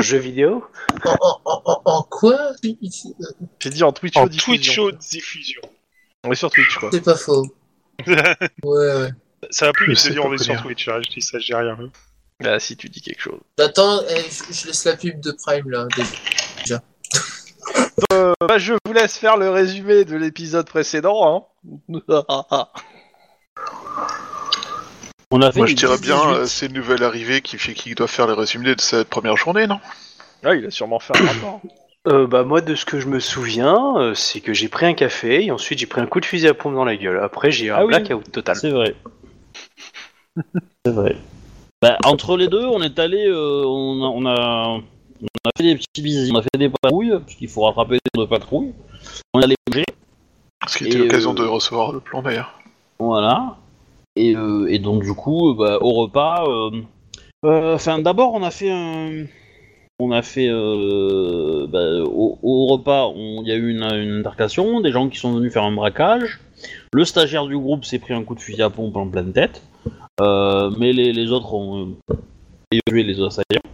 un jeu vidéo En, en- en- en- en quoi J'ai dit en Twitch En Twitch diffusion. On est sur Twitch, quoi. C'est pas faux. Ouais, ouais. Ça va plus vite de dire on est sur. Twitch, hein, je dis ça, j'ai rien. Bah, si tu dis quelque chose. Attends, eh, je, je laisse la pub de Prime là. Euh, bah, je vous laisse faire le résumé de l'épisode précédent. Hein. On a fait Moi, je dirais 10, bien, 18. euh, c'est une nouvelle arrivée qui fait qui doit faire les résumés de cette première journée, non? Ah, il a sûrement fait un rapport. Euh, bah moi de ce que je me souviens, euh, c'est que j'ai pris un café et ensuite j'ai pris un coup de fusil à pompe dans la gueule. Après j'ai eu un Ah oui. blackout total. C'est vrai. C'est vrai. Bah, entre les deux, on est allé, euh, on, a, on, a, on a fait des petits bisous, on a fait des patrouilles, parce qu'il faut rattraper des patrouilles. On est allé manger, Ce qui Et, était l'occasion euh, de recevoir le plan d'ailleurs. voilà. Et, euh, et donc du coup, bah, au repas, euh, euh, enfin d'abord on a fait un, on a fait, euh, bah, au, repas, il y a eu une, une altercation, des gens qui sont venus faire un braquage. Le stagiaire du groupe s'est pris un coup de fusil à pompe en pleine tête, Euh, mais les, autres ont euh, tué les assaillants.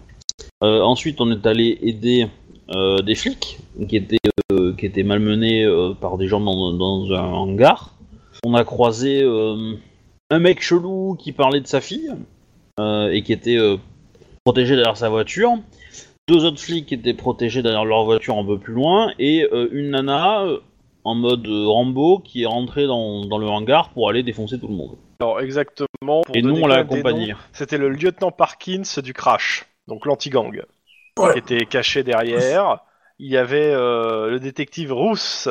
Euh, ensuite, on est allé aider euh, des flics qui étaient, euh, malmenés euh, par des gens dans, un hangar. On a croisé euh, un mec chelou qui parlait de sa fille euh, et qui était euh, protégé derrière sa voiture. Deux autres flics qui étaient protégés derrière leur voiture un peu plus loin et euh, une nana euh, en mode Rambo qui est rentrée dans, dans le hangar pour aller défoncer tout le monde. Alors, exactement. pour Et nous, on l'a accompagné. C'était le lieutenant Parkins du Crash, donc l'anti-gang, Ouais. qui était caché derrière. Il y avait euh, le détective Rousse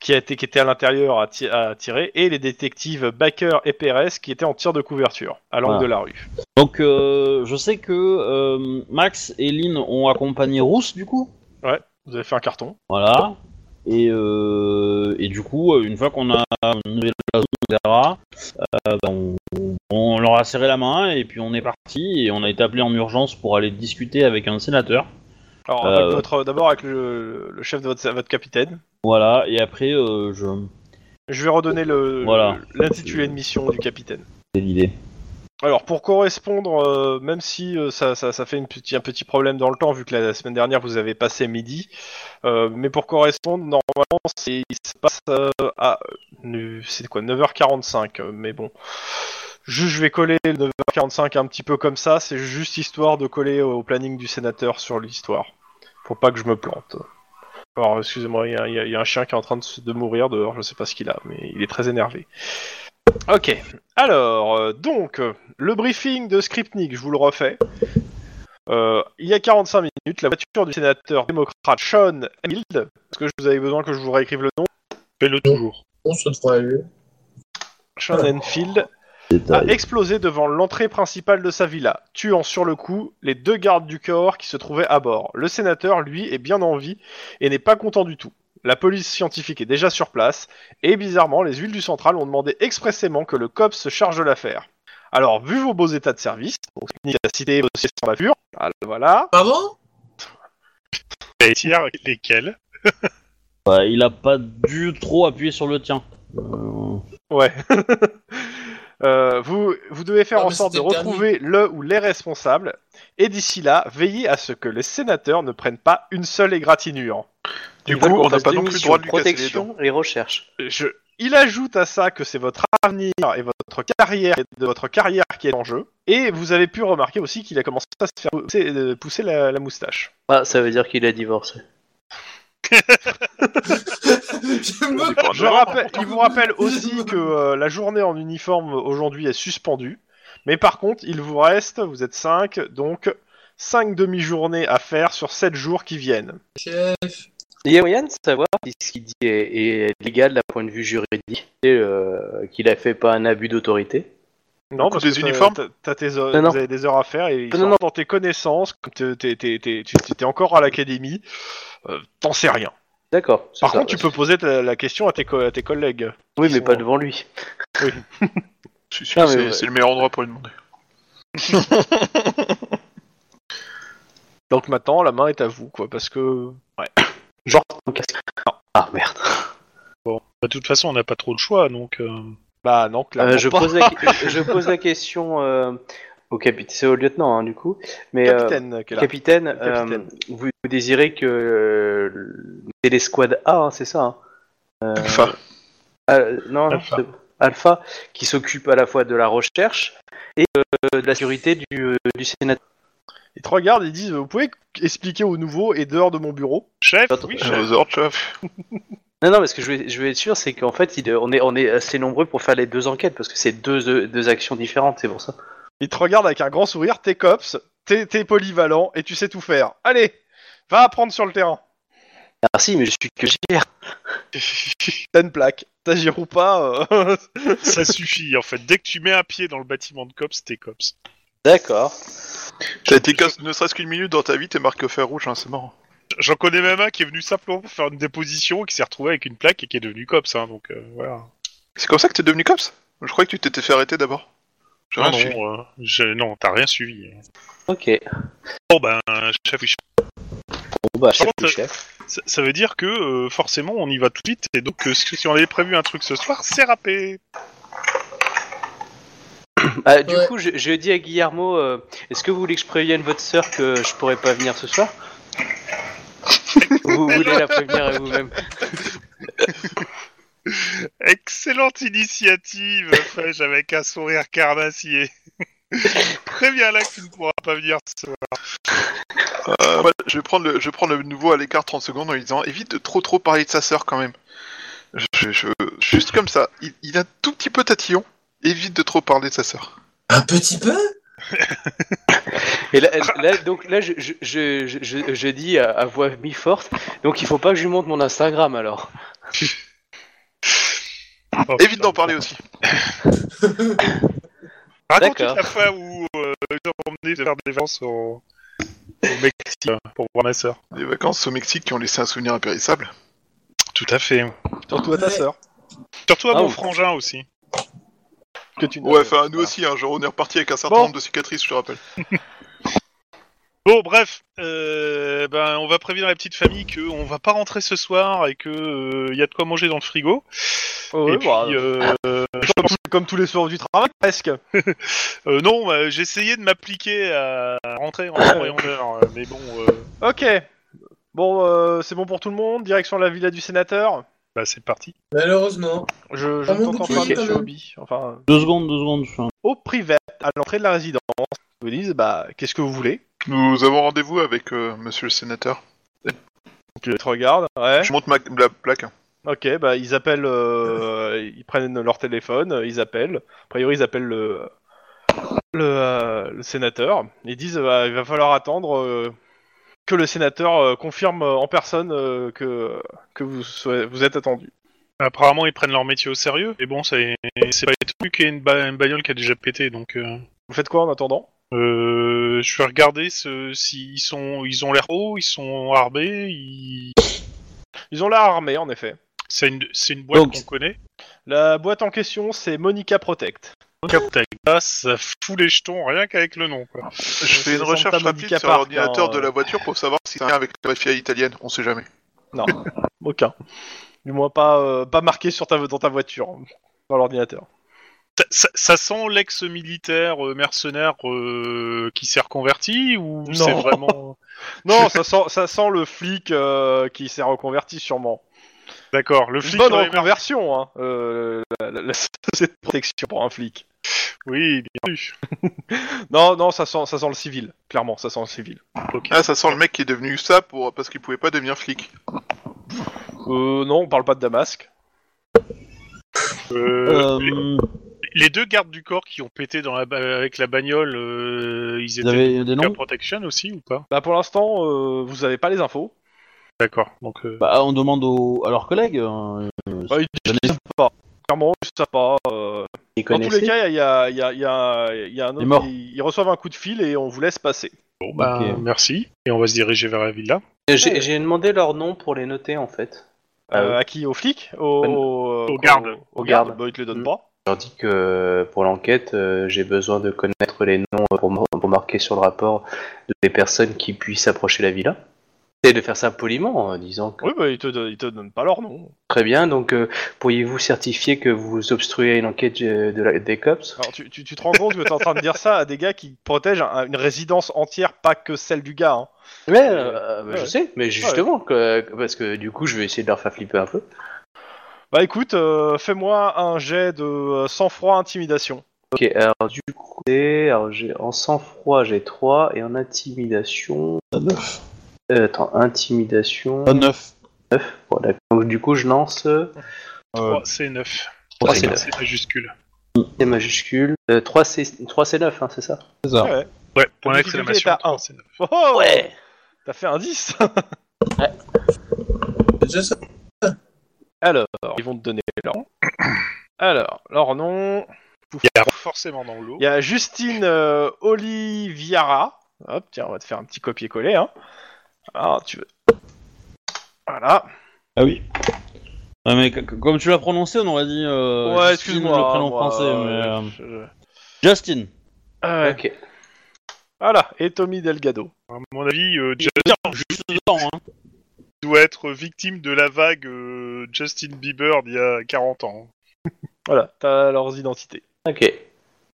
qui, a été, qui était à l'intérieur à, ti- à tirer, et les détectives Baker et Perez qui étaient en tir de couverture, à l'angle Voilà. de la rue. Donc euh, je sais que euh, Max et Lynn ont accompagné Rousse du coup? Vous avez fait un carton. Voilà. Et, euh, et du coup, une fois qu'on a levé la zone, euh, ben, on, on leur a serré la main et puis on est parti et on a été appelé en urgence pour aller discuter avec un sénateur. Alors, Euh, avec votre- d'abord avec le, le chef de votre, votre capitaine. Voilà, et après, euh, je. Je vais redonner le Voilà. l'intitulé de mission du capitaine. C'est l'idée. Alors pour correspondre, euh, même si euh, ça, ça, ça fait une petit, un petit problème dans le temps vu que la, semaine dernière vous avez passé midi, euh, mais pour correspondre normalement c'est il se passe à c'est quoi 9h45, euh, mais bon. Juste, je vais coller le 9h45 un petit peu comme ça, c'est juste histoire de coller au planning du sénateur sur l'histoire. Faut pas que je me plante. Alors, excusez-moi, il y, a- y y un chien qui est en train de, mourir dehors, je sais pas ce qu'il a, mais il est très énervé. Ok, alors, euh, donc, le briefing de Skripnik, je vous le refais. Euh, il y a 45 minutes, la voiture du sénateur démocrate Sean Hamild, est-ce que vous avez besoin que je vous réécrive le nom Fais-le toujours. On se. Sean Enfield a explosé devant l'entrée principale de sa villa, tuant sur le coup les deux gardes du corps qui se trouvaient à bord. Le sénateur, lui, est bien en vie et n'est pas content du tout. La police scientifique est déjà sur place, et bizarrement, les huiles du central ont demandé expressément que le COPS se charge de l'affaire. Alors, vu vos beaux états de service, donc Nick a cité dossier sans bavure, alors, voilà, Pardon? Et tiens, lesquels? Bah, il a pas dû trop appuyer sur le tien. Euh, Ouais. Euh, vous, vous devez faire Non, en sorte de dernier. retrouver le ou les responsables, et d'ici là, veillez à ce que les sénateurs ne prennent pas une seule égratignure. Du coup, on n'a pas non plus le droit de lui casser les dents. protection et recherche. Je... Il ajoute à ça que c'est votre avenir et votre carrière, de votre carrière qui est en jeu, et vous avez pu remarquer aussi qu'il a commencé à se faire pousser, euh, pousser la, la moustache. Ah, ça veut dire qu'il a divorcé. Je me- dépend. Je rappelle, il vous rappelle aussi que euh, la journée en uniforme aujourd'hui est suspendue, mais par contre, il vous reste, vous êtes 5, donc 5 demi-journées à faire sur 7 jours qui viennent. Chef. Il y a moyen de savoir si ce qu'il dit est, est légal d'un point de vue juridique, et, euh, qu'il a fait pas un abus d'autorité. Non, parce des que t'as- uniformes t'as- tes heures- Non, non. vous avez des heures à faire et ils Non, sont non. dans tes connaissances, comme t'es- t'es- t'es- t'es- encore à l'académie, euh, t'en sais rien. D'accord. Par ça. contre, tu peux poser ta- la question à tes, co- à tes collègues. Oui, mais sont- pas devant lui. Je suis sûr que mais c'est ouais. c'est le meilleur endroit pour lui demander. Donc maintenant, la main est à vous, quoi, parce que Genre ton casque. Ah merde. Bon, de toute façon, on n'a pas trop le choix, donc... euh, bah non, clairement Euh, je, pas. pose la, je pose la question. euh, au capitaine, c'est au lieutenant hein, du coup. Mais euh, Capitaine capitaine, Capitaine. euh, vous, vous désirez que euh, c'est les squads A, hein, c'est ça hein Euh, ah, non, Alpha. Alpha, qui s'occupe à la fois de la recherche et euh, de la sécurité du, euh, du sénateur. Ils te regardent et ils disent Vous pouvez expliquer aux nouveaux et dehors de mon bureau? Chef, oui, chef. chef. Non, non, parce que je veux, je veux être sûr, c'est qu'en fait, il- on est, on est assez nombreux pour faire les deux enquêtes, parce que c'est deux, deux actions différentes, c'est pour ça. Ils te regardent avec un grand sourire T'es cops, t'es polyvalent et tu sais tout faire. Allez, va apprendre sur le terrain. Merci, mais je suis que JR. T'as une plaque. T'agir ou pas euh, Ça suffit, en fait. Dès que tu mets un pied dans le bâtiment de cops, t'es cops. D'accord. T'as été casse ne serait-ce qu'une minute dans ta vie, t'es marqué au fer rouge, hein, c'est marrant. J'en connais même un qui est venu simplement pour faire une déposition et qui s'est retrouvé avec une plaque et qui est devenu cops, hein, donc euh, voilà. C'est comme ça que t'es devenu cops? Je crois que tu t'étais fait arrêter d'abord. J'ai Non, rien suivi. non, euh, non, t'as rien suivi. Ok. Bon ben, chef, oui, Bon, bah, chef, contre, oui, chef. ça, ça veut dire que euh, forcément on y va tout de suite et donc euh, si on avait prévu un truc ce soir, c'est râpé. Ah, du Ouais. coup, je, je dis à Guillermo, euh, est-ce que vous voulez que je prévienne votre sœur que je pourrais pas venir ce soir? Vous voulez la prévenir à vous-même Excellente initiative, fais-je avec un sourire carnassier. Préviens là que tu ne pourras pas venir ce soir. Euh, voilà, je, vais prendre le, je vais prendre le nouveau à l'écart 30 secondes en lui disant évite de trop trop parler de sa sœur quand même. Je, je- je- juste comme ça, il, il a un tout petit peu tatillon, évite de trop parler de sa sœur. Un petit peu? Et là, là, donc là, je, je, je, je, je dis à, à voix mi-forte, donc il faut pas que je lui montre mon Instagram alors. Oh, Évite putain. d'en parler aussi. Raconte D'accord. la fois où euh, j'ai emmené faire des vacances au, au Mexique euh, pour voir ma sœur. Des vacances au Mexique qui ont laissé un souvenir impérissable. Tout à fait. Surtout à ta Ouais. sœur. Surtout à Ah, mon oui. frangin aussi. Que tu ne- Ouais, enfin nous aussi, hein, genre on est reparti avec un certain Bon. nombre de cicatrices, je te rappelle. Bon, bref, euh, ben on va prévenir la petite famille que on va pas rentrer ce soir et que euh, y a de quoi manger dans le frigo. Oh, ouais, et puis, bah, euh, comme, comme tous les soirs du travail, presque. euh, non, euh, j'ai essayé de m'appliquer à rentrer en temps et en heure, euh, mais bon, euh, Ok. Bon, euh, c'est bon pour tout le monde. Direction la villa du sénateur. Bah c'est parti. Malheureusement. Je, je ne t'entends pas, monsieur. Obi. Enfin, Deux secondes, deux secondes. je suis un- au privé, à l'entrée de la résidence, ils vous disent, bah, qu'est-ce que vous voulez? Nous avons rendez-vous avec euh, monsieur le sénateur. Tu te regardes, ouais. Je monte ma, la plaque. Ok, bah, ils appellent, euh, ils prennent leur téléphone, euh, ils appellent. A priori, ils appellent le, le, euh, le sénateur. Ils disent, bah, il va falloir attendre euh, que le sénateur euh, confirme euh, en personne euh, que, que vous, soyez- vous êtes attendu. Apparemment, ils prennent leur métier au sérieux, mais bon, c'est c'est pas étonnant qu'il y ait une, ba- une bagnole qui a déjà pété, donc. Euh... Vous faites quoi en attendant? Euh, je vais regarder ce- s'ils sont, ils ont l'air hauts, ils sont armés, ils... Ils ont l'air armés, en effet. c'est une, c'est une boîte qu'on connaît. La boîte en question, c'est Monica Protect. Captain Gas, ça fout les jetons rien qu'avec le nom, quoi. Je fais une recherche rapide sur l'ordinateur de euh. la voiture pour savoir si c'est un lien avec la mafia italienne, on sait jamais. Non, aucun. Du moins pas, euh, pas marqué sur ta, dans ta voiture, dans l'ordinateur. Ça, ça- ça sent l'ex-militaire euh, mercenaire euh, qui s'est reconverti ou Non. c'est vraiment... Non, ça sent, ça sent le flic euh, qui s'est reconverti sûrement. D'accord, le Une flic... bonne aurait- reconversion, hein. euh, la, la- la société de protection pour un flic. Oui, bien vu. Non, non, ça sent, ça sent le civil. Clairement, ça sent le civil. Ah, ça sent le mec qui est devenu ça pour parce qu'il pouvait pas devenir flic. Euh, non, on parle pas de Damasque. Euh, les- Euh, Les deux gardes du corps qui ont pété dans la ba- avec la bagnole, euh, ils étaient avez des de noms? Protection aussi ou pas? Bah, pour l'instant, euh, vous avez pas les infos. D'accord, donc... euh, Bah, on demande aux... à leurs collègues. euh, euh, Bah, ils disent pas. Clairement, savent pas. euh. Ils Dans tous les cas, il y a, il y, a, il y, a, il y a un autre. Ils, ils reçoivent un coup de fil et on vous laisse passer. Bon, bah, merci. Et on va se diriger vers la villa. J'ai demandé leur nom pour les noter en fait. Euh, Euh, à qui? Aux flics Aux, Au aux gardes. Aux Aux gardes gardes. Bah, ils te les donnent Mm. pas. je leur dis que pour l'enquête, euh, j'ai besoin de connaître les noms pour, mar- pour marquer sur le rapport de des personnes qui puissent approcher la villa. Essayez de faire ça poliment, en disant que Oui, bah, ils te, don- ils te donnent pas leur nom. très bien. Donc, euh, pourriez-vous certifier que vous obstruez une enquête euh, de la, des cops? Alors, tu, tu, tu te rends compte que t'es en train de dire ça à des gars qui protègent un- une résidence entière, pas que celle du gars. Hein. Ouais, euh, bah, ouais. je sais, mais justement, que, parce que du coup, je vais essayer de leur faire flipper un peu. Bah écoute, euh, fais-moi un jet de euh, sang-froid intimidation. Ok, alors du coup, c'est- alors, j'ai- en sang-froid, j'ai 3, et en intimidation. Euh, attends, intimidation. 9. Bon, d'accord. Donc, du coup, je lance. euh, 3 c'est 9. 3 c'est 9. C'est majuscule. C'est majuscule. Euh, 3 c'est 3 c'est 9, hein, c'est ça C'est ça. Ouais, ouais. Ouais, point La d'exclamation. 3, un. c'est 9. Oh, oh, Ouais T'as fait un 10 C'est déjà ça. Alors, ils vont te donner leur nom. Alors, leur nom... Il y a forcément dans l'eau. Il y a Justine euh, Oliviara. Hop, tiens, on va te faire un petit copier-coller. Hein. Alors, tu veux... Voilà. Ah oui. Ouais, mais c- comme tu l'as prononcé, on aurait dit. Euh, ouais, Justine, excuse-moi. Le prénom moi, français, mais. euh, euh, je- Justin. Ah ouais. Ok. Voilà, et Tommy Delgado. À mon avis, euh, Justin juste dedans, hein. doit être victime de la vague euh, Justin Bieber d'il y a 40 ans. Voilà, t'as leurs identités. Ok.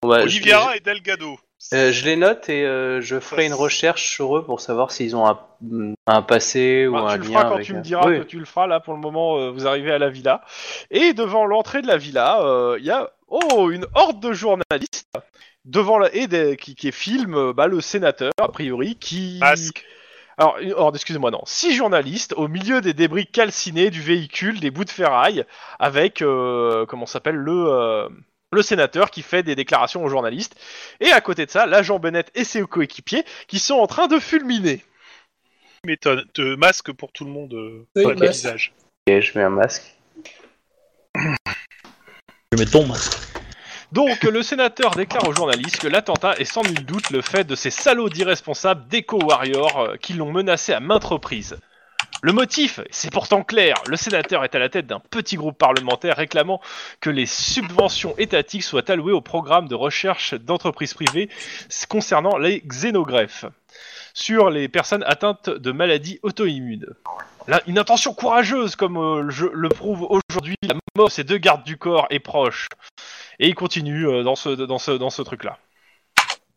Bon, bah, je- Oliviera et Delgado. Euh, je les note et euh, je ferai une recherche sur eux pour savoir s'ils ont un, un passé ou Bah, un tu le lien feras quand avec tu un- me diras Oui. que tu le feras. Là, pour le moment, euh, vous arrivez à la villa. Et devant l'entrée de la villa, euh, il y a oh une horde de journalistes devant la et des- qui, qui filme bah, le sénateur a priori qui. Masque. Alors, une horde, excusez-moi, non. Six journalistes au milieu des débris calcinés du véhicule, des bouts de ferraille, avec euh, comment s'appelle le euh, le sénateur qui fait des déclarations aux journalistes. Et à côté de ça, l'agent Bennett et ses coéquipiers qui sont en train de fulminer. Méthode. De masque pour tout le monde. Euh, Oui, pas de masque. visage. Ok, je mets un masque. Je mets ton masque. Donc, le sénateur déclare aux journalistes que l'attentat est sans nul doute le fait de ces salauds d'irresponsables d'éco-warriors euh, qui l'ont menacé à maintes reprises. Le motif, c'est pourtant clair, le sénateur est à la tête d'un petit groupe parlementaire réclamant que les subventions étatiques soient allouées au programme de recherche d'entreprises privées concernant les xénogreffes sur les personnes atteintes de maladies auto-immunes. Une intention courageuse, comme euh, je le prouve aujourd'hui, la mort de ces deux gardes du corps est proche. Et il continue euh, dans ce truc-là.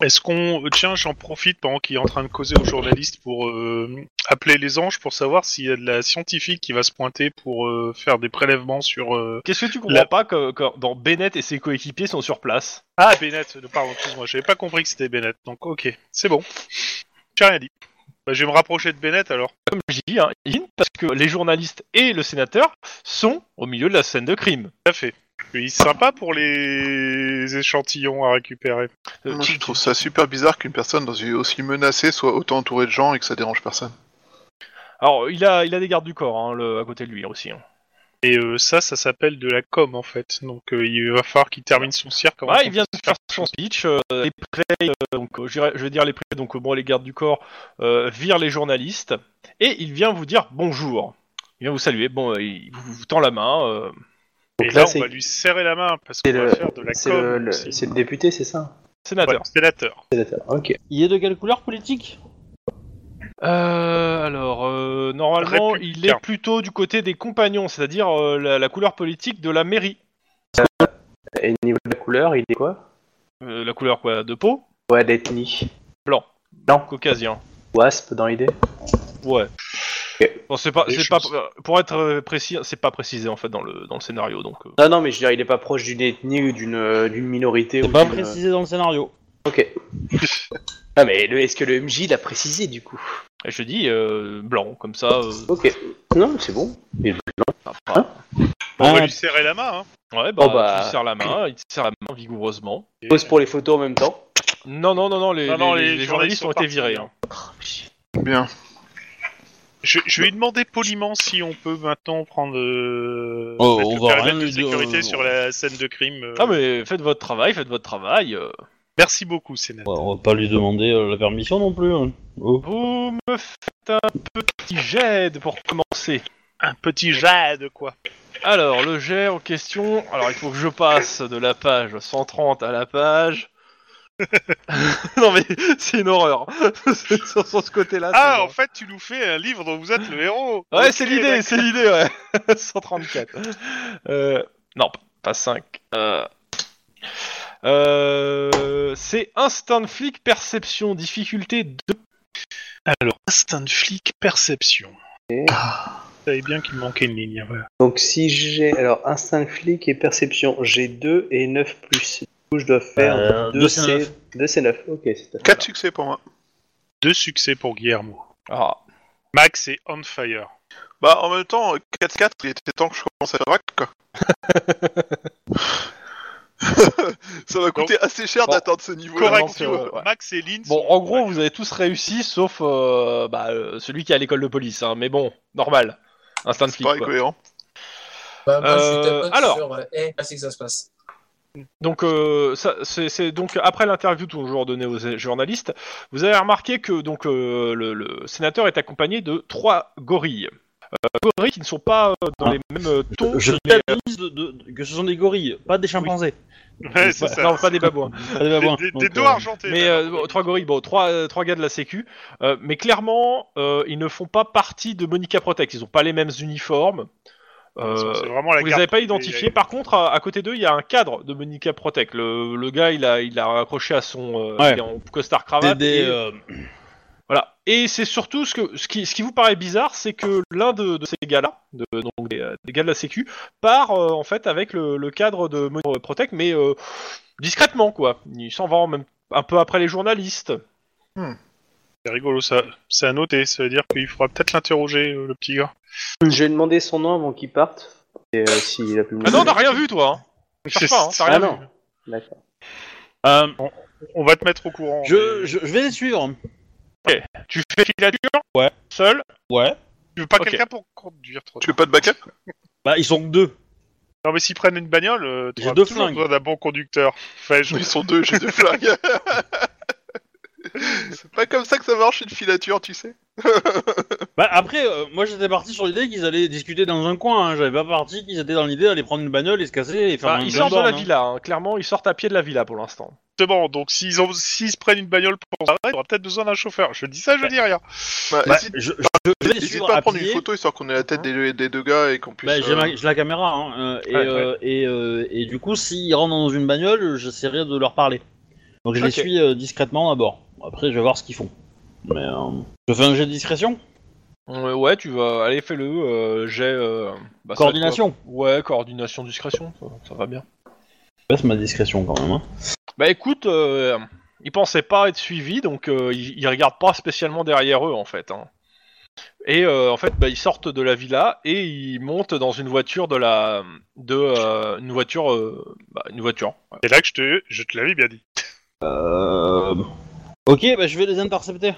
Est-ce qu'on. euh, Tiens, j'en profite pendant qu'il est en train de causer aux journalistes pour euh, appeler les anges pour savoir s'il y a de la scientifique qui va se pointer pour euh, faire des prélèvements sur. euh, Qu'est-ce que tu comprends La- pas que, que dans Bennett et ses coéquipiers sont sur place? Ah, Bennett, euh, pardon, excuse-moi, j'avais pas compris que c'était Bennett. Donc, ok, c'est bon. J'ai rien dit. Bah, je vais me rapprocher de Bennett alors. Comme je dis, hein, in, parce que les journalistes et le sénateur sont au milieu de la scène de crime. Tout à fait. Il est sympa pour les échantillons à récupérer. Euh, Moi, je trouve ça super bizarre qu'une personne dans une aussi menacée soit autant entourée de gens et que ça dérange personne. Alors, il a, il a des gardes du corps hein, le- à côté de lui aussi. hein. Et euh, ça, ça s'appelle de la com en fait. Donc euh, il va falloir qu'il termine son cirque. avant Ouais, qu'on il vient de faire son speech. euh, les prêts, euh, donc, euh, je, dirais- je vais dire les prêts, donc euh, bon, les gardes du corps euh, virent les journalistes et il vient vous dire bonjour. Il vient vous saluer. Bon, euh, il vous, vous tend la main. euh, Et Donc là, là, on va lui serrer la main parce qu'on va le- faire de la c'est com. le, député, c'est ça sénateur. Ouais, sénateur. Sénateur. Ok. Il est de quelle couleur politique? Euh, alors, euh, normalement, il est plutôt du côté des compagnons, c'est-à-dire euh, la, la couleur politique de la mairie. Et au niveau de la couleur, il est quoi? Euh, la couleur quoi De peau? Ouais, d'ethnie. Blanc. Blanc. Caucasien. Wasp dans l'idée? Ouais. Bon, c'est pas, c'est pas, choses. pour être euh, précis, c'est pas précisé en fait dans le, dans le scénario, donc. euh. Non, non, mais je veux dire, il est pas proche d'une ethnie ou d'une euh, d'une minorité. C'est ou pas d'une- précisé dans le scénario. Ok. ah, mais le- est-ce que le MJ l'a précisé du coup? Et je dis euh, blanc, comme ça. euh, Ok. Non, c'est bon. Il est blanc. après- On va Ah, lui serrer la main. Hein. Ouais, bah, Oh, bah. tu serres la main, il te serre la main vigoureusement. Pose pour les photos en même temps. Non, non, non, non, les, Non, non, les- les les journalistes ont été partis, virés. hein. hein. Bien. Je, je vais lui demander poliment si on peut maintenant prendre euh, Oh, on le va rien de sécurité euh, sur la scène de crime. euh. Ah, mais faites votre travail, faites votre travail. euh. Merci beaucoup, sénateur. Ouais, on va pas lui demander euh, la permission non plus. hein. Oh. Vous me faites un petit jet de- pour commencer. Un petit jade, quoi. Alors, le jet en question. Alors, il faut que je passe de la page 130 à la page non mais c'est une horreur. Sur, sur ce côté-là. Ah, en fait, tu nous fais un livre dont vous êtes le héros. Ouais, c'est l'idée, c'est l'idée, ouais. 134. Euh, non, pas 5. Euh, euh, c'est instant flic perception, difficulté 2. Alors, instinct flic, perception. Vous savez bien qu'il me manquait une ligne. Voilà. Donc si j'ai... Alors, instinct flic et perception, j'ai 2 et 9 plus. Je dois faire Euh, 2 deux, c'est neuf. C... 2 c'est 9. Ok, c'est ça. 4 succès pour moi. Deux succès pour Guillermo. Ah, Max est on fire. Bah, en même temps, 4-4, il était temps que je commence à faire rack, quoi. Ça va coûter assez cher bon, d'atteindre ce niveau correct, là tu vois. ouais. Max et Lynn Bon, sont en gros, vous avez tous réussi, sauf euh, bah, euh, celui qui est à l'école de police. Hein. Mais bon, normal. Instant C'est flic. pas quoi. cohérent. Bah, moi, je Euh, alors. sur. euh, Eh, ainsi que ça se passe. Donc, euh, ça, c'est, donc après l'interview toujours donnée aux journalistes, vous avez remarqué que donc euh, le, le sénateur est accompagné de trois gorilles. Euh, gorilles qui ne sont pas euh, dans Ah. les mêmes euh, tons. Je de, de- que ce sont des gorilles, pas des chimpanzés. Ouais, c'est ça. non, pas des babouins. Pas des babouins. Des, des- Donc, des dos euh, argentés. Mais euh, bon, trois gorilles, bon, trois, trois gars de la Sécu, euh, mais clairement, euh, ils ne font pas partie de Monica Protect. Ils n'ont pas les mêmes uniformes. Euh, c'est vraiment la vous les avez pas identifiés. Par contre, à, à côté d'eux, il y a un cadre de Monica Protect. Le, le gars, il a, il a accroché à son, euh, Ouais. il est en costard cravate. des, et- euh, Voilà. Et c'est surtout ce que ce qui, ce qui vous paraît bizarre, c'est que l'un de, de ces gars-là, de, donc des, euh, des gars de la Sécu, part euh, en fait avec le, le cadre de Monica Protect, mais euh, discrètement quoi. Il s'en va en même un peu après les journalistes. C'est rigolo, ça. C'est à noter. Ça veut dire qu'il faudra peut-être l'interroger, euh, le petit gars. Je vais demander son nom avant qu'il parte. Et euh, s'il a pu me Ah non, t'as rien vu toi. Hein. Cherche pas, hein, t'as Ah rien non. vu. D'accord. euh, On va te mettre au courant. je, mais- je, je vais les suivre. Tu fais filature Ouais. Seul Ouais. Tu veux pas Ok. quelqu'un pour conduire trop Tu veux pas de backup? Bah, ils sont que deux. Non, mais s'ils prennent une bagnole, euh, J'ai t'auras deux toujours flingues. besoin d'un bon conducteur. Enfin, je... Ils sont deux, j'ai deux flingues. C'est pas comme ça que ça marche une filature, tu sais. Bah, après, euh, moi j'étais parti sur l'idée qu'ils allaient discuter dans un coin. Hein. J'avais pas parti qu'ils étaient dans l'idée d'aller prendre une bagnole et se casser et faire Bah, un Ils sortent de la hein. villa, hein. clairement, ils sortent à pied de la villa pour l'instant. Justement, donc s'ils ont... s'ils se prennent une bagnole pour ça, il aura peut-être besoin d'un chauffeur. Je dis ça, je dis rien. Bah, Bah, hésite, je, je vais les hésite suivre pas à à prendre pied. une photo histoire qu'on ait la tête des, des deux gars et qu'on puisse. Bah, j'ai euh, ma- j'ai la caméra, hein, euh, et, Ouais, euh, et, euh, et du coup, s'ils rentrent dans une bagnole, j'essaierai de leur parler. Donc je les Ok. suis euh, discrètement d'abord. Après, je vais voir ce qu'ils font. Mais euh, je fais un jet de discrétion Euh, ouais, tu vas, allez, fais-le. Euh, j'ai. euh, bah, ça va être Coordination quoi Ouais, coordination, discrétion, ça, ça va bien. Baisse ma discrétion quand même. Hein. Bah écoute, euh, ils pensaient pas être suivis, donc euh, ils, ils regardent pas spécialement derrière eux en fait. hein. Et euh, en fait, bah, ils sortent de la villa et ils montent dans une voiture de la, de euh, une voiture, euh, bah, une voiture. ouais. C'est là que je te, je te l'avais bien dit. Euh... Ok, bah, je vais les intercepter.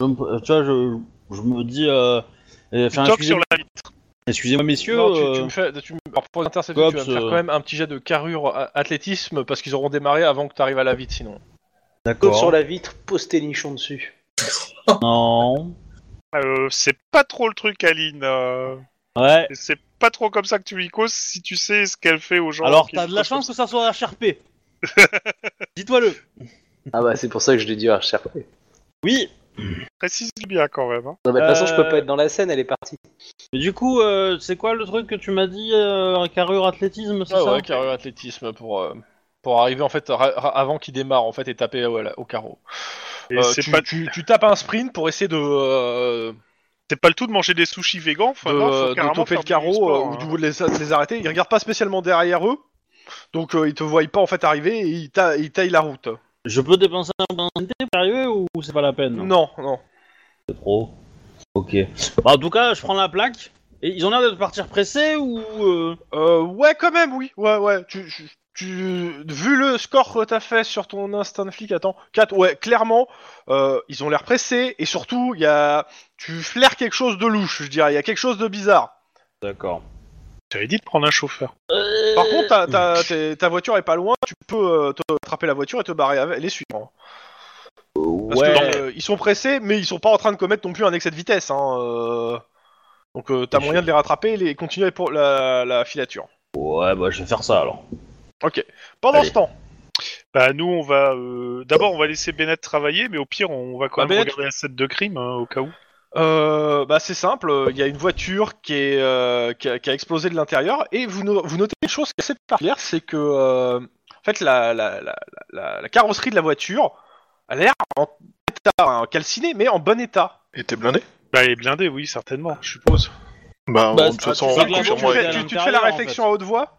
Je me- tu vois, je, je me dis... Euh... euh, sur la vitre. Excusez-moi messieurs, Non, tu, tu euh, me fais, tu me- alors, pour les intercepter, tu vas me faire euh. quand même un petit jet de carrure a- athlétisme parce qu'ils auront démarré avant que tu arrives à la vite sinon. D'accord. sur la vitre, pose tes nichons dessus. Non. Euh, c'est pas trop le truc, Aline. euh, Ouais. C'est pas trop comme ça que tu lui causes si tu sais ce qu'elle fait aux gens. Alors, t'as de la chance que ça soit HRP. Dis-toi-le. Ah bah c'est pour ça que je l'ai dit à RCRP. Oui. Précise bien quand même. hein. Non, bah, de toute façon, je peux Euh, pas être dans la scène, elle est partie. Mais du coup, euh, c'est quoi le truc que tu m'as dit euh, Carrure athlétisme, c'est Ouais, ça? ouais, carrure athlétisme pour euh, pour arriver en fait ra- ra- avant qu'il démarre en fait et taper ouais, là, au carreau. Et Euh, c'est tu, pas, tu, tu tapes un sprint pour essayer de euh, c'est pas le tout de manger des sushis végans. Enfin, de, non, faut de carrément faire le du carreau sport, euh, ou hein. de les, de les arrêter. Ils regardent pas spécialement derrière eux, donc euh, ils te voient pas en fait arriver et ils, ta- ils taillent la route. Je peux dépenser un point y arriver ou c'est pas la peine? Non, non. C'est trop. Ok. Bah, en tout cas, je prends la plaque. Et ils ont l'air de partir pressés ou. euh, Euh, ouais, quand même, oui. Ouais, ouais. Tu, tu, tu- vu le score que t'as fait sur ton instant flic, attends, 4, ouais, clairement, euh, ils ont l'air pressés et surtout, il y a, tu flaires quelque chose de louche, je dirais. Il y a quelque chose de bizarre. D'accord. J'avais dit de prendre un chauffeur. Par contre, ta, ta, t'es- ta voiture est pas loin, tu peux euh, te attraper la voiture et te barrer avec les suivre. Parce ouais. que euh, ils sont pressés, mais ils sont pas en train de commettre non plus un excès de vitesse. Hein, euh. Donc euh, t'as moyen de les rattraper et les continuer pour la, la filature. Ouais, bah je vais faire ça alors. Ok. Pendant Allez. ce temps, Bah nous on va euh, d'abord on va laisser Bennett travailler, mais au pire on va quand Bah, même Bennett- regarder la scène de crime hein, au cas où. Euh, bah c'est simple, euh, il y a une voiture qui, est, euh, qui, a, qui a explosé de l'intérieur et vous, no- vous notez une chose qui est assez particulière, c'est que euh, en fait la, la, la, la, la carrosserie de la voiture a l'air en état hein, calciné mais en bon état. Et t'es blindé? Bah elle est blindée, oui certainement, je suppose. Bah, Bah, de toute tu façon, on tu, tu fais, être- tu- tu fais la l'intérieur, en réflexion fait. à haute voix?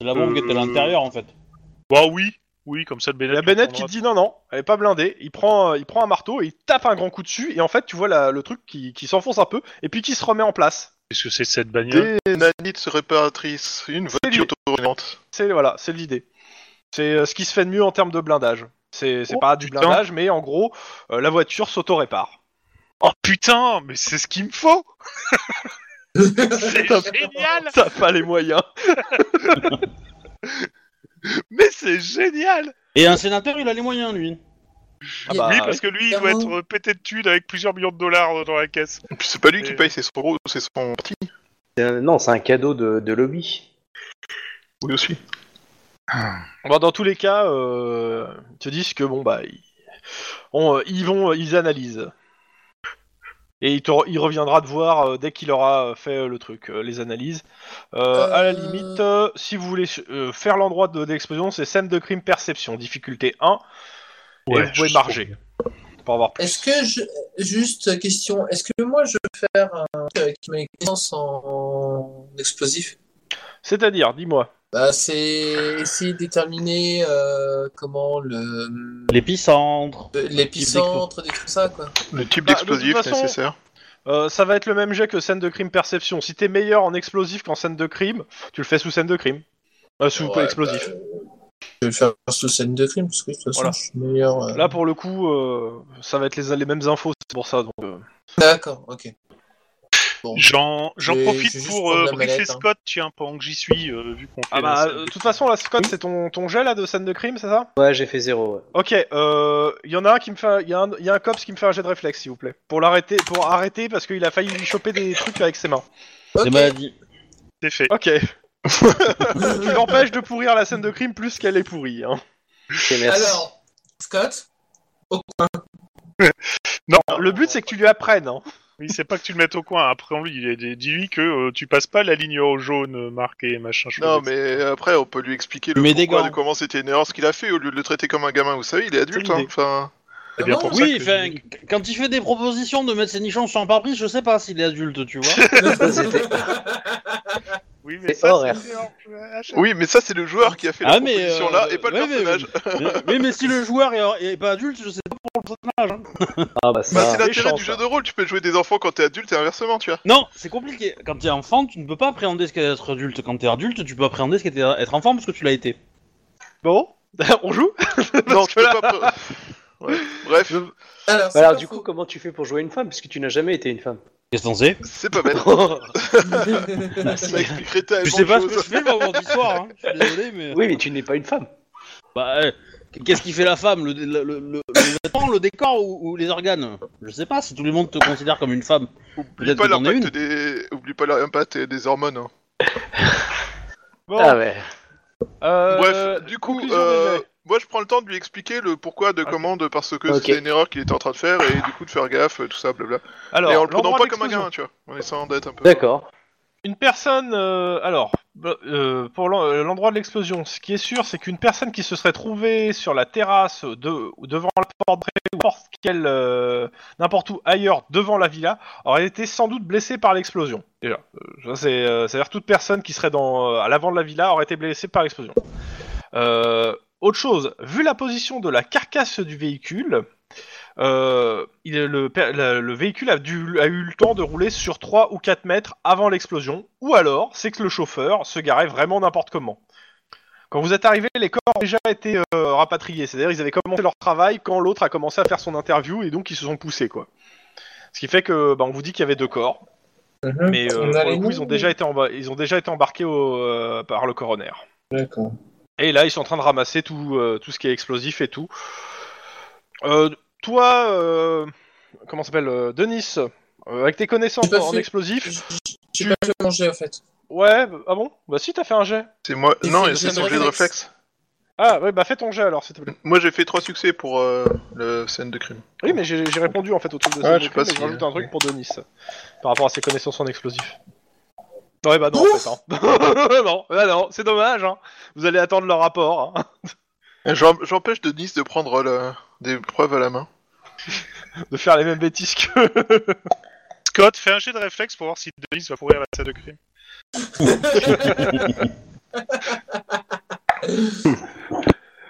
C'est la bombe qui était à l'intérieur en fait. Bah oui, oui comme ça le Il Bennett. y a Bennett qui te dit non non, elle est pas blindée, il prend, euh, il prend un marteau et il tape un grand coup dessus et en fait tu vois la- le truc qui, qui s'enfonce un peu et puis qui se remet en place. Qu'est-ce que c'est cette bagnole Des nanites réparatrices, une voiture auto C'est voilà, c'est l'idée. C'est euh, ce qui se fait de mieux en termes de blindage. C'est c'est Oh, pas du putain. blindage, mais en gros, euh, la voiture s'auto-répare. Oh putain, mais c'est ce qu'il me faut C'est génial T'as pas les moyens. Mais c'est génial Et un sénateur, il a les moyens lui. Ah bah, Oui, parce que lui, il doit être pété de thunes avec plusieurs millions de dollars euh, dans la caisse. Puis c'est pas lui qui paye, c'est son gros, c'est son parti. Non, c'est un cadeau de, de lobby. Oui aussi. Bon, dans tous les cas, euh, ils te disent que bon bah ils, on, ils vont, ils analysent. Et il, te re- il reviendra te voir euh, dès qu'il aura fait euh, le truc, euh, les analyses. Euh, À la Euh. limite, euh, si vous voulez euh, faire l'endroit de, de l'explosion, c'est scène de crime perception, difficulté 1, et vous pouvez marger pour avoir plus. Est-ce que je... Juste question, est-ce que moi je peux faire un truc avec mes connaissances en explosif? C'est-à-dire, dis-moi. Bah, C'est essayer de déterminer euh, comment le L'épicentre. l'épicentre, des trucs ça quoi. Le type Bah, de toute d'explosif façon- nécessaire. Euh, ça va être le même jet que scène de crime perception. Si t'es meilleur en explosif qu'en scène de crime, tu le fais sous scène de crime. Euh, sous Ouais, explosif. bah, je vais faire sous scène de crime parce que de toute façon Voilà. je suis meilleur. euh. Là, pour le coup, euh, ça va être les, les mêmes infos, c'est pour ça. Donc, euh. D'accord, ok. Bon. J'en profite pour euh, la briefer mallette, hein. Scott, tiens, pendant que j'y suis, euh, vu qu'on fait Ah bah, euh, de de toute façon, là, Scott, c'est ton, ton jet là de scène de crime, c'est ça? Ouais, j'ai fait zéro. ouais. Ok, euh, il y en a un qui me fait, un- il y, a un- il y a un cops qui me fait un jet de réflexe, s'il vous plaît, pour l'arrêter, pour arrêter parce qu'il a failli lui choper des trucs avec ses mains. Ok. Des maladies. C'est fait. Ok, tu l'empêches de pourrir la scène de crime plus qu'elle est pourrie. Hein. Merci. Alors, Scott, Non, Le but, c'est que tu lui apprennes. Hein. Oui, c'est pas que tu le mettes au coin. Après, on lui, il- dis-lui que euh, tu passes pas la ligne au jaune euh, marquée, machin chose. Non, mais après, on peut lui expliquer le Mais pourquoi de comment c'était une erreur ce qu'il a fait au lieu de le traiter comme un gamin. Vous savez, il est adulte. Hein. Enfin, C'est bien Comment pour ça Oui, que je quand il fait des propositions de mettre ses nichons sur un pare-brise, je sais pas s'il est adulte, tu vois. Oui, mais ça, horaire. c'est oui, mais ça, le joueur qui a fait la Ah, mais, proposition euh, là et pas le ouais, mais- personnage. oui, mais si le joueur est, est pas adulte, je sais pas pour le personnage. hein. Ah bah ça. Bah, c'est l'intérêt du jeu de rôle. Tu peux jouer des enfants quand t'es adulte et inversement, tu vois. Non, c'est compliqué. Quand t'es enfant, tu ne peux pas appréhender ce qu'est être adulte. Quand t'es adulte, tu peux appréhender ce qu'est être enfant parce que tu l'as été. Bon, on joue? Non, tu peux là- pas. Ouais. Bref, Alors, pas du coup, comment tu fais pour jouer une femme? Puisque tu n'as jamais été une femme Qu'est-ce c'est pas bête. Ah, si. Ça expliquerait Je sais pas ce que je fais le vendredi soir, hein. je suis désolé, mais. Oui, mais tu n'es pas une femme. Bah, euh, qu'est-ce qui fait la femme le, le, le, le- le vêtement, le décor ou, ou les organes? Je sais pas, si tout le monde te considère comme une femme. Oublie pas l'impact des, oublie pas l'impact des hormones. hein. Bon, Ah ouais. euh, Bref, du coup, conclusion euh, des moi je prends le temps de lui expliquer le pourquoi de comment, de parce que Ok. c'est une erreur qu'il était en train de faire et du coup de faire gaffe, tout ça, blabla. Alors, et en le prenant l'endroit pas comme un d'explosion. gamin, tu vois, en essayant d'être un peu. D'accord. Une personne, euh, alors, euh, pour euh, l'endroit de l'explosion, ce qui est sûr, c'est qu'une personne qui se serait trouvée sur la terrasse de, ou devant la porte ou n'importe euh, où ailleurs devant la villa aurait été sans doute blessée par l'explosion. Déjà, Euh, c'est-à-dire toute personne qui serait à l'avant de la villa aurait été blessée par l'explosion. Autre chose, vu la position de la carcasse du véhicule, euh, il le, per- le- le véhicule a, dû, a eu le temps de rouler sur 3 ou 4 mètres avant l'explosion, ou alors c'est que le chauffeur se garait vraiment n'importe comment. Quand vous êtes arrivé, les corps ont déjà été euh, rapatriés, c'est-à-dire ils avaient commencé leur travail quand l'autre a commencé à faire son interview et donc ils se sont poussés quoi. Ce qui fait que bah, on vous dit qu'il y avait deux corps, Mhm. mais euh, On pour le coup ils ont déjà été, emba- ils ont déjà été embarqués au, euh, par le coroner. D'accord. Et là, ils sont en train de ramasser tout, euh, tout ce qui est explosif et tout. Euh, toi, euh, comment ça s'appelle, euh, Denis, euh, avec tes connaissances en fait- explosif, J'ai pas fait manger en fait. ouais, bah- ah bon? Bah si, t'as fait un jet. C'est moi. Non, c'est j'ai son un jet de réflexe. réflexe. Ah, ouais, bah fais ton jet alors, s'il te plaît. Moi j'ai fait trois succès pour euh, la scène de crime. Oui, mais j'ai j'ai répondu en fait au truc de Ah, Zone je sais de pas si- je rajoute un truc pour Denis. Par rapport à ses connaissances en explosifs. Ouais, bah non, en fait. Hein. non, bah non, c'est dommage. Hein. Vous allez attendre le rapport. Hein. J'em- J'empêche Denis de prendre la- des preuves à la main. De faire les mêmes bêtises que. Scott, fais un jet de réflexe pour voir si Denis va courir la scène de crime.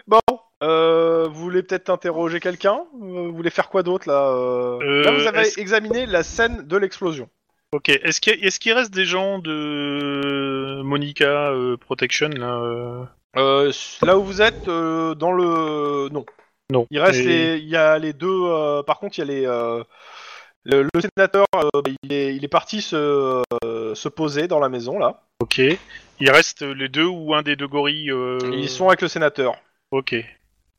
Bon, euh, vous voulez peut-être interroger quelqu'un? Euh, Vous voulez faire quoi d'autre là euh? Là, vous avez examiné la scène de l'explosion. Ok, est-ce qu'il est qu'il reste des gens de Monica euh, Protection là euh? Euh, là où vous êtes, euh, dans le. Non. Non. Il reste Et- les. Il y a les deux. euh, Par contre, il y a les. euh, Le, le sénateur, euh, il, est, il est parti se, euh, se poser dans la maison là. Ok. Il reste les deux ou un des deux gorilles euh, Ils sont avec le sénateur. Ok.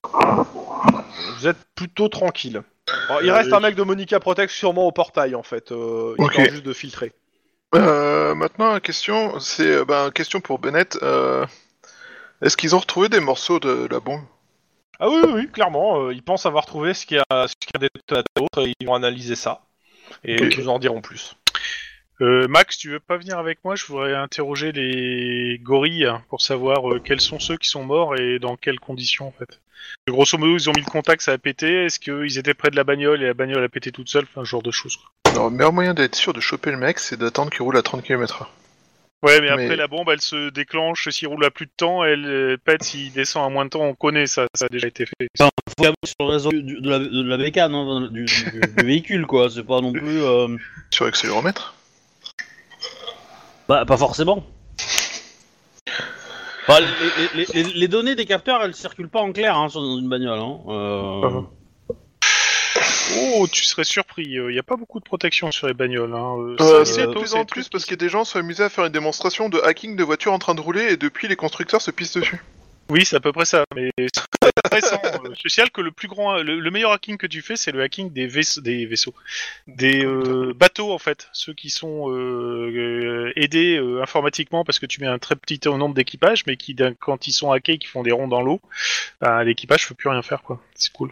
Vous êtes plutôt tranquille. Alors, il Euh, reste un mec de Monica Protect sûrement au portail en fait. Euh, Ok. histoire juste de filtrer. Euh, maintenant, la question, c'est euh, ben, question pour Bennett. euh, Est-ce qu'ils ont retrouvé des morceaux de la bombe? Ah oui, oui, oui, clairement. euh, ils pensent avoir trouvé ce qu'il y a, ce qu'il y a d'autre et ils vont analyser ça. Et Ok. ils vous en diront plus. Euh, Max, tu veux pas venir avec moi? Je voudrais interroger les gorilles pour savoir euh, quels sont ceux qui sont morts et dans quelles conditions en fait. Grosso modo, ils ont mis le contact, ça a pété. Est-ce qu'ils étaient près de la bagnole et la bagnole a pété toute seule? Enfin, ce genre de choses. quoi. Alors, le meilleur moyen d'être sûr de choper le mec, c'est d'attendre qu'il roule à 30 km/h. Ouais, mais, Mais- après la bombe, elle se déclenche s'il roule à plus de temps, elle euh, pète s'il descend à moins de temps. On connaît ça, ça a déjà été fait. Faut regarder sur le réseau du- de, la, de la bécane, hein, du, du- du véhicule, quoi. C'est pas non plus. euh, Sur accéléromètre Bah, pas forcément. Enfin, les, les- les- les données des capteurs, elles circulent pas en clair hein, sur- dans une bagnole. Hein. Euh, Mhm. Oh, tu serais surpris. Il n'y a pas beaucoup de protection sur les bagnoles. Hein. Euh, Euh, c'est de plus en plus, parce que des gens sont amusés à faire une démonstration de hacking de voitures en train de rouler et depuis les constructeurs se pissent dessus. Oui, c'est à peu près ça. Mais c'est intéressant. euh, Je signale que le plus grand, le, le meilleur hacking que tu fais, c'est le hacking des, vaisse- des vaisseaux, des euh, bateaux en fait, ceux qui sont euh, euh, aidés euh, informatiquement parce que tu mets un très petit nombre d'équipages, mais qui quand ils sont hackés, qui font des ronds dans l'eau, bah, l'équipage peut plus rien faire quoi. C'est cool.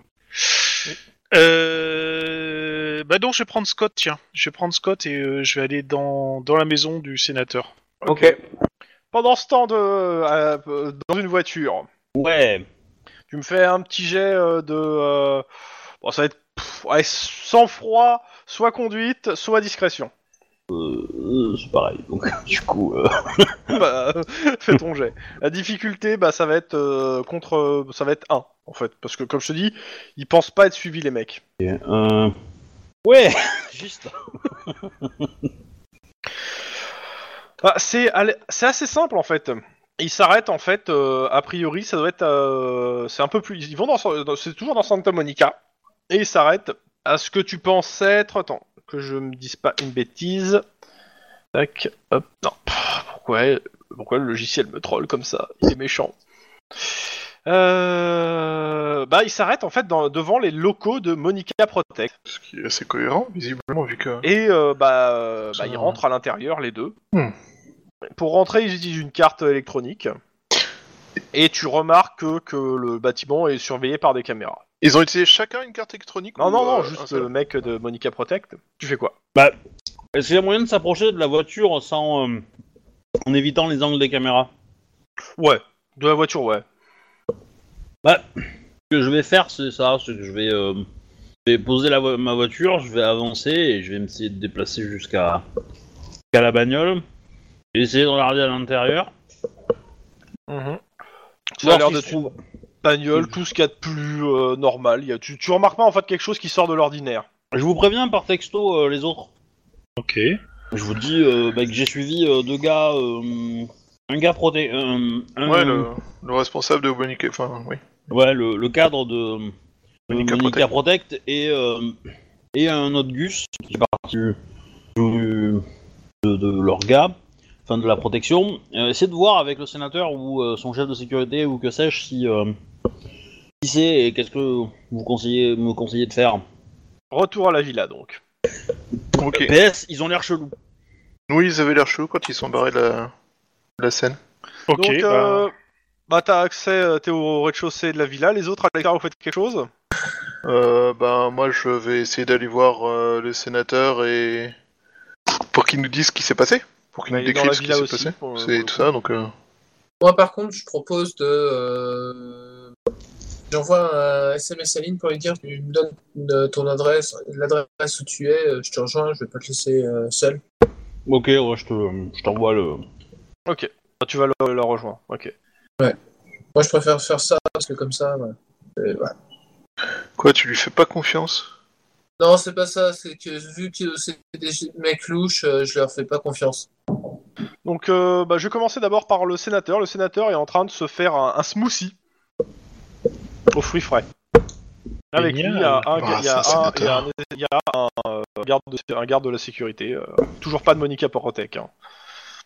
Euh... Bah donc je vais prendre Scott, tiens. Je vais prendre Scott et euh, je vais aller dans, dans la maison du sénateur. Ok. Pendant ce temps de, euh, euh, dans une voiture, Ouais. tu me fais un petit jet euh, de. euh, bon, ça va être pff, ouais, sans froid, soit conduite, soit discrétion. Euh, c'est pareil. Donc, du coup. euh, bah, euh, fais ton jet. La difficulté, bah, ça va être euh, contre, ça va être 1 en fait, parce que comme je te dis, ils pensent pas être suivis les mecs. euh, Ouais, juste. Ah, c'est assez simple en fait. Ils s'arrêtent en fait. euh, a priori, ça doit être. euh, c'est un peu plus. Ils vont dans. dans- C'est toujours dans Santa Monica et ils s'arrêtent à ce que tu penses être. Attends, que je me dise pas une bêtise. Tac, hop. Non. Pourquoi Pourquoi le logiciel me troll comme ça? Il est méchant. Euh... Bah, ils s'arrêtent en fait dans- devant les locaux de Monica Protect. Ce qui est assez cohérent, visiblement, vu que. Et euh, bah, euh, bah, ils rentrent à l'intérieur, les deux. Hmm. Pour rentrer, ils utilisent une carte électronique. Et tu remarques que, que le bâtiment est surveillé par des caméras. Ils ont utilisé chacun une carte électronique Non, ou, non, non, euh, juste le mec de Monica Protect. Tu fais quoi? Est-ce qu'il y a moyen de s'approcher de la voiture sans. euh, en évitant les angles des caméras? Ouais, de la voiture, ouais. Ce que je vais faire, c'est ça. C'est que je vais, euh, je vais poser la vo- ma voiture, je vais avancer et je vais essayer de déplacer jusqu'à jusqu'à la bagnole. Je vais essayer de regarder à l'intérieur. Mhm. Ça a voir l'air de se trouve- bagnole, tout ce qu'il y a de plus euh, normal. Il y a- tu, tu remarques pas en fait quelque chose qui sort de l'ordinaire. Je vous préviens par texto euh, les autres. Ok. Je vous dis euh, bah, que j'ai suivi euh, deux gars, euh, un gars proté, euh, un- Ouais, le, le responsable de Monica. Enfin, oui. ouais, le, le cadre de, de Monica Monica, Protect, et euh, et un autre Gus qui est parti du- de, de leur gars, enfin de la protection. Euh, essayez de voir avec le sénateur ou euh, son chef de sécurité ou que sais-je si euh, qui c'est et qu'est-ce que vous conseillez me conseillez de faire. Retour à la villa donc. Ok. PS, ils ont l'air chelous. Oui, ils avaient l'air chauds quand ils sont barrés de la, de la scène. Ok. donc bah, euh, bah t'as accès, t'es au rez-de-chaussée de la villa, les autres à l'extérieur vous faites quelque chose? Euh, ben, moi, je vais essayer d'aller voir euh, le sénateur et. pour qu'il nous dise ce qui s'est passé. Pour qu'il Bah, nous décrive ce qui s'est aussi, passé. C'est tout ça, donc. euh, Moi, par contre, je propose de. euh, J'envoie un SMS à Lynn pour lui dire tu me donnes ton adresse, l'adresse où tu es, euh, je te rejoins, je vais pas te laisser euh, seul. Ok, ouais, je te, je t'envoie le. Ok. Ah, Tu vas le, le rejoindre. Ok. Moi, je préfère faire ça parce que comme ça. ouais. Quoi, tu lui fais pas confiance? Non, c'est pas ça, c'est que vu que c'est des mecs louches, euh, je leur fais pas confiance. Donc, euh, bah, je vais commencer d'abord par le sénateur. Le sénateur est en train de se faire un, un smoothie aux fruits frais. Avec lui, il y a un, il y a ça, un, il y a sénateur. un, il y a un, garde de, un garde de la sécurité. euh, toujours pas de Monica Porotec. Hein.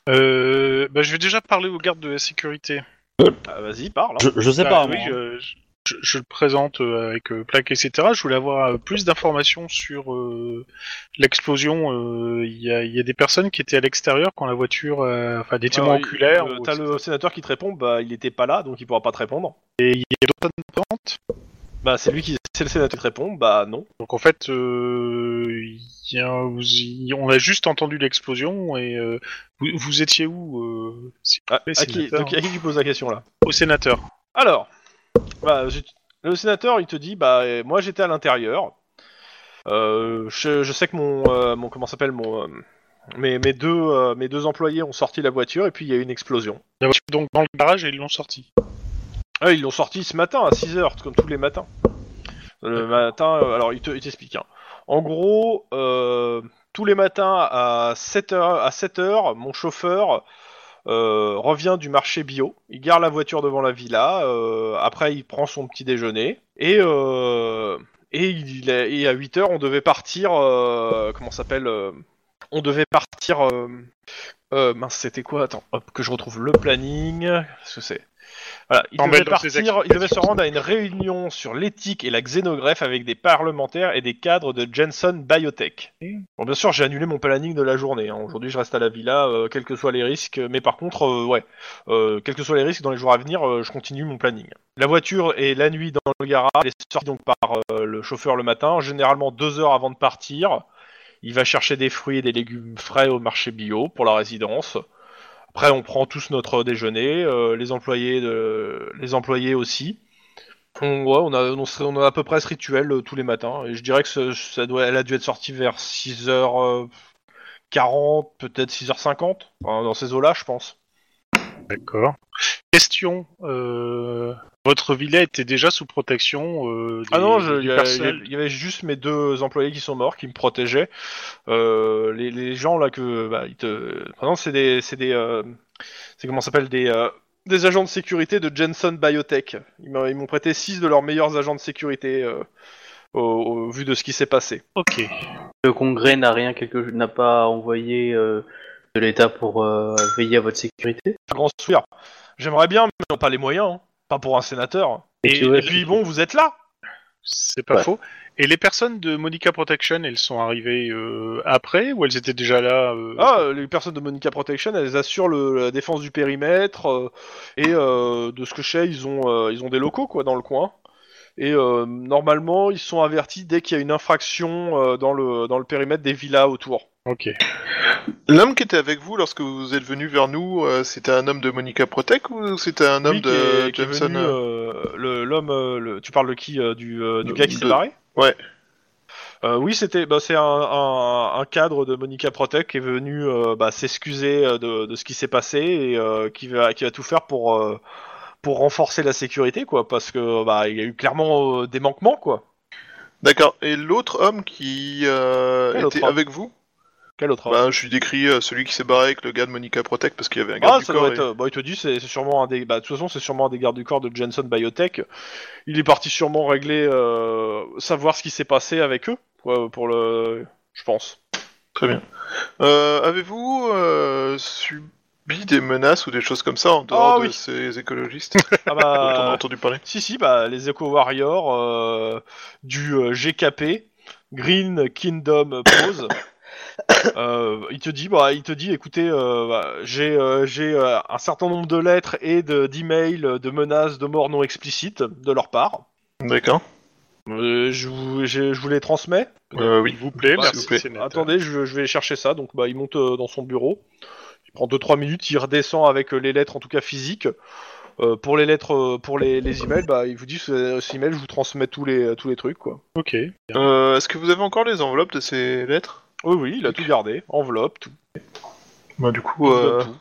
Euh, bah, je vais déjà parler aux gardes de la sécurité. Ah, Vas-y, parle. hein. Je, je sais Bah, pas, oui, moi. hein. je, je- je le présente euh, avec euh, plaque, etc. Je voulais avoir euh, plus d'informations sur euh, l'explosion. Il y, a, il y a des personnes qui étaient à l'extérieur quand la voiture, enfin des témoins oculaires. ou- T'as le sénateur qui te répond, bah il était pas là, donc il pourra pas te répondre. Et il y a d'autres. Bah c'est lui qui, c'est le sénateur qui te répond, bah non. Donc en fait, euh, il y a- vous y- on a juste entendu l'explosion et euh, vous, vous étiez où euh, si- Ah, le à, qui, sénateur donc, à qui tu poses la question là? Au sénateur. Alors, bah, le sénateur, il te dit, bah, euh, moi j'étais à l'intérieur. Euh, je, je sais que mon, euh, mon comment s'appelle mon, euh, mes, mes deux, mes deux employés ont sorti la voiture et puis il y a eu une explosion. La voiture donc dans le garage et ils l'ont sorti. Ah, ils l'ont sorti ce matin à 6h, comme tous les matins. Le matin, alors il te- t'explique. hein. En gros, tous les matins à 7h, à 7h mon chauffeur revient du marché bio. Il garde la voiture devant la villa. euh, après, il prend son petit déjeuner. Et, euh, et, il et à 8h, on devait partir. euh, comment s'appelle euh, On devait partir. euh, euh, mince, c'était quoi? Attends, hop, que je retrouve le planning. Qu'est-ce que c'est voilà, il devait partir, il devait se rendre à une réunion sur l'éthique et la xénogreffe avec des parlementaires et des cadres de Jensen Biotech. Bon, bien sûr, j'ai annulé mon planning de la journée. hein. Aujourd'hui, je reste à la villa, euh, quels que soient les risques. Mais par contre, euh, ouais, euh, quels que soient les risques, dans les jours à venir, euh, je continue mon planning. La voiture est la nuit dans le garage. Elle est sortie donc par euh, le chauffeur le matin, généralement deux heures avant de partir. Il va chercher des fruits et des légumes frais au marché bio pour la résidence. Après, on prend tous notre déjeuner, euh, les employés, de... les employés aussi. On, ouais, on a, on, a à peu près ce rituel euh, tous les matins. Et je dirais que ce- ça doit, elle a dû être sortie vers 6h40, peut-être 6h50, enfin, dans ces eaux-là, je pense. D'accord. Question. Euh, votre villa était déjà sous protection euh, des, Ah non, je- il y, a- personnel il y avait juste mes deux employés qui sont morts, qui me protégeaient. Euh, les, les gens là que, bah, ils te, maintenant c'est des, c'est des, euh, c'est comment ça s'appelle des, euh, des agents de sécurité de Jensen Biotech. Ils m'ont ils m'ont prêté six de leurs meilleurs agents de sécurité euh, au, au vu de ce qui s'est passé. Ok. Le Congrès n'a rien quelque n'a pas envoyé euh, de l'État pour euh, veiller à votre sécurité? Un grand sourire. J'aimerais bien, mais on n'a pas les moyens. hein. Pas pour un sénateur. Et, tu vois, Et puis bon, vous êtes là. c'est pas Ouais. faux. Et les personnes de Monica Protection, elles sont arrivées euh, après ou elles étaient déjà là euh, Ah, les personnes de Monica Protection, elles assurent le- la défense du périmètre euh, et euh, de ce que je sais, ils ont euh, ils ont des locaux quoi dans le coin. Et euh, normalement, ils sont avertis dès qu'il y a une infraction euh, dans le dans le périmètre des villas autour. Ok. L'homme qui était avec vous lorsque vous êtes venu vers nous, euh, c'était un homme de Monica Protec ou c'était un homme qui de est, qui est Jameson venu, euh, le- l'homme, euh, le- tu parles de qui euh, Du, euh, du De- gars qui s'est de- barré? Ouais. Euh, oui, c'était, bah, c'est un, un, un cadre de Monica Protec qui est venu euh, bah, s'excuser euh, de, de ce qui s'est passé et euh, qui va, qui va tout faire pour euh, pour renforcer la sécurité, quoi, parce que bah, il y a eu clairement euh, des manquements, quoi. D'accord. Et l'autre homme qui euh, était homme avec vous? Quel autre Bah, je lui décris euh, celui qui s'est barré avec le gars de Monica Protect parce qu'il y avait un garde Ah, du ça corps. doit et- être. euh, Bah, il te dit, c'est c'est sûrement un des. Bah, de toute façon, c'est sûrement un des gardes du corps de Jensen Biotech. Il est parti sûrement régler, euh, savoir ce qui s'est passé avec eux, quoi, pour le. Je pense. Très bien. Euh, Avez-vous euh, subi des menaces ou des choses comme ça en dehors Ah, de oui. ces écologistes? Ah dont on a bah. entendu parler Si, si, bah, les Eco Warriors euh, du euh, GKP, Green Kingdom Pose, Euh, il te dit, bah, il te dit, écoutez, euh, bah, j'ai, euh, j'ai euh, un certain nombre de lettres et de, d'emails, de menaces, de morts non explicites de leur part. D'accord. Euh, je, vous, je, je vous les transmets. Euh, oui. S'il vous plaît, Bah, merci. s'il vous plaît. c'est net. Attendez, je, je vais chercher ça. Donc, bah, il monte euh, dans son bureau. Il prend 2-3 minutes, il redescend avec euh, les lettres, en tout cas physiques. Euh, pour les lettres, euh, pour les, les emails, bah, il vous dit, ce, ce email, je vous transmets tous les, tous les trucs, quoi. Ok. Euh, Est-ce que vous avez encore les enveloppes de ces lettres? Oui, oui, il a tout gardé, enveloppe, tout. Bah du coup, tout, euh, tout.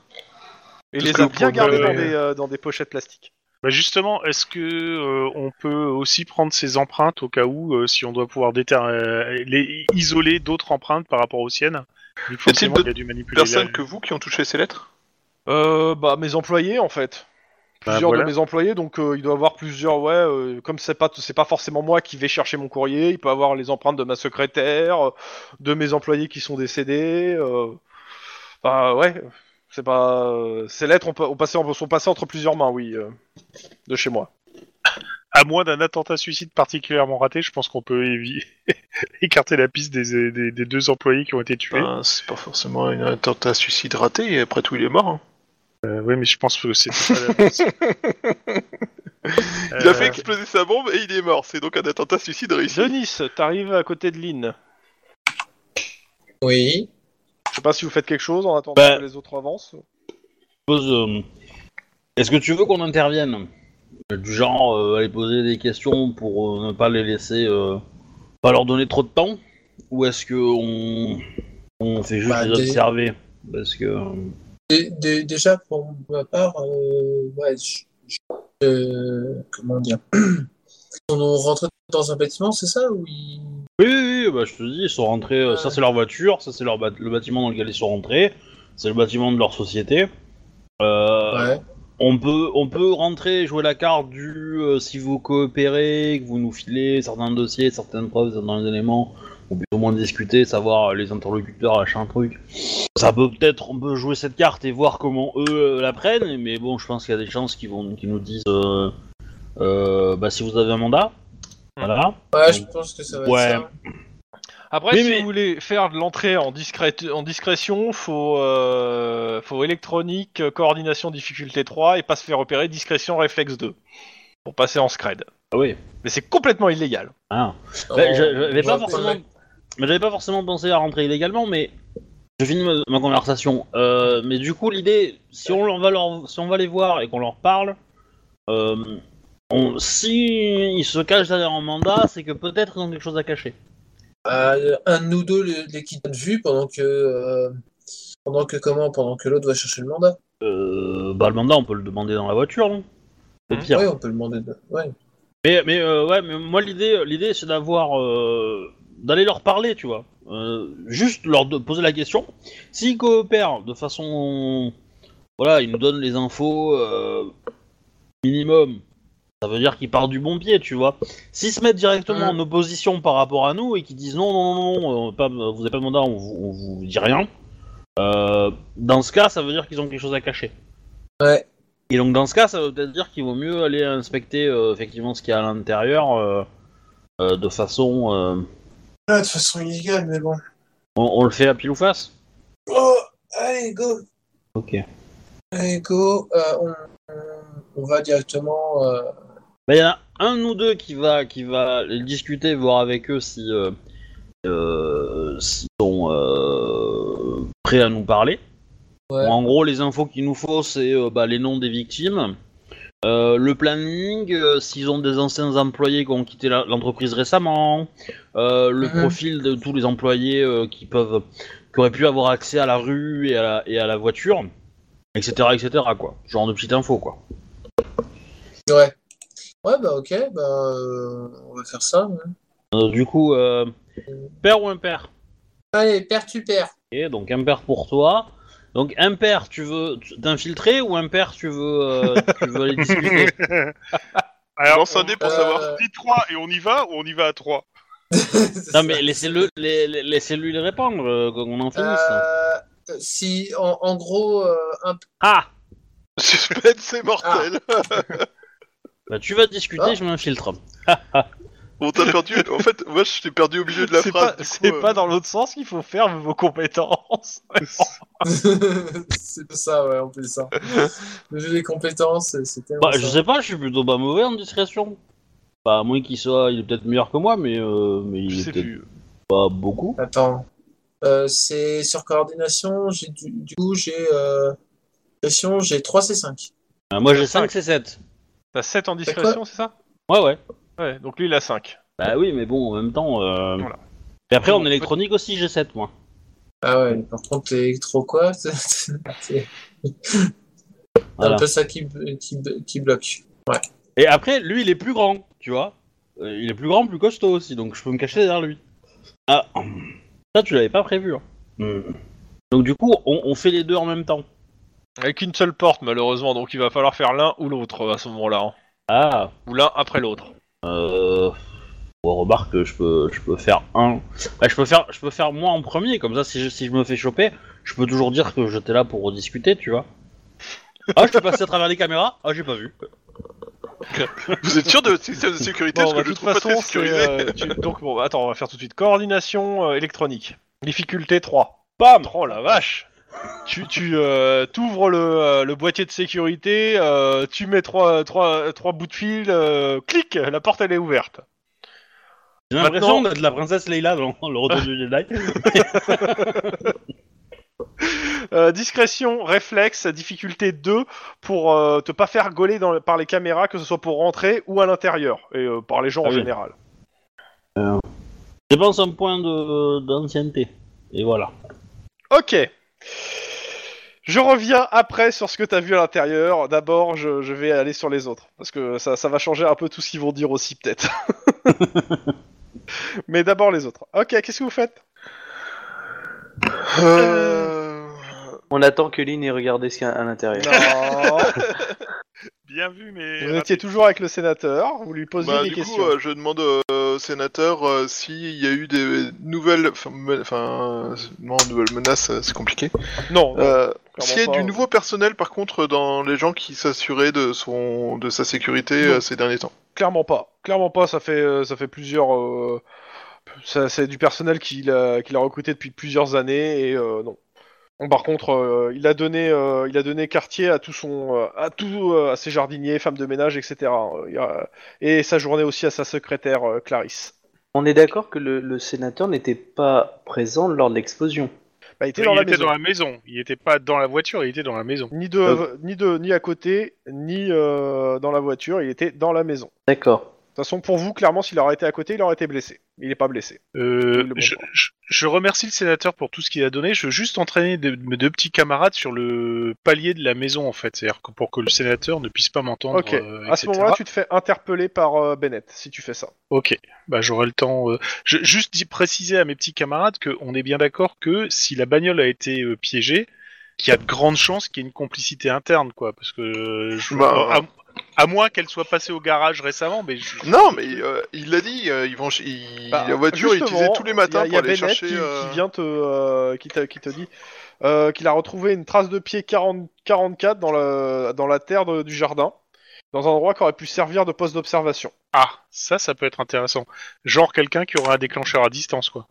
Et les a bien gardés dans des, euh, dans des pochettes plastiques. Bah justement, est-ce que euh, on peut aussi prendre ces empreintes au cas où, euh, si on doit pouvoir déter euh, les isoler d'autres empreintes par rapport aux siennes? Vu que Y forcément, a dû manipuler. personnes la- que vous qui ont touché ces lettres? Euh, bah, mes employés, en fait. Bah, Plusieurs voilà. de mes employés, donc euh, il doit avoir plusieurs, ouais, euh, comme c'est pas, c'est pas forcément moi qui vais chercher mon courrier, il peut avoir les empreintes de ma secrétaire, euh, de mes employés qui sont décédés, euh, bah ouais, c'est pas, euh, ces lettres ont, pa- ont passé, sont passées entre plusieurs mains, oui, euh, de chez moi. À moins d'un attentat suicide particulièrement raté, je pense qu'on peut écarter la piste des, des- des deux employés qui ont été tués. Ben, C'est pas forcément un attentat suicide raté, après tout il est mort. hein. Euh, oui, mais je pense que c'est pas la- Il a Euh, fait exploser sa bombe et il est mort, c'est donc un attentat suicide réussi. Denis, t'arrives à côté de Lynn. Oui. Je sais pas si vous faites quelque chose en attendant Bah. que les autres avancent. pose, euh, Est-ce que tu veux qu'on intervienne? Euh, Du genre, euh, aller poser des questions pour euh, ne pas les laisser, euh, pas leur donner trop de temps? Ou est-ce que on, on fait juste Bah, les des- observer? Parce que. euh, déjà, pour ma part, euh, ouais, je, je- euh, comment dire On est rentré dans un bâtiment, c'est ça ou ils- Oui, oui, oui, bah, je te dis, ils sont rentrés. euh, Ça, c'est leur voiture, ça, c'est leur bat- le bâtiment dans lequel ils sont rentrés, c'est le bâtiment de leur société. Euh, Ouais. On peut, on peut rentrer et jouer la carte du euh, si vous coopérez, que vous nous filez certains dossiers, certaines preuves, certains éléments, on peut au moins discuter, savoir euh, les interlocuteurs, machin truc. Ça peut peut-être, on peut jouer cette carte et voir comment eux euh, la prennent, mais bon, je pense qu'il y a des chances qu'ils vont, qu'ils nous disent, euh, euh, bah si vous avez un mandat, voilà. Ouais, je pense que ça va ouais. être ça. Après, si mais- vous voulez faire de l'entrée en, discrét- en discrétion, faut, euh, faut électronique, coordination, difficulté 3 et pas se faire repérer, discrétion, réflexe 2. Pour passer en scred. Ah oui. Mais c'est complètement illégal. Ah. Non, Bah, je- pas forcément, mais j'avais pas forcément pensé à rentrer illégalement, mais je finis ma, ma conversation. Euh, mais du coup, l'idée, si on leur va leur, si on va les voir et qu'on leur parle, euh, on, si ils se cachent derrière un mandat, c'est que peut-être ils ont quelque chose à cacher. Euh, un de nous deux les, quitte de vue pendant que euh, pendant que comment pendant que l'autre va chercher le mandat. Bah le mandat, on peut le demander dans la voiture, non? Mhm. pire. Ouais, on peut le demander. De... Ouais. Mais, mais ouais, mais moi l'idée, l'idée c'est d'avoir, d'aller leur parler, tu vois. Euh, juste leur de- poser la question. S'ils coopèrent de façon, voilà, ils nous donnent les infos euh, minimum. Ça veut dire qu'ils partent du bon pied, tu vois. S'ils se mettent directement en opposition par rapport à nous et qu'ils disent non, non, non, non, pas, vous n'avez pas de mandat, on vous, on vous dit rien. euh, dans ce cas, ça veut dire qu'ils ont quelque chose à cacher. Ouais. Et donc dans ce cas, ça veut peut-être dire qu'il vaut mieux aller inspecter effectivement ce qu'il y a à l'intérieur de façon... de façon illégale, mais bon. on, on le fait à pile ou face? Oh, allez go, Ok. allez go. Euh, on, on- on va directement. euh, Bah, il y en a un ou deux qui va, qui va les discuter, voir avec eux si... Euh, euh, s'ils sont euh, prêts à nous parler. Ouais. Bon, en gros, les infos qu'il nous faut, c'est euh, bah, les noms des victimes, euh, le planning, euh, s'ils ont des anciens employés qui ont quitté la- l'entreprise récemment, euh, le Mhm. profil de tous les employés euh, qui peuvent, qui auraient pu avoir accès à la rue et à la, et à la voiture, etc., etc. Quoi, genre de petites infos quoi. Ouais. Ouais, bah ok, bah euh, on va faire ça. ouais. Euh, du coup, euh, père ou impair Allez, père, tu perds. Ok, donc impair pour toi. Donc impair, tu veux t'infiltrer ou impair, tu veux, euh, tu veux aller discuter? Alors, Lance un on- dé pour Euh, savoir. on dit 3 et on y va ou on y va à 3 Non mais laissez-le, les- les- laissez-lui les répondre, euh, qu'on en finisse. Euh, si, en, en gros, euh, un... Ah Suspense, c'est mortel. Bah tu vas discuter, Ah. je m'infiltre. On t'a perdu. En fait, moi, je t'ai perdu au milieu de la C'est phrase. pas, c'est euh, pas dans l'autre sens qu'il faut faire vos compétences. c'est ça, ouais, on fait ça. Le jeu des compétences, c'est tellement. Bah, je sais pas, je suis plutôt pas mauvais en discrétion. Bah, à moins qu'il soit, il est peut-être meilleur que moi, mais, euh, mais Je il est sais peut-être plus. pas beaucoup. Attends. Euh, c'est sur coordination, j'ai du, du coup, j'ai. Euh... discrétion, J'ai 3 C5. Euh, moi, j'ai Cinq. 5 C7. T'as 7 en discrétion, c'est ça? Ouais, ouais. Ouais, donc lui il a 5. Bah oui, mais bon, en même temps. Euh... Voilà. Et après, en électronique aussi, j'ai 7, moi. Ah ouais, par contre, t'es trop quoi C'est c'est Voilà. un peu ça qui, qui, qui bloque. Et après, lui, il est plus grand, tu vois. Euh, il est plus grand, plus costaud aussi, donc je peux me cacher derrière lui. Ah, ça, tu l'avais pas prévu. Hein. Hmm. Donc, du coup, on, on fait les deux en même temps. Avec une seule porte malheureusement, donc il va falloir faire l'un ou l'autre à ce moment-là. hein. Ah, Ou l'un après l'autre. Euh. Bon, remarque que je peux, je peux faire un. Bah, je peux faire, je peux faire moi en premier, comme ça, si je, si je me fais choper, je peux toujours dire que j'étais là pour rediscuter, tu vois. Ah, je suis passé à travers les caméras Ah, j'ai pas vu. Vous êtes sûr de votre système de sécurité Bon, Parce bah, que de je toute trouve pas très sécurisé. euh, tu- donc bon, attends, on va faire tout de suite. Coordination euh, électronique. Difficulté 3. Bam Oh la vache Tu, tu euh, t'ouvres le, euh, le boîtier de sécurité, euh, tu mets trois, trois, trois bouts de fil, euh, clic, la porte elle est ouverte. J'ai l'impression d'être la princesse Leila dans le retour du Jedi. Discrétion, réflexe, difficulté 2 pour te pas faire gauler dans, par les caméras, que ce soit pour rentrer ou à l'intérieur, et par les gens Ah en oui. général. Je dépense un point d'ancienneté. Et voilà. Ok. Je reviens après sur ce que t'as vu à l'intérieur. D'abord, je, je vais aller sur les autres. Parce que ça, ça va changer un peu tout ce qu'ils vont dire aussi, peut-être. Mais d'abord les autres. Ok, qu'est-ce que vous faites? Euh... On attend que Lynn ait regardé ce qu'il y a à l'intérieur. Non. Bien vu, mais. Vous étiez toujours avec le sénateur. Vous lui posiez Bah, des du questions. coup, euh, je demande euh, au sénateur euh, s'il y a eu des nouvelles, enfin, me- enfin, euh, non, nouvelles menaces, euh, c'est compliqué. Non. Euh, s'il y a pas. du nouveau personnel, par contre, dans les gens qui s'assuraient de son, de sa sécurité Non. euh, ces derniers temps. Clairement pas. Clairement pas. Ça fait, euh, ça fait plusieurs. euh, ça- c'est du personnel qu'il a, qu'il a recruté depuis plusieurs années et euh, non. Bon, par contre, euh, il a donné, euh, il a donné quartier à tout son, euh, à tout, euh, à ses jardiniers, femmes de ménage, etc. Et sa journée aussi à sa secrétaire euh, Clarisse. On est d'accord que le, le sénateur n'était pas présent lors de l'explosion. Bah, il était il dans la était maison. dans la maison. Il était pas dans la voiture, il était dans la maison. Ni de, ni de, ni à côté, ni euh, dans la voiture. Il était dans la maison. D'accord. De toute façon, pour vous, clairement, s'il aurait été à côté, il aurait été blessé. Il est pas blessé. Euh, je, point. je- je remercie le sénateur pour tout ce qu'il a donné. Je veux juste entraîner de- mes deux petits camarades sur le palier de la maison, en fait. C'est-à-dire que pour que le sénateur ne puisse pas m'entendre. Ok. euh, à ce moment-là, tu te fais interpeller par euh, Bennett si tu fais ça. Ok, bah j'aurai le temps. euh, Je, juste d'y préciser à mes petits camarades qu'on est bien d'accord que si la bagnole a été euh, piégée, qu'il y a de grandes chances qu'il y ait une complicité interne, quoi. Parce que euh, je, Bah, à, à moins qu'elle soit passée au garage récemment, mais je- Non, mais euh, il l'a dit, euh, ils vont, ch- ils- Bah, la voiture est utilisée justement, tous les matins il y a, pour il y a aller Bennett chercher. qui, euh, qui vient te, euh, qui, te, qui te dit euh, qu'il a retrouvé une trace de pied 40, 44 dans la, dans la terre de- du jardin, dans un endroit qui aurait pu servir de poste d'observation. ah, ça, ça peut être intéressant. Genre quelqu'un qui aura un déclencheur à distance, quoi.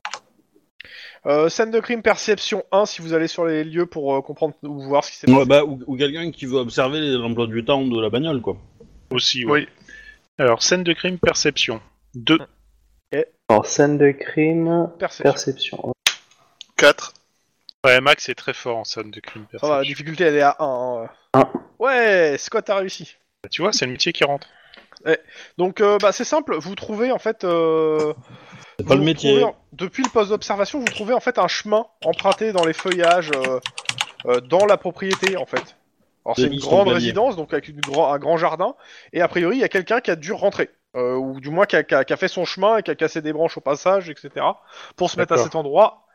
Euh, scène de crime perception 1 si vous allez sur les lieux pour euh, comprendre ou voir ce qui s'est passé. Bah, ou, ou quelqu'un qui veut observer l'emploi du temps de la bagnole, quoi. Aussi, ouais. Oui. Alors, scène de crime, perception. 2. Alors, scène de crime, Perception. perception. 4. Ouais, Max est très fort en scène de crime, Ça va, la perception. difficulté elle est à 1. Un. Ouais, Scott a réussi. Tu vois, c'est le métier qui rentre. Donc euh, bah, c'est simple, vous trouvez en fait... Euh, C'est pas le métier. trouvez, depuis le poste d'observation, vous trouvez en fait un chemin emprunté dans les feuillages euh, euh, dans la propriété en fait. Alors c'est une grande résidence, donc avec une grand- un grand jardin, et a priori il y a quelqu'un qui a dû rentrer, euh, ou du moins qui a, qui a- qui a fait son chemin et qui a cassé des branches au passage, etc. pour se mettre à cet endroit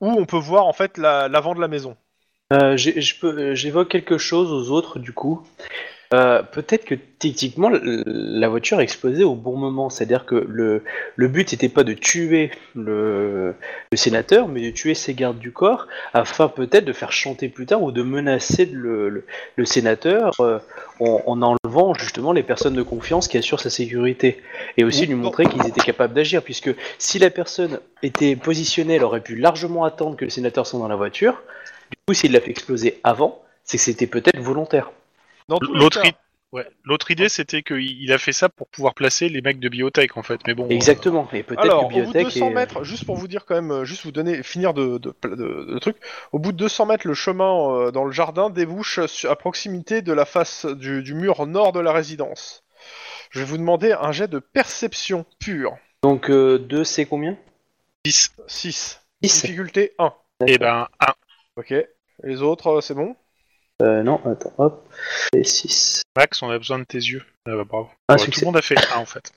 où on peut voir en fait la- l'avant de la maison. Euh, j'ai- je peux- euh, J'évoque quelque chose aux autres du coup. Euh, peut-être que techniquement la voiture a explosé au bon moment, c'est-à-dire que le, but n'était pas de tuer le, sénateur, mais de tuer ses gardes du corps, afin peut-être de faire chanter plus tard ou de menacer le, sénateur euh, en, en enlevant justement les personnes de confiance qui assurent sa sécurité, et aussi lui montrer qu'ils étaient capables d'agir, puisque si la personne était positionnée, elle aurait pu largement attendre que le sénateur soit dans la voiture. Du coup, s'il l'a fait exploser avant, c'est que c'était peut-être volontaire. L'autre i- ouais. Idée, c'était qu'il il a fait ça pour pouvoir placer les mecs de biotech, en fait. Mais bon. euh, Exactement. Et peut-être Alors, que au bout de Biotech 200 est- mètres, juste pour vous dire quand même, euh, juste vous donner, finir de, de, de, de truc, au bout de 200 mètres, le chemin euh, dans le jardin débouche à proximité de la face du, du mur nord de la résidence. Je vais vous demander un jet de perception pure. Donc 2 c'est combien? 10. 6. 10 Difficulté 1. Et ben, 1. Ok. Les autres, euh, c'est bon? Euh, Non, attends, hop. Et 6. Max, on a besoin de tes yeux. Ah bah, bravo. Un Ouais, tout succès. le monde a fait 1, en fait.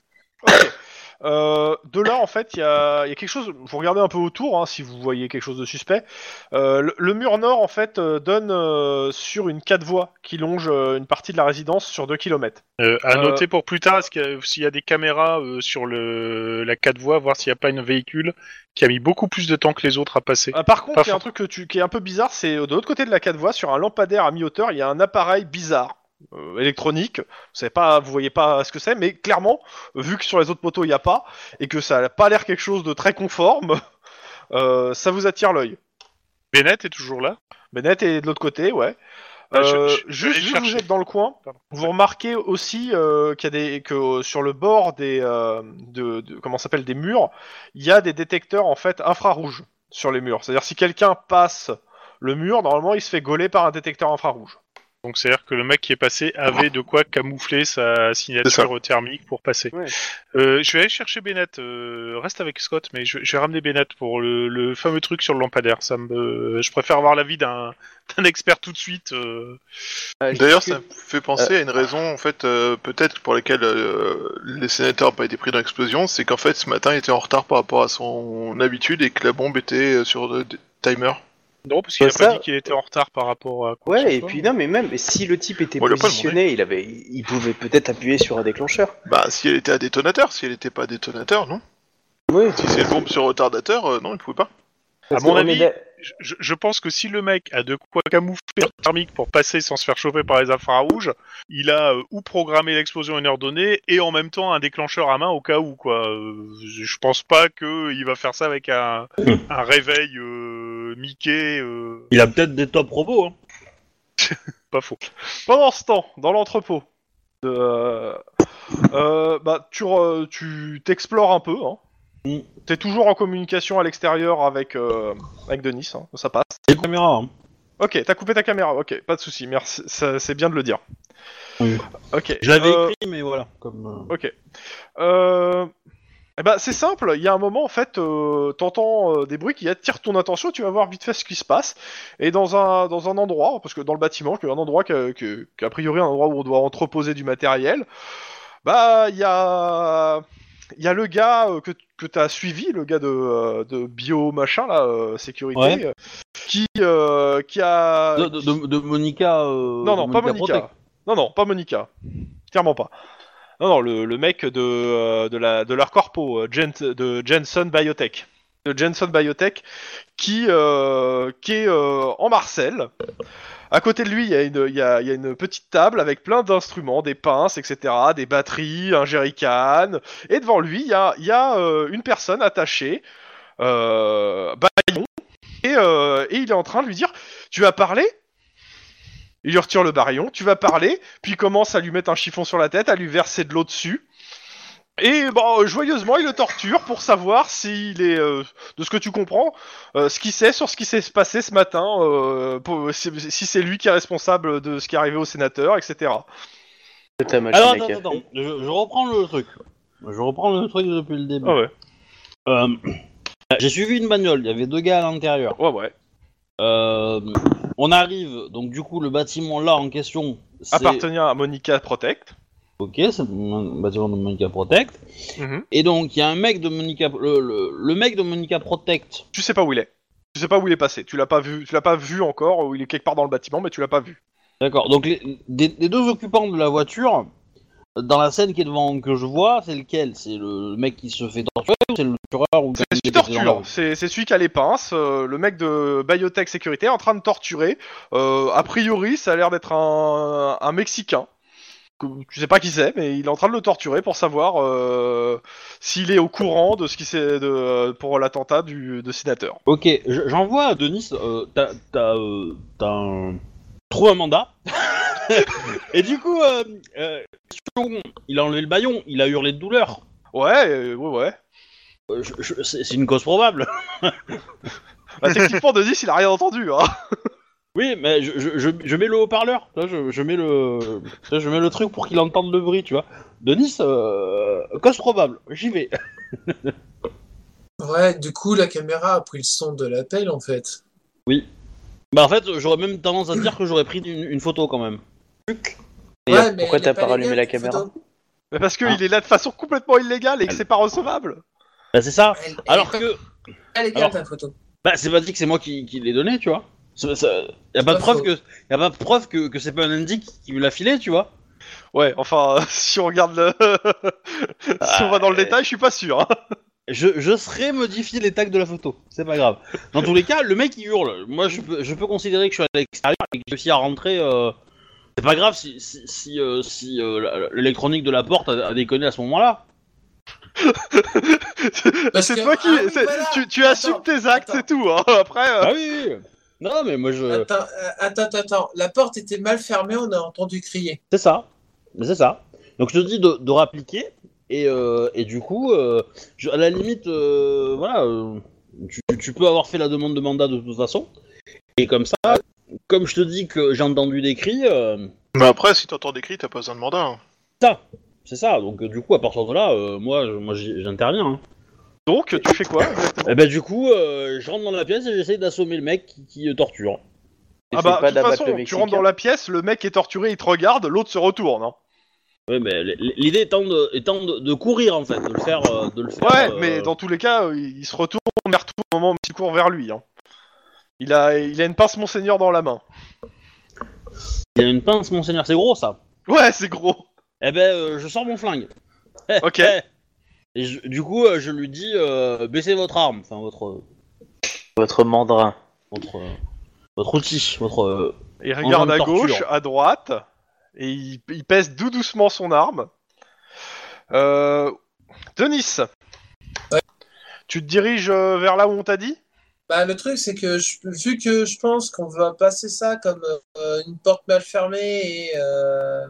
Euh, de là, en fait, il y a, il y a quelque chose. Vous regardez un peu autour, hein, si vous voyez quelque chose de suspect. Euh, le, le mur nord, en fait, euh, donne euh, sur une quatre voies qui longe euh, une partie de la résidence sur 2 km. Euh, à Euh, noter pour plus tard, est-ce qu'il y a- s'il y a des caméras euh, sur le, la 4 voies, voir s'il n'y a pas un véhicule qui a mis beaucoup plus de temps que les autres à passer. Euh, par contre, il y a un truc que tu, qui est un peu bizarre, c'est de l'autre côté de la quatre voies, sur un lampadaire à mi-hauteur, il y a un appareil bizarre. Euh, électronique, vous savez pas, vous voyez pas ce que c'est, mais clairement, vu que sur les autres poteaux il n'y a pas, et que ça n'a pas l'air quelque chose de très conforme, euh, ça vous attire l'œil. Bennett est toujours là? Bennett est de l'autre côté, ouais. Ah, je- Euh, je- je juste vais vu que vous êtes dans le coin, Pardon. vous remarquez aussi euh, qu'il y a des que euh, sur le bord des euh, de, de- comment s'appelle des murs, il y a des détecteurs en fait infrarouges sur les murs. C'est-à-dire si quelqu'un passe le mur, normalement il se fait gauler par un détecteur infrarouge. Donc c'est-à-dire que le mec qui est passé avait de quoi camoufler sa signature thermique pour passer. Ouais. Euh, je vais aller chercher Bennett. euh, reste avec Scott, mais je, je vais ramener Bennett pour le, le fameux truc sur le lampadaire. Ça me, je préfère avoir l'avis d'un expert tout de suite. euh. Euh, D'ailleurs, ça me fait penser à une raison, en fait, euh, peut-être pour laquelle euh, les sénateurs n'ont pas été pris dans l'explosion, c'est qu'en fait, ce matin, il était en retard par rapport à son habitude et que la bombe était euh, sur le timer. Non, parce qu'il Bah, a ça- pas dit qu'il était en retard par rapport à. quoi Ouais, et soit. puis non, mais même si le type était positionné, il avait, il pouvait peut-être appuyer sur un déclencheur. Bah, si elle était à détonateur, si elle n'était pas à détonateur, non. Oui. Si c'est une bombe sur retardateur, euh, non, il pouvait pas. À mon avis, je, je- je pense que si le mec a de quoi camoufler thermique pour passer sans se faire chauffer par les infrarouges, il a euh, ou programmé l'explosion à une heure donnée et en même temps un déclencheur à main au cas où quoi. Euh, je pense pas que il va faire ça avec un, un réveil euh, Mickey. euh, Il a peut-être des top robots. Hein. pas faux. Pendant ce temps, dans l'entrepôt, euh, euh, bah tu re- tu t'explores un peu. Hein. Mm. T'es toujours en communication à l'extérieur avec euh, avec Denis, hein, ça passe. Des caméras. Hein. Ok, t'as coupé ta caméra. Ok, pas de souci. Merci, ça- c'est bien de le dire. Oui. Ok. Je l'avais euh, écrit, mais voilà. Comme, euh, Ok. Euh... Eh ben, c'est simple, il y a un moment en fait, euh, t'entends euh, des bruits qui attirent ton attention, tu vas voir vite fait ce qui se passe. Et dans un, dans un endroit, parce que dans le bâtiment, a un endroit que, que, qu'a priori un endroit où on doit entreposer du matériel, bah il y a, il y a le gars euh, que, que t'as suivi, le gars de, euh, de bio machin là, euh, sécurité, Ouais. euh, qui, euh, qui a, de, de- de- Monica. euh, non, non, pas Monica. Protect. Non, non, pas Monica. Clairement pas. Non, non, le, mec de, euh, de, leur corpo, euh, de Jensen Biotech. Qui, euh, qui est en Marcel. À côté de lui, il y, a une- petite table avec plein d'instruments, des pinces, etc., des batteries, un jerrycan. Et devant lui, il y a, une personne attachée, et, et il est en train de lui dire Tu vas parler il lui retire le barillon, tu vas parler, puis il commence à lui mettre un chiffon sur la tête, à lui verser de l'eau dessus. Et bon, euh, joyeusement, il le torture pour savoir s'il est, euh, de ce que tu comprends, euh, ce qu'il sait sur ce qui s'est passé ce matin, euh, pour- si, si c'est lui qui est responsable de ce qui est arrivé au sénateur, etc. Ta machine Alors attends, café. attends, je, je reprends le truc. Je reprends le truc depuis le début. Ah ouais, Euh, J'ai suivi une bagnole, il y avait deux gars à l'intérieur. ouais, ouais. Euh, on arrive, donc du coup le bâtiment là en question, c'est Appartenant à Monica Protect. ok, c'est un bâtiment de Monica Protect. Mhm. Et donc il y a un mec de Monica, le, le, le mec de Monica Protect. Tu sais pas où il est. Tu sais pas où il est passé. Tu l'as pas vu. Tu l'as pas vu encore. Ou il est quelque part dans le bâtiment, mais tu l'as pas vu. D'accord. Donc les, des- les deux occupants de la voiture, dans la scène qui est devant que je vois, c'est lequel? C'est le mec qui se fait torturer ou c'est le tueur ou C'est le celui torture. C'est c'est celui qui a les pinces, euh, le mec de Biotech Sécurité est en train de torturer. Euh, a priori, ça a l'air d'être un, un Mexicain. Que- Tu sais pas qui c'est, mais il est en train de le torturer pour savoir euh, s'il est au courant de ce qui s'est de pour l'attentat du de sénateur. Ok, je- j'envoie à Denis. T'as un... trouvé un mandat. Et du coup, euh, euh, il a enlevé le baillon, il a hurlé de douleur. Ouais, euh, ouais, ouais. Euh, je- je- c'est c'est une cause probable. Bah, techniquement, Denis, il a rien entendu. Hein. Oui, mais je, je, je, je mets le haut-parleur, tu vois, je, je mets le tu vois, je mets le truc pour qu'il entende le bruit, tu vois. Denis, euh, cause probable, j'y vais. Ouais, du coup, la caméra a pris le son de l'appel, en fait. Bah en fait, j'aurais même tendance à dire que j'aurais pris une, une photo quand même. Et Ouais, alors, mais pourquoi elle est t'as pas rallumé la caméra. Mais parce qu'il Ah. est là de façon complètement illégale et que c'est pas recevable. Bah c'est ça. Elle- elle Alors est que, pas légale, alors- ta photo. bah c'est pas dit que c'est moi qui, qui l'ai donné, tu vois. Ça, ça- y a pas de preuve que, y a pas de preuve que, que c'est pas un indique qui me l'a filé, tu vois. Ouais, enfin, si on regarde le, si on va dans le Ah, détail, je suis pas sûr. hein. Je, je serais modifié les tags de la photo, c'est pas grave. Dans tous les cas, le mec il hurle. Moi je peux, je peux considérer que je suis à l'extérieur et que j'ai réussi à rentrer. euh, C'est pas grave si, si, si, euh, si, euh, la- l'électronique de la porte a, a déconné à ce moment-là. Parce c'est que- toi qui, ah oui, c'est- voilà. tu, tu Attends, assumes tes actes, attends. c'est tout. Hein. Après, euh, Ah oui, oui. oui. Non mais moi je. Attends, euh, attends, attends, attends. La porte était mal fermée, on a entendu crier. C'est ça. Mais C'est ça. Donc je te dis de, de rappliquer et, euh, et du coup, euh, je- à la limite, euh, voilà, euh, tu, tu peux avoir fait la demande de mandat de toute façon. Et comme ça, comme je te dis que j'ai entendu des cris, euh, Mais après, si t'entends des cris, t'as pas besoin de mandat. hein. ça, c'est ça. Donc euh, du coup, à partir de là, euh, moi, je- moi j'y- j'interviens. Hein. donc tu fais quoi exactement? Et ben du coup, euh, je rentre dans la pièce et j'essaye d'assommer le mec qui, qui, euh, torture. Ah bah, de toute façon, tu rentres dans la pièce, le mec est torturé, il te regarde, l'autre se retourne. Hein. Ouais, mais l- l'idée étant de, étant de, de courir en fait, de le faire, euh, de le faire. Ouais, euh, mais dans tous les cas, euh, il, il se retourne vers tout au moment où tu cours vers lui. Hein. Il a, il a une pince Monseigneur dans la main. Il a une pince, monseigneur, c'est gros ça. Ouais, c'est gros. Eh ben, euh, je sors mon flingue. Eh, Ok. eh. Et je- du coup, euh, je lui dis, euh, baissez votre arme, enfin votre, Votre mandrin. votre, euh, votre outil, votre. euh, Il regarde de à torture. gauche, à droite, et il, il pèse tout doucement son arme. Euh, Denis, Ouais. tu te diriges euh, vers là où on t'a dit? Bah, le truc, c'est que je- vu que je pense qu'on va passer ça comme euh, une porte mal fermée et euh,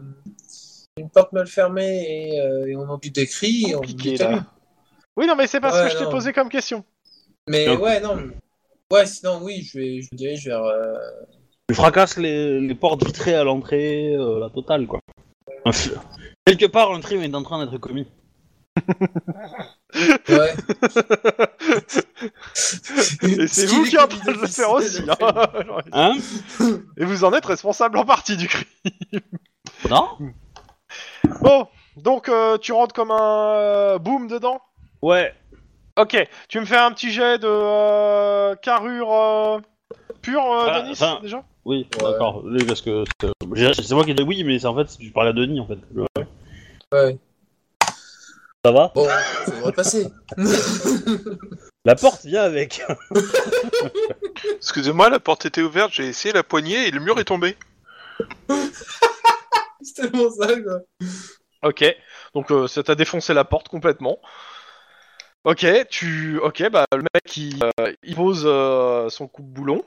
une porte mal fermée et, euh, et on entend des cris, Compliqué, là. Oui, non, mais c'est pas ce Ouais, que je t'ai posé comme question. Mais Donc- ouais, non. Ouais, sinon, oui, je vais, je dirige vers. euh, Je fracasse les, les portes vitrées à l'entrée, euh, la totale quoi. Quelque part, un crime est en train d'être commis. Ouais. Et c'est vous qui êtes en train de le faire aussi. hein. Hein? Et vous en êtes responsable en partie du crime. Non? Bon, donc euh, tu rentres comme un euh, boom dedans? Ouais. Ok, tu me fais un petit jet de euh, carrure euh, pure, euh, Ah, Denis, déjà? Oui, Ouais. d'accord. Oui, parce que c'est moi qui ai dit oui, mais c'est en fait, tu parlais à Denis en fait. Le- Ouais. Ça va Bon, ça devrait passer. La porte vient avec. Excusez-moi, la porte était ouverte, j'ai essayé la poignée et le mur est tombé. c'est tellement ça, quoi. Ok, donc euh, ça t'a défoncé la porte complètement. Ok, tu, ok, bah le mec il, euh, il pose euh, son coup de boulon.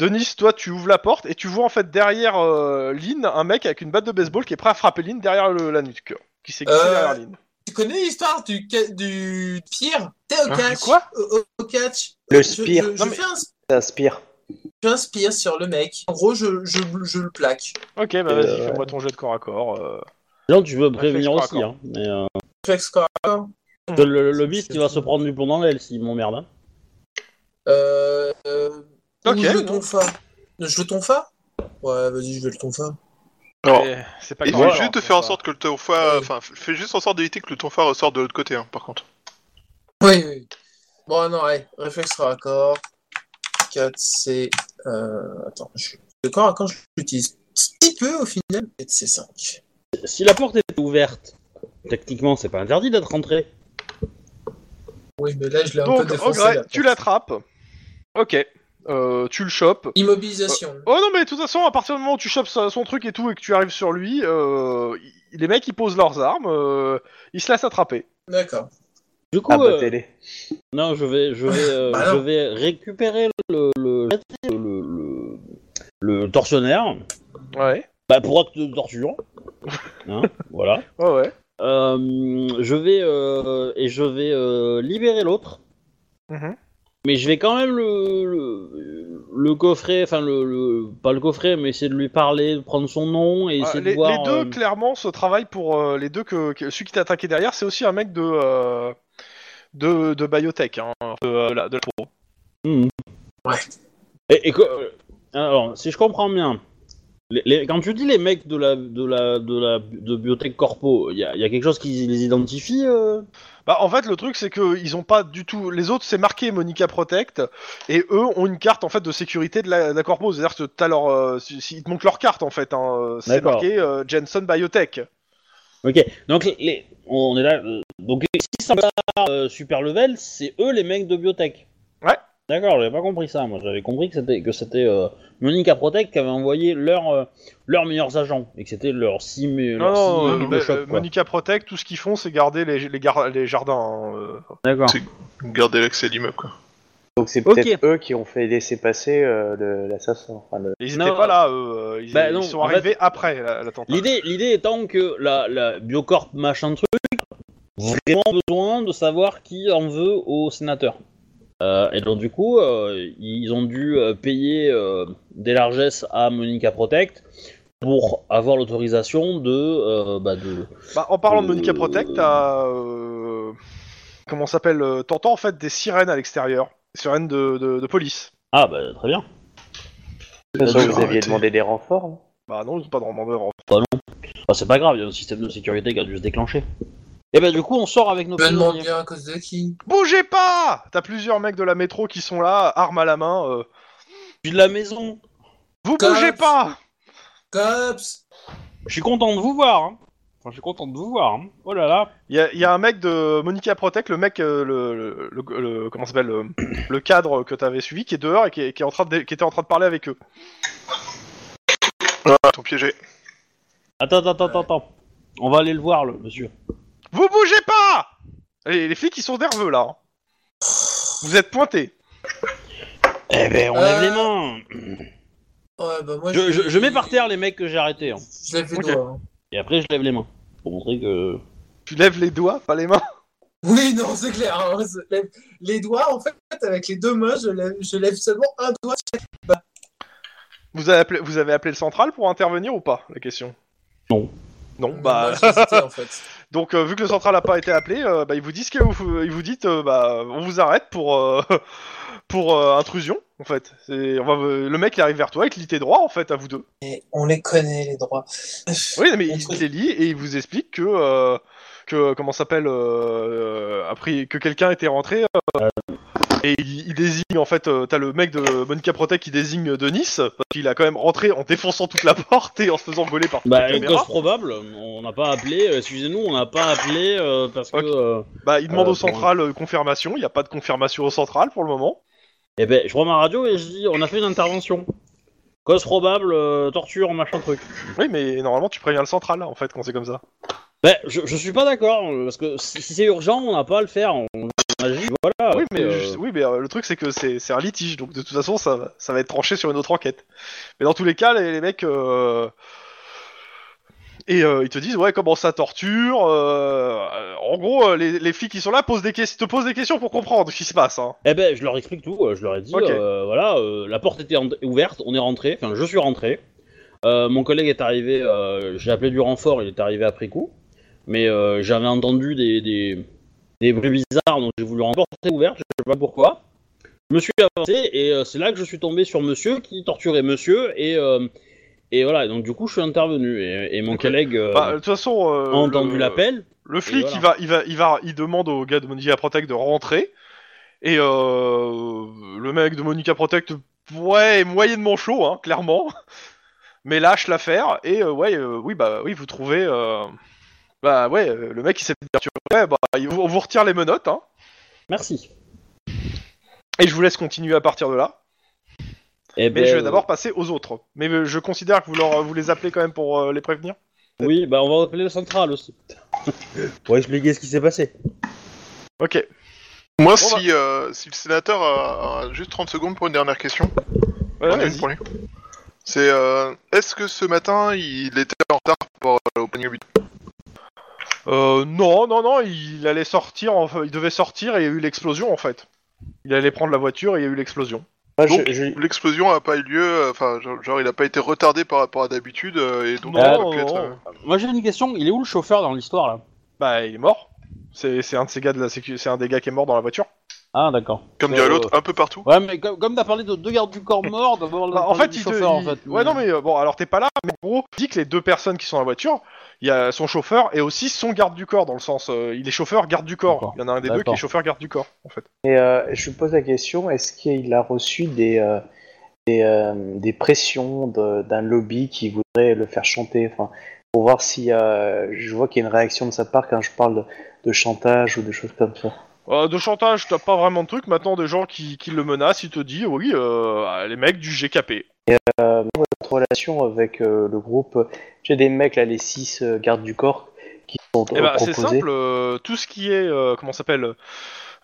Denis, toi tu ouvres la porte et tu vois en fait derrière euh, Lynn un mec avec une batte de baseball qui est prêt à frapper Lynn derrière le- la nuque, qui s'est glissé Euh, derrière Lynn. Tu connais l'histoire du, ca- du pire T'es au Hein, catch quoi? Au, catch. Le Je- spire. Je, je Non, mais- un, je fais un spire sur le mec. En gros, je, je, je le plaque. Ok, bah Euh, vas-y, ouais. fais-moi ton jet de corps à corps. euh. Non, tu veux prévenir Réflexe aussi, hein. Mais euh, Je fais score. le, le, le beast, il va se prendre du plomb dans l'aile s'il m'emmerde. Hein. Euh, euh, Ok. Ou je le tonfa. Je le tonfa Ouais, vas-y, je vais le tonfa. Alors, C'est pas grave, faut juste de faire en sorte que le tonfa, enfin, fais juste en sorte d'éviter que le tonfa ressorte de l'autre côté, hein, par contre. Oui, oui. Bon, non, allez, réflexe raccord. 4, c'est. Euh, attends, je... le corps à quand je l'utilise petit peu au final, c'est 5. Si la porte est ouverte, techniquement, c'est pas interdit d'être rentré. Oui, mais là, je l'ai un peu Donc, défoncé. Ogre, la tu porte. l'attrapes. Ok. Euh, tu le chopes. Immobilisation. Oh non mais de toute façon à partir du moment où tu chopes son truc et tout et que tu arrives sur lui, euh, les mecs ils posent leurs armes, euh, ils se laissent attraper. D'accord. Du coup, Ah bah euh, télé. non, je vais, je vais, euh, Bah je vais récupérer le, le, le, le, le tortionnaire Ouais. bah, pour acte de torture. Hein, voilà. Ouais ouais. Euh, je vais euh, et je vais euh, libérer l'autre. Mhm. Mais je vais quand même le, le, le coffrer, enfin le, le- pas le coffrer, mais essayer de lui parler, de prendre son nom et Ah, essayer les, de voir. les deux euh, clairement se travaillent pour euh, les deux que, que- celui qui t'a attaqué derrière, c'est aussi un mec de euh, de, de biotech, hein, de, la- de la pro. Mhm. Ouais. Et, alors, si je comprends bien, les- les- quand tu dis les mecs de la de la de la de biotech corpo, il y a, il y a quelque chose qui les identifie euh? Bah en fait le truc c'est que ils ont pas du tout les autres c'est marqué Monica Protect et eux ont une carte en fait de sécurité de la, de la corpo c'est-à-dire que t'as leur euh, si- si- ils te montrent leur carte en fait hein, c'est marqué euh, Jensen Biotech. Ok, donc les, on est là. euh, Donc si ça euh, super level, c'est eux les mecs de biotech. D'accord, j'avais pas compris ça. Moi, j'avais compris que c'était que c'était euh, Monica Protect qui avait envoyé leurs euh, leurs meilleurs agents et que c'était leur sim Non, leur non, six euh, bah, de choc, euh, quoi. Monica Protect tout ce qu'ils font c'est garder les, les, gar- les jardins. hein, euh. D'accord. C'est- Garder l'accès à l'immeuble, quoi. Donc c'est peut-être eux qui ont fait laisser passer euh, l'assassin. Enfin, le- Ils Non. étaient pas là eux, euh, ils, Bah ils non, sont arrivés fait, après la- l'attentat. L'idée, l'idée étant que la, la Biocorp machin truc, vraiment besoin de savoir qui en veut au sénateur. Euh, et donc du coup, euh, ils ont dû euh, payer euh, des largesses à Monica Protect pour avoir l'autorisation de, euh, bah, de. Bah, en parlant de Monica Protect, t'as euh, comment s'appelle T'entends en fait des sirènes à l'extérieur, des sirènes de, de, de police. Ah bah très bien. De toute façon, dur, vous aviez demandé des renforts. hein. Bah non, ils ont pas de demandeur. Ah, c'est pas grave, il y a un système de sécurité qui a dû se déclencher. Et bah du coup, on sort avec nos Je me demande prisonniers. bien à cause de qui. Bougez pas T'as plusieurs mecs de la métro qui sont là, armes à la main. euh, Je suis de la maison. Vous Cops. bougez pas Cops Je suis content de vous voir. hein. Enfin, je suis content de vous voir. hein. Oh là là. Il y, a- il y a un mec de Monica Protect, le mec, euh, le, le, le- le- comment ça s'appelle, le, le cadre que t'avais suivi, qui est dehors et qui, est, qui est en train de, qui était en train de parler avec eux. Ah, ton piégé. Attends, attends, attends, attends. On va aller le voir, le monsieur. Vous bougez pas les, les flics, ils sont nerveux là. hein. Vous êtes pointés. Eh ben, on Euh, lève les mains. Ouais, bah moi Je, je- je mets par terre les mecs que j'ai arrêtés. hein. Je lève les Ok. doigts. hein. Et après, je lève les mains. Pour montrer que. Tu lèves les doigts, pas les mains. Oui, non, c'est clair. hein, je lève- Les doigts, en fait, avec les deux mains, je lève, je lève seulement un doigt. Vous avez, appelé, vous avez appelé le central pour intervenir ou pas La question? Non. Non, Moi, bah. j'hésitais, en fait. Donc, euh, vu que le central n'a pas été appelé, euh, bah, ils vous disent que vous, ils vous dites, euh, bah, on vous arrête pour euh, pour euh, intrusion, en fait. C'est, on va, le mec il arrive vers toi, il te lit tes droits, en fait, à vous deux. Et on les connaît, les droits. Oui, mais il te les lit et il vous explique que euh, que comment s'appelle, euh, après que quelqu'un était rentré. euh, et il, il désigne en fait, euh, t'as le mec de Monica Protect qui désigne Denis parce qu'il a quand même rentré en défonçant toute la porte et en se faisant gauler par Bah, la cause probable, on n'a pas appelé. euh, Excusez-nous, on n'a pas appelé euh, parce que. Euh, Bah, il demande au central euh, confirmation. Il n'y a pas de confirmation au central pour le moment. Eh ben, je prends ma radio et je dis on a fait une intervention. Cause probable, euh, torture, machin truc. Oui, mais normalement tu préviens le central en fait quand c'est comme ça. Ben, je, je suis pas d'accord, euh, parce que si, si c'est urgent, on n'a pas à le faire. On, voilà. oui, mais, euh, oui, mais euh, le truc c'est que c'est un litige, donc de toute façon ça, va- ça va être tranché sur une autre enquête. Mais dans tous les cas, les, les mecs euh, et ils te disent ouais comment ça torture. en gros, les, les flics qui sont là posent des te posent des questions pour comprendre ce qui se passe. Hein. Eh ben, je leur explique tout. Je leur ai dit, Ok. euh, voilà, la porte était ouverte, on est rentré. Enfin, je suis rentré. Mon collègue est arrivé. euh, J'ai appelé du renfort, il est arrivé après coup. Mais j'avais entendu des, des, des bruits bizarres, donc j'ai voulu porte ouverte. Je sais pas pourquoi. Je me suis avancé et euh, c'est là que je suis tombé sur Monsieur qui torturait Monsieur et euh, et voilà. Donc du coup, je suis intervenu et, et mon collègue euh, Bah, de toute façon, a entendu l'appel. Le flic, voilà. il va, il va, il va, il demande au gars de Monica Protect de rentrer. Et euh, le mec de Monica Protect, ouais, est moyennement chaud, hein, clairement. mais lâche l'affaire et ouais, oui bah oui, vous trouvez, euh, bah ouais, euh, le mec il s'est fait ouais, bah il- on vous retire les menottes, hein, Merci. et je vous laisse continuer à partir de là. Eh Mais ben, je vais euh, d'abord passer aux autres. Mais euh, je considère que vous leur, vous les appelez quand même pour euh, les prévenir. Oui, bah on va appeler le central aussi. Pour expliquer ce qui s'est passé. Ok. Moi, Bon, si, euh, si le sénateur a, a juste 30 secondes pour une dernière question, Ouais, j'en ai une vas-y. pour lui. C'est euh, est-ce que ce matin il était en retard par rapport au Euh, non, non, non, il allait sortir, enfin, il devait sortir et il y a eu l'explosion en fait. Il allait prendre la voiture et il y a eu l'explosion. Moi, je- Donc, je- L'explosion a pas eu lieu, euh, enfin, genre, genre, il a pas été retardé par rapport à d'habitude, euh, et donc Non, il aurait pu être, euh, Moi j'ai une question, il est où le chauffeur dans l'histoire là? Bah, il est mort. C'est c'est un de ces gars de la sécu, c'est un des gars qui est mort dans la voiture. Ah d'accord. comme dirait Euh, l'autre, un peu partout. Ouais mais comme, comme t'as parlé de deux gardes du corps morts, d'abord Bah, en fait, il te- chauffeur en il- fait. Ouais, non, mais euh, bon, alors t'es pas là, mais en gros, il dit que les deux personnes qui sont dans la voiture, il y a son chauffeur et aussi son garde du corps, dans le sens, euh, il est chauffeur garde du corps. D'accord. Il y en a un des deux qui D'accord. est chauffeur garde du corps, en fait. Et euh, je me pose la question, est-ce qu'il a reçu des, euh, des, euh, des pressions de- d'un lobby qui voudrait le faire chanter? Enfin, Pour voir si euh, je vois qu'il y a une réaction de sa part quand je parle de, de chantage ou de choses comme ça. Euh, de chantage, t'as pas vraiment de truc. Maintenant, des gens qui, qui le menacent, ils te disent, oui, euh, les mecs du GKP. Euh, votre relation avec euh, le groupe, j'ai des mecs là, les six euh, gardes du corps qui sont Eh ben, c'est simple, euh, tout ce qui est, euh, comment s'appelle?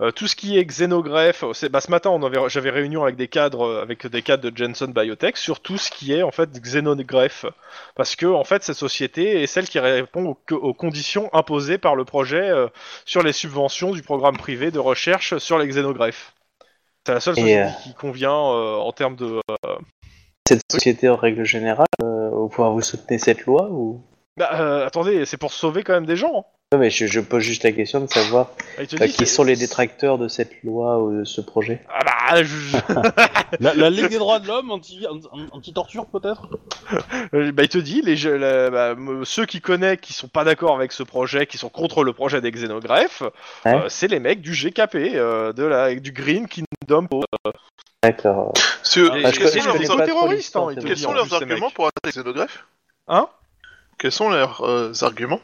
Euh, tout ce qui est xénogreffe, c'est, bah, ce matin on avait, j'avais réunion avec des cadres, euh, avec des cadres de Jensen Biotech sur tout ce qui est en fait xénogreffe, parce que en fait cette société est celle qui répond aux, aux conditions imposées par le projet euh, sur les subventions du programme privé de recherche sur les xénogreffes. C'est la seule société euh, qui convient euh, en termes de. Cette société en règle générale, euh, vous, vous soutenez cette loi ou? Bah, euh, attendez, c'est pour sauver quand même des gens. hein. Non, mais je, je pose juste la question de savoir Ah, il te euh, dit, qui sont les détracteurs de cette loi ou de ce projet. Ah bah, je- La, la Ligue des droits de l'homme, anti- anti- anti-torture peut-être Euh, bah, il te dit, les, je- la- bah, m- ceux qui connaissent, qui sont pas d'accord avec ce projet, qui sont contre le projet des xénogreffes, Ouais. euh, c'est les mecs du GKP, euh, de la, du Green Kingdom. D'accord. Et- Ah, je quels connais- sont je leurs, connais des pas trop terroristes, l'histoire, hein, il te c'est quels sont leurs arguments pour attaquer les xénogreffes Hein Quels sont leurs euh, arguments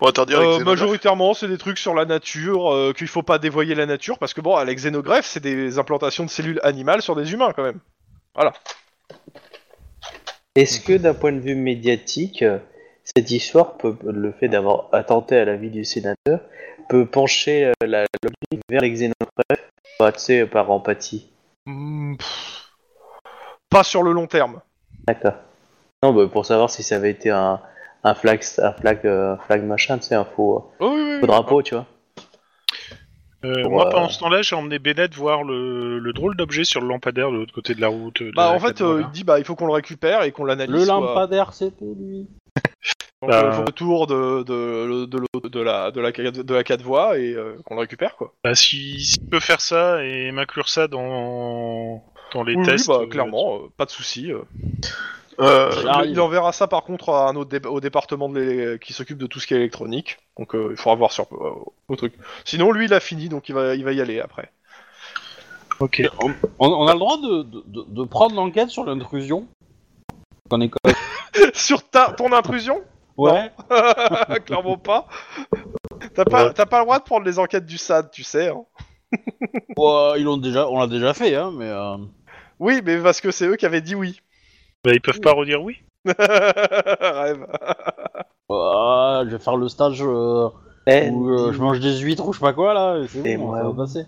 pour interdire les Euh, xénogreffes majoritairement, c'est des trucs sur la nature, euh, qu'il faut pas dévoyer la nature, parce que bon, les xénogreffes, c'est des implantations de cellules animales sur des humains quand même. Est-ce que d'un point de vue médiatique, cette histoire peut, le fait d'avoir attenté à la vie du sénateur, peut pencher euh, la lobby vers les xénogreffes, bah, tu sais, par empathie? Hmm, pas sur le long terme. D'accord. Non, bah, pour savoir si ça avait été un, un flag, un flag, euh, un flag machin, tu sais, un faux, Oh, oui, oui, oui. faux drapeau, tu vois. Euh, Pour, moi, euh, pendant ce temps-là, j'ai emmené Bennett voir le, le drôle d'objet sur le lampadaire de l'autre côté de la route. de Bah, la en fait, euh, il dit, bah, il faut qu'on le récupère et qu'on l'analyse. Le quoi. lampadaire c'était lui. Donc, Bah, euh, le tour de, de, de, de, de la, de, la, de la 4 voies et euh, qu'on le récupère, quoi. Bah, si, s'il peut faire ça et m'inclure ça dans, dans les Oui, oui, tests. bah, euh, clairement, euh, pas de souci. Euh. Il- enverra ça par contre à un autre dé- au département de qui s'occupe de tout ce qui est électronique. Donc euh, il faudra voir sur euh, au truc. Sinon lui il a fini donc il va il va y aller après. Ok. On, on a le droit de, de, prendre l'enquête sur l'intrusion sur ta ton intrusion? Ouais. Clairement pas. T'as pas t'as pas le droit de prendre les enquêtes du SAD, tu sais. hein. Ouais, ils l'ont déjà, on l'a déjà fait, hein, mais. euh, Oui, mais parce que c'est eux qui avaient dit oui. Bah, ils peuvent pas redire oui. Rêve. ouais, je vais faire le stage euh, Eh, où euh, je mange des huîtres ou je sais pas quoi là. et C'est Et bon, moi, ça va oui. passer.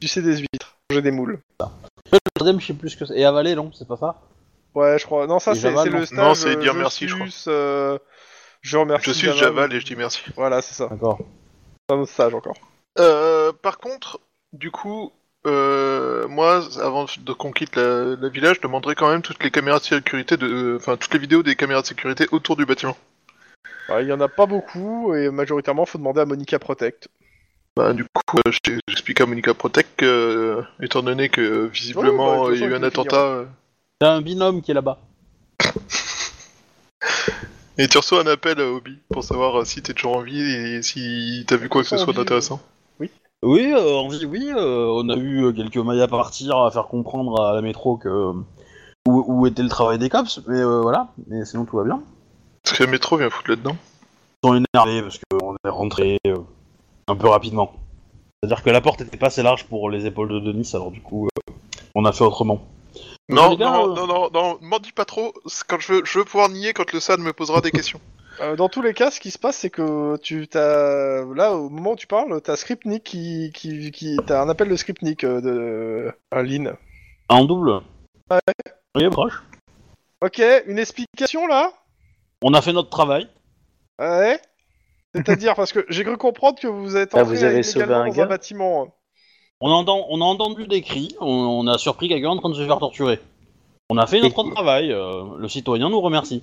Tu sais des huîtres, j'ai des moules. Le troisième, je sais plus ce que c'est. Et avaler, non, c'est pas ça? Ouais, je crois. Non, ça Et c'est Javal, c'est non le stage. Non, c'est euh, dire merci, je crois. euh, Je remercie. je suis Javal et je dis merci. Voilà, c'est ça. D'accord. C'est un autre stage encore. Euh, par contre, du coup, euh, moi, avant de qu'on quitte la, la village, je demanderai quand même toutes les caméras de sécurité, de, enfin toutes les vidéos des caméras de sécurité autour du bâtiment. Ouais, Il y en a pas beaucoup et majoritairement faut demander à Monica Protect. Bah, du coup, euh, je- j'explique à Monica Protect que, euh, étant donné que visiblement Ouais, bah, il y a eu un attentat, euh, T'as un binôme qui est là-bas. et tu reçois un appel à Obi pour savoir euh, si t'es toujours en vie et si t'as vu quoi que ce soit d'intéressant. Oui, euh, en vie, oui. euh, on a eu euh, quelques mailles à partir à faire comprendre à la métro que où, où était le travail des cops, mais euh, voilà, mais sinon tout va bien. Parce que le métro vient foutre là-dedans. Ils sont énervés parce qu'on est rentré euh, un peu rapidement. C'est-à-dire que la porte était pas assez large pour les épaules de Denis, alors du coup, euh, on a fait autrement. Non, gars, non, non, non, non, m'en dis pas trop. Quand je veux, je veux pouvoir nier quand le SAD me posera des questions. Euh, dans tous les cas, ce qui se passe, c'est que tu t'as là au moment où tu parles, t'as Scriptnik qui qui qui t'as un appel de Scriptnik euh, de un Lynn. En double Ouais. Oui, proche. Ok, une explication là? On a fait notre travail. Ouais. C'est-à-dire parce que j'ai cru comprendre que vous êtes Ah, entré vous avez sauvé un dans gars un bâtiment. On a, entendu, on a entendu des cris, on, on a surpris quelqu'un en train de se faire torturer. On a fait notre travail, euh, le citoyen nous remercie.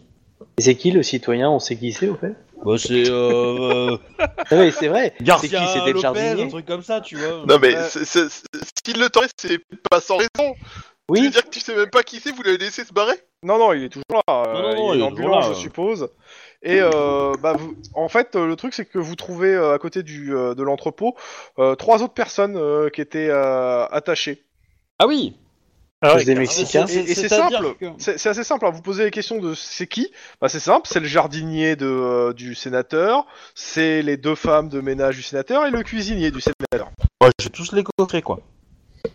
Et c'est qui le citoyen On sait qui c'est au fait Bah, c'est euh, euh, Ah oui, c'est vrai. C'est qui C'était le Lopez, jardinier un truc comme ça, tu vois. Non mais Ouais. c'est- c'est- c'est- s'il le t'aurait, c'est pas sans raison. Tu veux Oui. dire que tu sais même pas qui c'est, vous l'avez laissé se barrer Non, non, il est toujours là. euh, Non, non, non, il est il est en toujours ambulance, là, je euh. suppose. Et euh, bah, vous... en fait, euh, le truc, c'est que vous trouvez euh, à côté du, euh, de l'entrepôt euh, trois autres personnes euh, qui étaient euh, attachées. Ah oui Ah ouais, Tous des carrément. Mexicains. Et, et c'est simple. que- C'est assez simple. hein. Vous posez les questions de c'est qui? Bah, C'est simple. C'est le jardinier de, euh, du sénateur. C'est les deux femmes de ménage du sénateur et le cuisinier du sénateur. Ouais, J'ai tous les coffrets, quoi.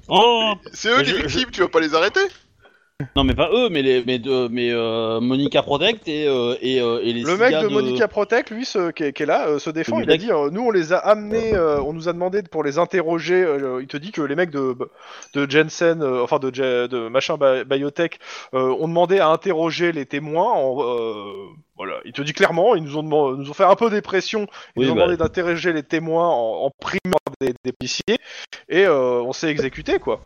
Oh C'est eux les je- victimes, tu vas pas les arrêter? Non, mais pas eux, mais, les, mais, de- mais euh, Monica Protect et, euh, et, euh, et les Le mec de Monica Protect, lui, ce, qui, est, qui est là, euh, se défend. Le Il a dit, euh, nous, on les a amenés, euh, on nous a demandé pour les interroger. euh, il te dit que les mecs de, de Jensen, euh, enfin de, de machin Bi- Biotech, euh, ont demandé à interroger les témoins. En, euh, voilà, il te dit clairement, ils nous ont, demandé- nous ont fait un peu des pressions. Ils Oui, nous ont bah. demandé d'interroger les témoins en, en primeur des, des policiers et euh, on s'est exécuté quoi.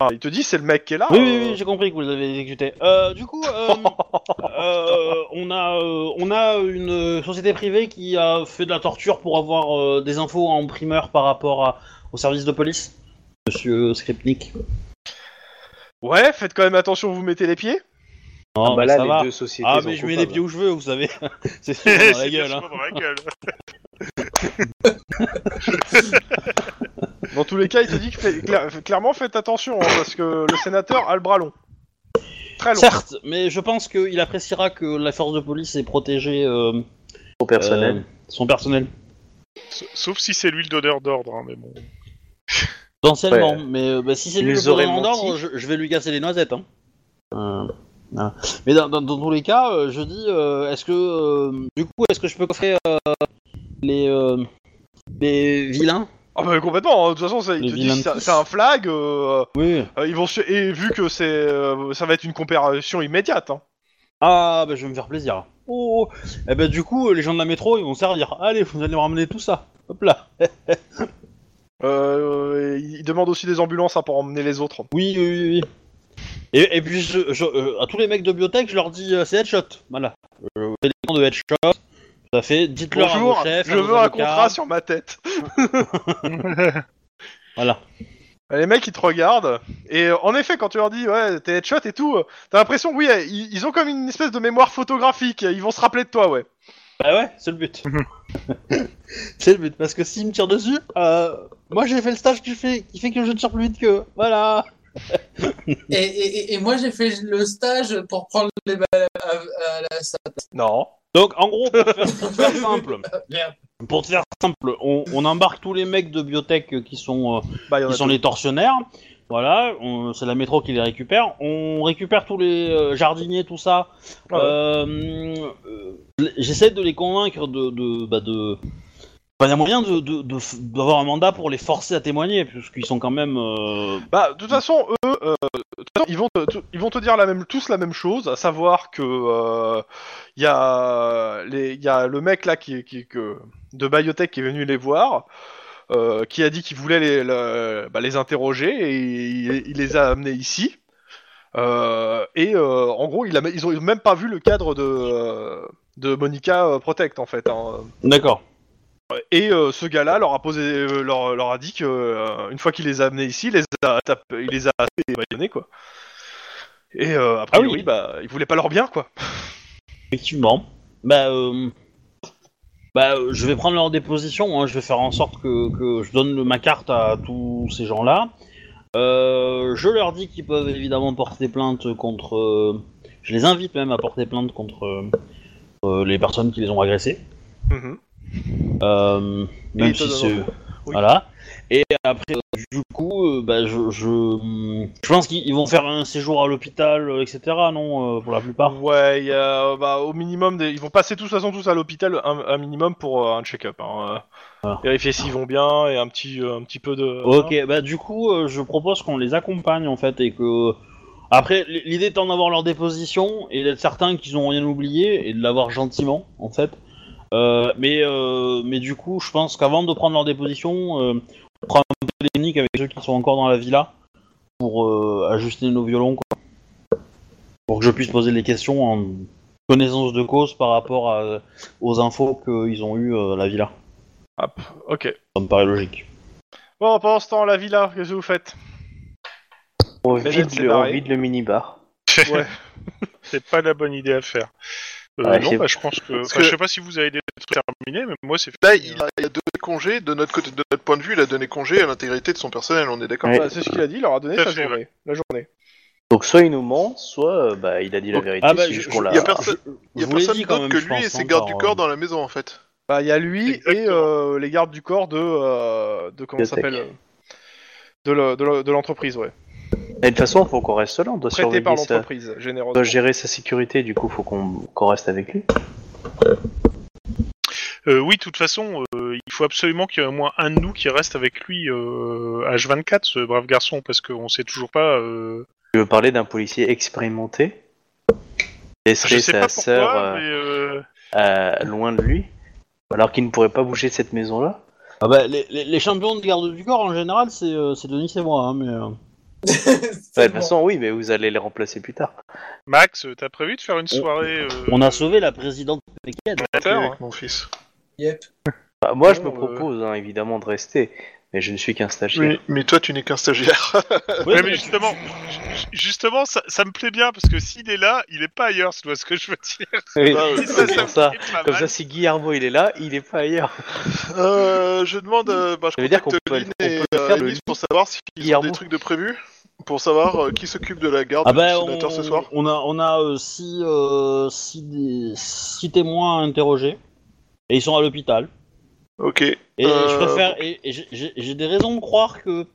Enfin, il te dit, c'est le mec qui est là. Oui, euh, oui, oui, j'ai compris que vous l'avez exécuté. Euh, du coup, on, a, on a une société privée qui a fait de la torture pour avoir des infos en primeur par rapport à- au service de police. Monsieur Skripnik. Ouais, faites quand même attention où vous mettez les pieds. Non, Ah bah mais là, ça les va. deux sociétés Ah, mais je mets les pieds où je veux, vous savez. C'est souvent dans la C'est gueule. Hein. dans la gueule. Dans tous les cas, il te dit que fait- cla- clairement faites attention hein, parce que le sénateur a le bras long. Très long. Certes, mais je pense qu'il appréciera que la force de police ait protégé euh, Au personnel. euh, son personnel. Sa- Sauf si c'est lui le donneur d'ordre, hein, mais bon. Potentiellement, Ouais. mais euh, bah, si c'est lui le menti. d'ordre, je, je vais lui casser les noisettes. Hein. Euh, voilà. Mais dans, dans- dans tous les cas, euh, je dis, euh, est-ce que, euh, du coup, est-ce que je peux coffrer les, les vilains? Ah bah complètement. hein. De toute façon, ça, il Les te vilains de c'est un flag. euh, Oui. euh, ils vont et vu que c'est euh, ça va être une comparution immédiate. Hein. Ah, bah je vais me faire plaisir. Oh, eh ben du coup, les gens de la métro, ils vont servir. Allez, vous allez me ramener tout ça. Hop là. Euh, il demande aussi des ambulances hein, pour emmener les autres. Oui, oui, oui. oui. Et, et puis, je, je- euh, à tous les mecs de biotech, je leur dis, euh, c'est headshot. Voilà. Je fais des plans de headshot. Tout à fait. Dites-leur à Bonjour, vos chefs, je à vos veux un avocats. contrat sur ma tête. Voilà. Les mecs ils te regardent et euh, en effet quand tu leur dis ouais t'es headshot et tout, euh, t'as l'impression oui euh, ils, ils ont comme une espèce de mémoire photographique, ils vont se rappeler de toi ouais. Bah ouais, c'est le but. c'est le but, parce que s'ils me tirent dessus, euh, moi j'ai fait le stage qui fait, qui fait que je tire plus vite qu'eux. Voilà. Et, et, et- et moi, j'ai fait le stage pour prendre les balles à, à la salle. Non. Donc en gros, pour faire, pour faire simple, Merde. pour te faire simple, on, on embarque tous les mecs de biotech qui sont, euh, Bah qui sont les tortionnaires. Voilà, c'est la métro qui les récupère. On récupère tous les euh, jardiniers, tout ça. Ah ouais. Euh, euh, J'essaie de les convaincre de, de, bah de. Enfin, il y a moyen de de- de d'avoir un mandat pour les forcer à témoigner, puisqu'ils sont quand même. euh, Bah de toute façon eux euh, de toute façon, ils vont te, te- ils vont te dire la même tous la même chose, à savoir que euh, il y a les y a le mec là qui qui que de Biotech qui est venu les voir. euh, qui a dit qu'il voulait les, le- bah, les interroger et il, il les a amenés ici. Euh, et euh, en gros, il a, ils ont même pas vu le cadre de, euh, de Monica euh, Protect en fait. hein. D'accord. Et euh, ce gars-là leur a posé, euh, leur, leur a dit que euh, une fois qu'il les a amenés ici, il les a, tapé- il les a quoi. Et après, Ah oui. oui, bah, il voulait pas leur bien quoi. Effectivement. Bah, bah, je vais prendre leur déposition. hein. Je vais faire en sorte que, que je donne ma carte à tous ces gens-là. Je leur dis qu'ils peuvent évidemment porter plainte contre. je les invite même à porter plainte contre les personnes qui les ont agressés. Mhm. Euh, même si c'est. oui. Voilà. Et après, du coup, euh, bah, je, je, je pense qu'ils ils vont faire un séjour à l'hôpital, euh, etc. Non, pour la plupart? Ouais, il y a, bah, au minimum, des... ils vont passer tous, de toute façon tous à l'hôpital un, un minimum pour un check-up. Hein. Vérifier s'ils vont bien et un petit, un petit peu de. Ok, bah du coup, je propose qu'on les accompagne en fait et que. Après, l'idée étant d'avoir leur déposition et d'être certain qu'ils ont rien oublié et de l'avoir gentiment en fait. Euh, mais, euh, mais du coup, je pense qu'avant de prendre leur déposition, euh, on prend un peu téléphonique avec ceux qui sont encore dans la villa pour euh, ajuster nos violons quoi. Pour que je puisse poser les questions en connaissance de cause par rapport à- aux infos qu'ils ont eu à la villa. Hop, ok. Ça me paraît logique. Bon, pendant ce temps, la villa, qu'est-ce que vous faites? On vide, le, on vide le minibar. Ouais. C'est pas la bonne idée à faire. Euh, Ouais, non, bah, je pense que. Enfin, que- Je sais pas si vous avez des trucs terminés, mais moi c'est Là, fini, il a, il a donné congé, de notre côté, de notre point de vue, il a donné congé à l'intégrité de son personnel, on est d'accord? Ouais. Bah, C'est ce qu'il a dit, il leur a donné sa fait, journée. La journée. Donc soit il nous ment, soit euh, bah, il a dit la vérité. Ah bah, juste qu'on l'a- Il y a il y a personne d'autre que lui et ses hein, gardes par, du corps euh, dans la maison, en fait. Bah, il y a lui et euh, les gardes du corps de. euh, de comment ça s'appelle De le- de le- de l'entreprise, ouais. Mais de toute façon, il faut qu'on reste là, on doit Prêté par surveiller sa... l'entreprise, on généreusement. doit gérer sa sécurité, du coup, faut qu'on qu'on reste avec lui. Euh, oui, de toute façon, euh, il faut absolument qu'il y ait au moins un de nous qui reste avec lui euh, H24, ce brave garçon, parce qu'on sait toujours pas. Euh... Je veux parler d'un policier expérimenté? Je Laisserait sais sa pas sœur pourquoi, euh, mais. Euh... loin de lui, alors qu'il ne pourrait pas bouger de cette maison-là? Ah bah, les, les- les champions de garde du corps en général, c'est euh, c'est Denis et moi, hein, mais. euh, de toute façon, oui, mais vous allez les remplacer plus tard. Max, euh, t'as prévu de faire une soirée. euh, On a sauvé la présidente Pékin. amateur, Avec hein mon fils. Yep. Bah, moi, je me euh, propose, hein, évidemment, de rester, mais je ne suis qu'un stagiaire. Mais, mais toi, tu n'es qu'un stagiaire. Mais mais justement, ju- justement, ça, ça me plaît bien parce que s'il est là, il est pas ailleurs, c'est ce que je veux dire. Oui, Bah, c'est ça, pour ça ça. me plaît pas Comme ça, si Guillermo il est là, il est pas ailleurs. Euh, je demande, euh, bah, je Ça veut dire qu'on peut- on euh, faire le pour savoir ont Guillermo. des trucs de prévu, pour savoir euh, qui s'occupe de la garde Ah du bah, sénateur on, ce soir. on a, on a euh, six, euh, six, des- six témoins à interroger. Et ils sont à l'hôpital. Ok. Et je préfère. Et, et j'ai- j'ai j'ai des raisons de croire que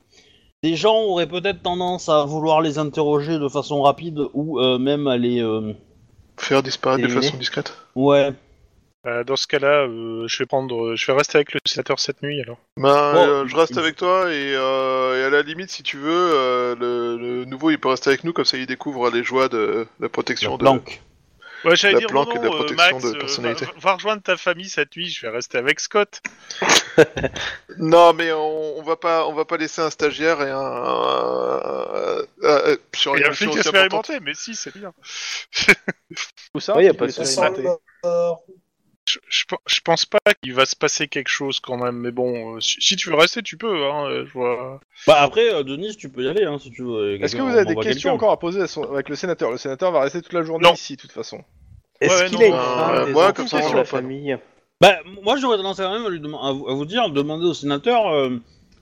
des gens auraient peut-être tendance à vouloir les interroger de façon rapide ou euh, même à les. euh, Faire disparaître de façon discrète. Ouais. Euh, dans ce cas-là, euh, je vais prendre, je vais rester avec le sénateur cette nuit alors. Ben, Bon, euh, je reste il- avec toi et, euh, et à la limite, si tu veux, euh, le, le nouveau il peut rester avec nous, comme ça il découvre les joies de la protection la de. planque. Ouais, j'allais La dire planque non, et de la euh, protection Max, de euh, personnalité. va, va rejoindre ta famille cette nuit. Je vais rester avec Scott. Non, mais on, on va pas, on va pas laisser un stagiaire et un, euh, euh, sur Il une y a un mission flic expérimenté, mais si, c'est bien. Tout ça, Ouais, y a il pas de est. Je, je, pe- je pense pas qu'il va se passer quelque chose quand même, mais bon, euh, si, si tu veux rester, tu peux. Hein, euh, je vois. Bah après, euh, Denis, tu peux y aller hein, si tu veux. Est-ce que vous avez des questions encore à poser à son- avec le sénateur? Le sénateur va rester toute la journée Non. ici, de toute façon. Est-ce Ouais, qu'il une euh, enfants, comme ça, de on la pas- famille? Bah, moi j'aurais tendance quand même à, lui à vous, à vous dire, demander au sénateur euh,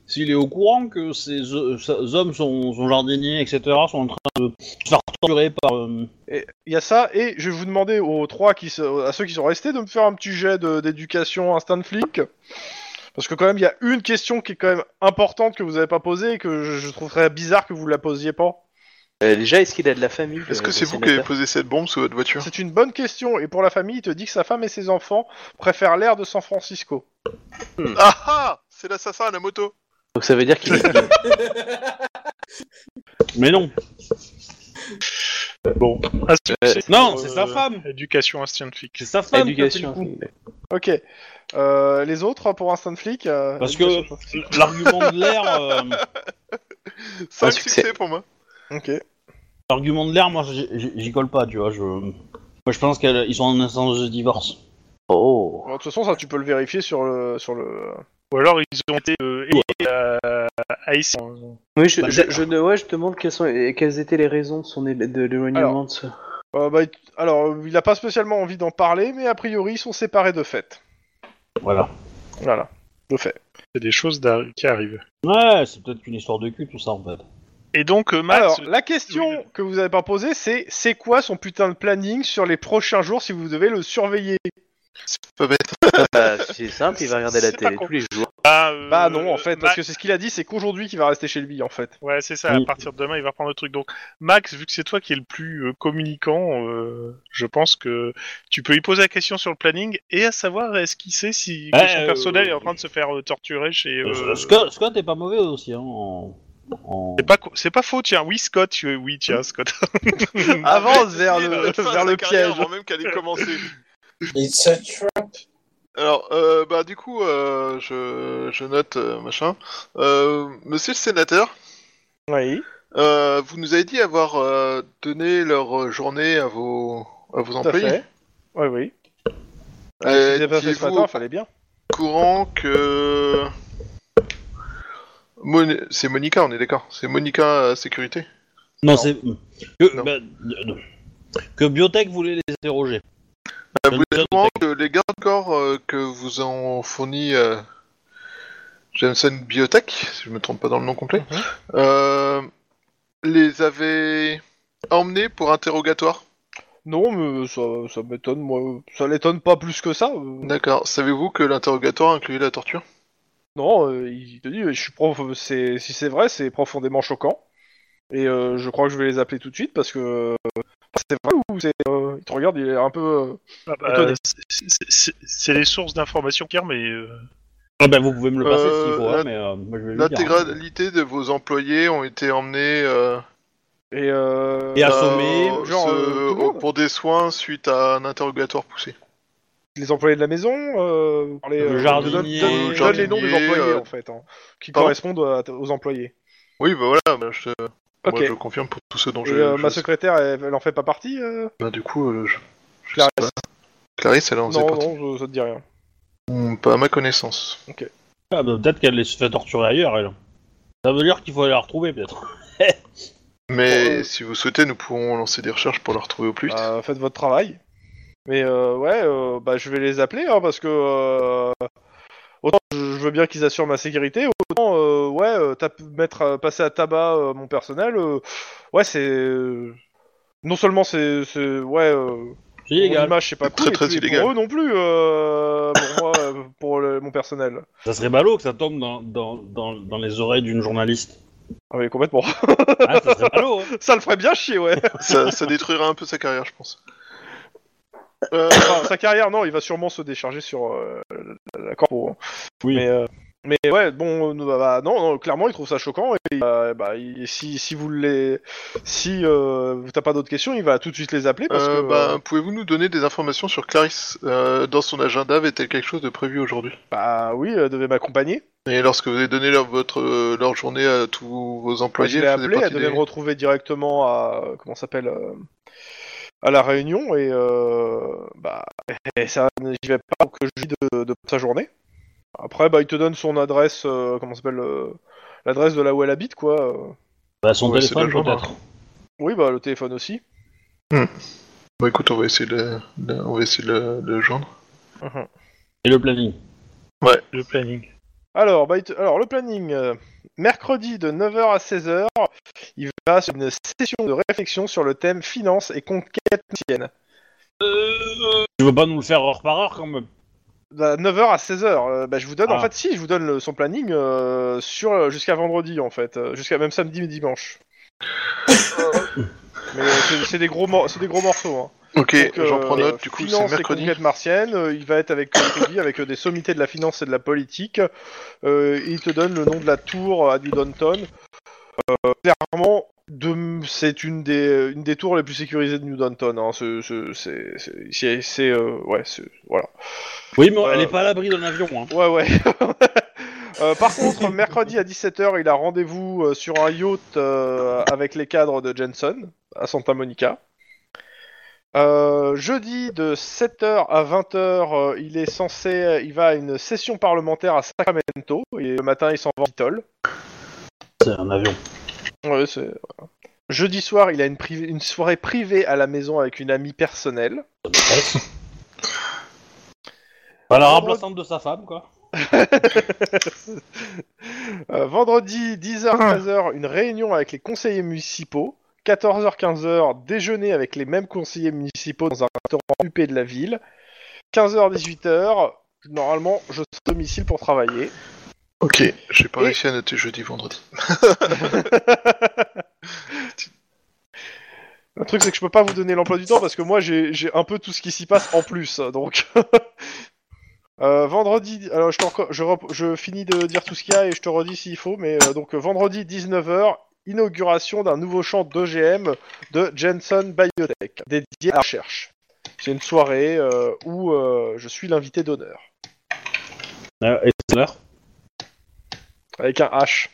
s'il est au courant que ces, euh, hommes, son, son jardinier, etc., sont en train de se faire torturer par. euh, Il y a ça, et je vais vous demander aux trois qui se- à ceux qui sont restés de me faire un petit jet d'éducation instant flic. Parce que quand même, il y a une question qui est quand même importante que vous avez pas posée et que je, je trouverais bizarre que vous la posiez pas. Euh, Déjà, est-ce qu'il a de la famille Est-ce que c'est vous qui avez posé cette bombe sous votre voiture? C'est une bonne question, et pour la famille, il te dit que sa femme et ses enfants préfèrent l'air de San Francisco. Ah ah C'est l'assassin à la moto. Donc ça veut dire qu'il est... Mais non. Bon. Ah, c'est- Euh, c'est non, c'est sa femme. Éducation scientifique. C'est sa femme Éducation. qui a fait le coup. Ok. Euh, les autres pour instant flic euh, Parce que l'argument de l'air, euh, 5 succès. succès pour moi. Ok. l'argument de l'air, moi j'y- j'y j'y colle pas, tu vois. Je, moi je pense qu'ils sont en instance de divorce. Oh. Bon, de toute façon, ça tu peux le vérifier sur le sur le. Ou alors ils ont été euh, aidés à, à essayer. Oui, je, Bah, je, j'ai- je, ouais, je demande quelles, sont, quelles étaient les raisons de son de l'éloignement de ce... Euh, bah, il- alors, euh, il a pas spécialement envie d'en parler, mais a priori, ils sont séparés de fait. Voilà. Voilà. De fait. C'est des choses d'arri- qui arrivent. Ouais, c'est peut-être qu'une histoire de cul tout ça en fait. Et donc, euh, Max, Alors, la question oui. que vous avez pas posée, c'est c'est quoi son putain de planning sur les prochains jours si vous devez le surveiller? Pas bête. Bah, c'est simple, il va regarder la C'est pas télé con. tous les jours. bah, euh, Bah non, en fait, parce Max- que c'est ce qu'il a dit, c'est qu'aujourd'hui qu'il va rester chez lui, en fait. Ouais, c'est ça. Oui. À partir de demain, il va reprendre le truc. Donc, Max, vu que c'est toi qui es le plus euh, communicant, euh, je pense que tu peux lui poser la question sur le planning et à savoir est-ce qu'il sait si que Ouais, son euh, personnel est en train de se faire euh, torturer chez. euh, Euh, Scott, Scott est pas mauvais aussi, hein. en- en- C'est pas co- c'est pas faux, tiens. Oui, Scott. tu- Oui, tiens, Scott. Avance vers le, vers le piège. Avant même qu'elle ait commencé. It's a trap. Alors, euh, bah du coup, euh, je, je note euh, machin. Euh, monsieur le sénateur, Oui. euh, vous nous avez dit avoir euh, donné leur journée à vos à vos Tout à employés. fait. Oui, oui. Euh, si pas fait ce matin, fallait bien. courant que Mon- c'est Monica, on est d'accord. C'est Monica sécurité. Non, Non. c'est que, bah, que Biotech voulait les interroger. Euh, vous êtes au que les gardes corps que vous ont fourni euh, Jameson Biotech, si je me trompe pas dans le nom complet, Mhm. euh, les avaient emmenés pour interrogatoire? Non, mais ça, ça m'étonne, moi. Ça l'étonne pas plus que ça. D'accord. Savez-vous que l'interrogatoire incluait la torture? Non, euh, il te dit, je suis prof, si c'est vrai, c'est profondément choquant. Et euh, je crois que je vais les appeler tout de suite parce que euh, c'est vrai ou c'est, euh, il te regarde, il est un peu. euh, Ah bah, c'est- les sources d'informations qui mais euh, Ah ben, vous pouvez me le passer Euh, s'il faut, hein, la- mais euh, moi je vais le dire. L'intégralité de vos employés ont été emmenés euh, et, euh, Et assommés, euh, genre, se- euh, tout le monde pour des soins suite à un interrogatoire poussé. les employés de la maison, euh, les, Le euh, jardinier, donne, donne- le donne les noms des jardinier, employés euh, en fait, hein, qui pardon correspondent à- aux employés. Oui, bah voilà. bah, je, Ok. moi, je confirme pour tous ceux dont je. euh, ma secrétaire, elle, elle en fait pas partie euh Bah, du coup, euh, je. je Clarisse. sais pas. Clarisse, elle en faisait Non, partie. non, je- ça te dit rien. Hmm, Pas à ma connaissance. Ah, bah, peut-être qu'elle les fait torturer ailleurs, elle. Ça veut dire qu'il faut aller la retrouver, peut-être. Mais Euh, si vous souhaitez, nous pourrons lancer des recherches pour la retrouver au plus vite. Euh, faites votre travail. Mais euh, ouais, euh, bah, je vais les appeler hein, parce que euh, autant je veux bien qu'ils assurent ma sécurité, autant euh, ouais, euh, mettre, euh, passer à tabac euh, mon personnel, euh, ouais, c'est non seulement c'est c'est- ouais, euh, C'est illégal. l'image c'est pas cool, très, et très illégal. pour eux non plus, euh, pour moi, pour le- mon personnel. Ça serait ballot que ça tombe dans, dans, dans, dans les oreilles d'une journaliste. Ah oui, complètement. Ah, ça serait ballot, hein. Ça le ferait bien chier, ouais. ça, ça détruira un peu sa carrière, je pense. Euh, Enfin, sa carrière, non, il va sûrement se décharger sur euh, la corpo. hein. Oui. Mais, euh, mais ouais, bon, euh, bah, bah, non, non, clairement, il trouve ça choquant. Et euh, bah, il- si, si vous les, si euh, t'as pas d'autres questions, il va tout de suite les appeler parce euh, que, bah, euh, Pouvez-vous nous donner des informations sur Clarisse Dans son agenda, avait-elle quelque chose de prévu aujourd'hui? Bah oui, elle devait m'accompagner. Et lorsque vous avez donné leur, votre, leur journée à tous vos je employés, elle faisait appelée, elle devait me retrouver directement à, comment s'appelle, à la réunion et bah, et ça, j'y vais pas pour que je vis de, de sa journée. Après, bah, il te donne son adresse, euh, comment ça s'appelle, euh, l'adresse de là où elle habite, quoi. euh. Bah, son Ouais, c'est téléphone, la peut-être. Oui, bah le téléphone aussi. Bah écoute, on va essayer de, de- on va essayer de le, de le joindre. Et le planning. le planning. Alors, bah, il te- alors le planning. euh, mercredi de 9h à 16h, il va sur une session de réflexion sur le thème finance et conquête ancienne. Tu veux pas nous le faire heure par heure, quand même? De 9h à 16h. euh, bah, je vous donne, en Ah. fait, si, je vous donne le- son planning euh, sur euh, jusqu'à vendredi, en fait. jusqu'à même samedi et dimanche. Mais c'est- des, gros mor- c'est des gros morceaux. Hein. Ok, j'en prends note, du coup c'est mercredi. conquête martienne, euh, il va être avec, euh, des sommités de la finance et de la politique. Euh, il te donne le nom de la tour à. Euh, clairement, de- c'est une des, une des tours les plus sécurisées de New Downton. Hein. C'est, euh, ouais, voilà. Oui, mais Euh, elle est pas à l'abri d'un avion, hein. Ouais, ouais. Euh, par contre, mercredi à 17h, il a rendez-vous euh, sur un yacht euh, avec les cadres de Jensen à Santa Monica. Euh, jeudi de 7h à 20h, euh, il est censé, il va à une session parlementaire à Sacramento et le matin il s'en va en Vitol. C'est un avion. Ouais, c'est- voilà. Jeudi soir, il a une, priv- une soirée privée à la maison avec une amie personnelle. Pas la remplaçante de sa femme, quoi. Euh, vendredi 10h 13h une réunion avec les conseillers municipaux. 14h 15h déjeuner avec les mêmes conseillers municipaux dans un restaurant UP de la ville. 15h 18h normalement je serai au domicile pour travailler. Ok, j'ai pas Et- réussi à noter jeudi, vendredi. Le truc c'est que je peux pas vous donner l'emploi du temps parce que moi j'ai un peu tout ce qui s'y passe en plus donc. Euh, vendredi, alors je, finis de dire tout ce qu'il y a et je te redis s'il faut, mais euh, donc vendredi 19h, inauguration d'un nouveau champ d'OGM de Jensen Biotech, dédié à la recherche. C'est une soirée euh, où euh, je suis l'invité d'honneur, Euh, et l'heure avec un H.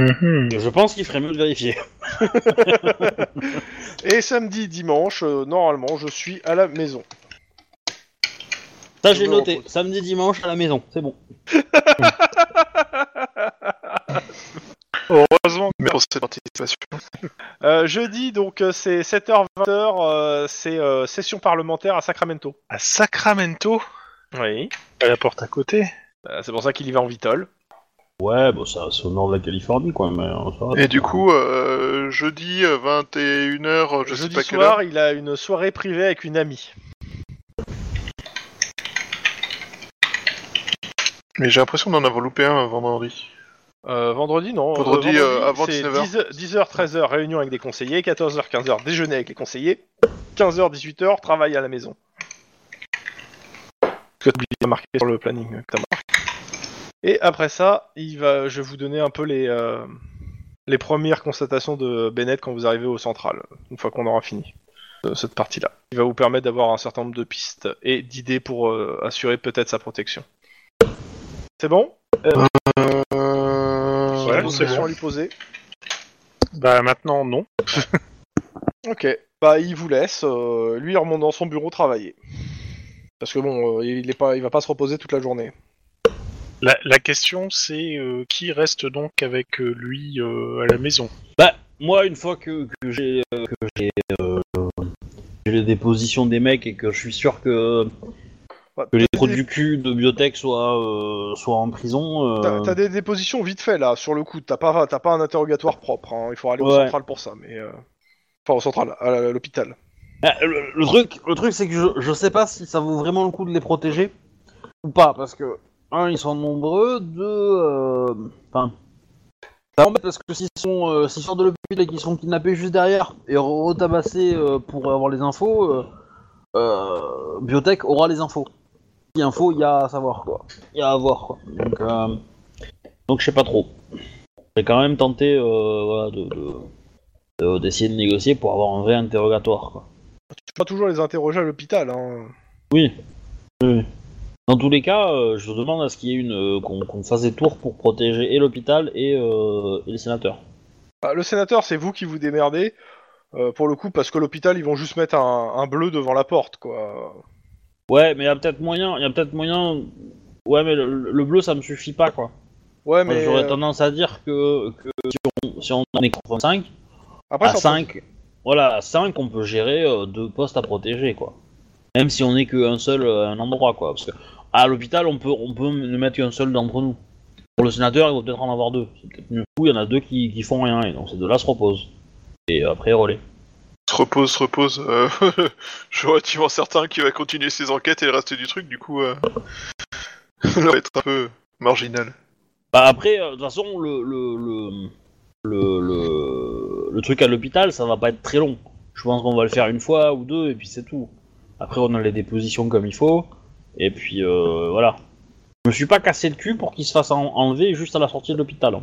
Je pense qu'il ferait mieux de vérifier. Et samedi, dimanche, euh, normalement, je suis à la maison. Ça, Je j'ai noté. repose. Samedi, dimanche à la maison, c'est bon. Heureusement. Mais pour cette participation. Euh, jeudi, donc euh, c'est 7h, 20h, euh, c'est euh, session parlementaire à Sacramento. À Sacramento, Oui. à la porte à côté? Euh, c'est pour ça qu'il y va en vitol. Ouais, bon, ça, c'est au nord de la Californie, quoi. Mais, euh, ça va, Et du coup, euh, jeudi, euh, 21h, je sais jeudi pas quelle soir, heure. il a une soirée privée avec une amie. Mais j'ai l'impression d'en avoir loupé un euh, vendredi. Euh, vendredi, non. Vendredi, euh, avant c'est 19h. 10, h 13h, réunion avec des conseillers. 14h, 15h, déjeuner avec les conseillers. 15h, 18h, travail à la maison. Que t'as oublié de marquer sur le planning euh, que t'as marqué. Et après ça, il va, je vais vous donner un peu les, euh, les premières constatations de Bennett quand vous arrivez au central, une fois qu'on aura fini euh, cette partie-là. Il va vous permettre d'avoir un certain nombre de pistes et d'idées pour euh, assurer peut-être sa protection. C'est bon? Euh... Ouais, question bon. à lui poser Bah maintenant, non. Ok. Bah il vous laisse, euh, lui il remonte dans son bureau travailler. Parce que bon, euh, il est pas, il va pas se reposer toute la journée. La, la question, c'est euh, qui reste donc avec euh, lui euh, à la maison? Bah, moi, une fois que, que j'ai euh, que j'ai euh, j'ai les dépositions des mecs et que je suis sûr que, que les du cul de biotech soient, euh, soient en prison. T'as euh, t'as des dépositions vite fait là, sur le coup. T'as pas, t'as pas un interrogatoire propre. hein. Il faut aller au Ouais. central pour ça, mais euh, enfin au central, à la- à l'hôpital. Ah, le, le truc, le truc, c'est que je, je sais pas si ça vaut vraiment le coup de les protéger ou pas, parce que un, ils sont nombreux, deux, euh, enfin, ça embête parce que s'ils sont, euh, s'ils sortent de l'hôpital et qu'ils sont kidnappés juste derrière et retabassés euh, pour avoir les infos, euh, Biotech aura les infos. Si info, il y a à savoir quoi, il y a à voir quoi. Donc, donc je sais pas trop. J'ai quand même tenté, voilà, de, de- de- d'essayer de négocier pour avoir un vrai interrogatoire quoi. Tu peux pas toujours les interroger à l'hôpital. Hein. Oui. Oui. Dans tous les cas, euh, je demande à ce qu'il y ait une euh, qu'on qu'on fasse des tours pour protéger et l'hôpital et, euh, et les sénateurs. Bah, le sénateur, c'est vous qui vous démerdez. euh, pour le coup, parce que l'hôpital, ils vont juste mettre un, un bleu devant la porte, quoi. Ouais, mais il y a peut-être moyen, il y a peut-être moyen. Ouais, mais le, le bleu ça me suffit pas quoi. Ouais, Moi, mais J'aurais euh, tendance à dire que, que si, on, si on en est 85, après, à ça 5, voilà, à 5 on peut gérer euh, deux postes à protéger quoi. Même si on n'est qu'un seul euh, un endroit quoi, parce que à l'hôpital on peut on peut ne mettre qu'un seul d'entre nous. Pour le sénateur, il va peut-être en avoir deux. C'est peut-être mieux. Il y en a deux qui, qui font rien et donc ces deux-là se reposent. Et après relais. Se repose, se repose. Euh, je suis relativement certain qu'il va continuer ses enquêtes et le reste du truc, du coup, euh... ça va être un peu marginal. Bah après, euh, de toute façon, le, le, le, le, le, le truc à l'hôpital, ça va pas être très long. Je pense qu'on va le faire une fois ou deux, et puis c'est tout. Après, on a les dépositions comme il faut, et puis euh, voilà. Je me suis pas cassé le cul pour qu'il se fasse en- enlever juste à la sortie de l'hôpital. hein.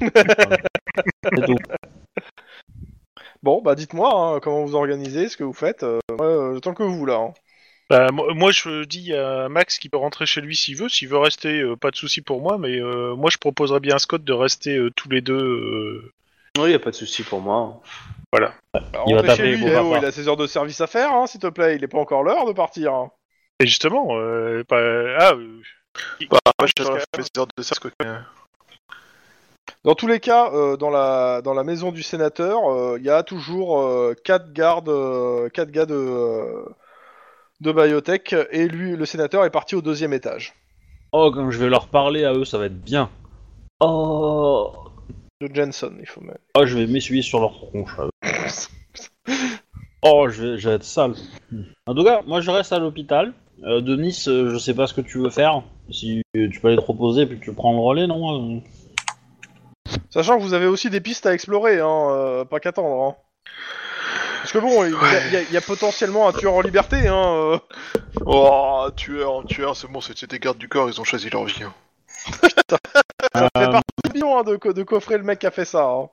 Voilà. C'est tout. Bon, bah dites-moi hein, comment vous organisez, ce que vous faites. Euh, ouais, euh, tant que vous là. hein. Bah, moi, moi, je dis à Max qu'il peut rentrer chez lui s'il veut. S'il veut rester, euh, pas de souci pour moi. Mais euh, moi, je proposerais bien à Scott de rester euh, tous les deux. euh, Oui, y a pas de souci pour moi. Alors, Il va rentrez chez taper, lui, eh oh, il a ses heures de service à faire, hein, s'il te plaît. Il est pas encore l'heure de partir. hein. Et justement, euh, pas- ah, euh, Bah, moi, je de quoi. Euh, Dans tous les cas, euh, dans, la, dans la maison du sénateur, euh, il y a toujours euh, quatre gardes, euh, quatre gars de, euh, de biotech, et lui, le sénateur, est parti au deuxième étage. Oh, quand je vais leur parler à eux, ça va être bien. Oh, De Jensen, il faut mettre. oh je vais m'essuyer sur leur tronche. oh, je vais, je vais être sale. En tout cas, moi je reste à l'hôpital. Euh, Denis, euh, je sais pas ce que tu veux faire. Si tu peux aller te reposer puis tu prends le relais, non euh Sachant que vous avez aussi des pistes à explorer, hein, euh, pas qu'attendre. Hein. Parce que bon, il y, a- il y potentiellement un tueur en liberté. Hein, euh. Oh, tueur, tueur, c'est bon, c'était des gardes du corps, ils ont choisi leur vie. hein. Ça fait partie du bilan hein, de, co- de coffrer le mec qui a fait ça. hein.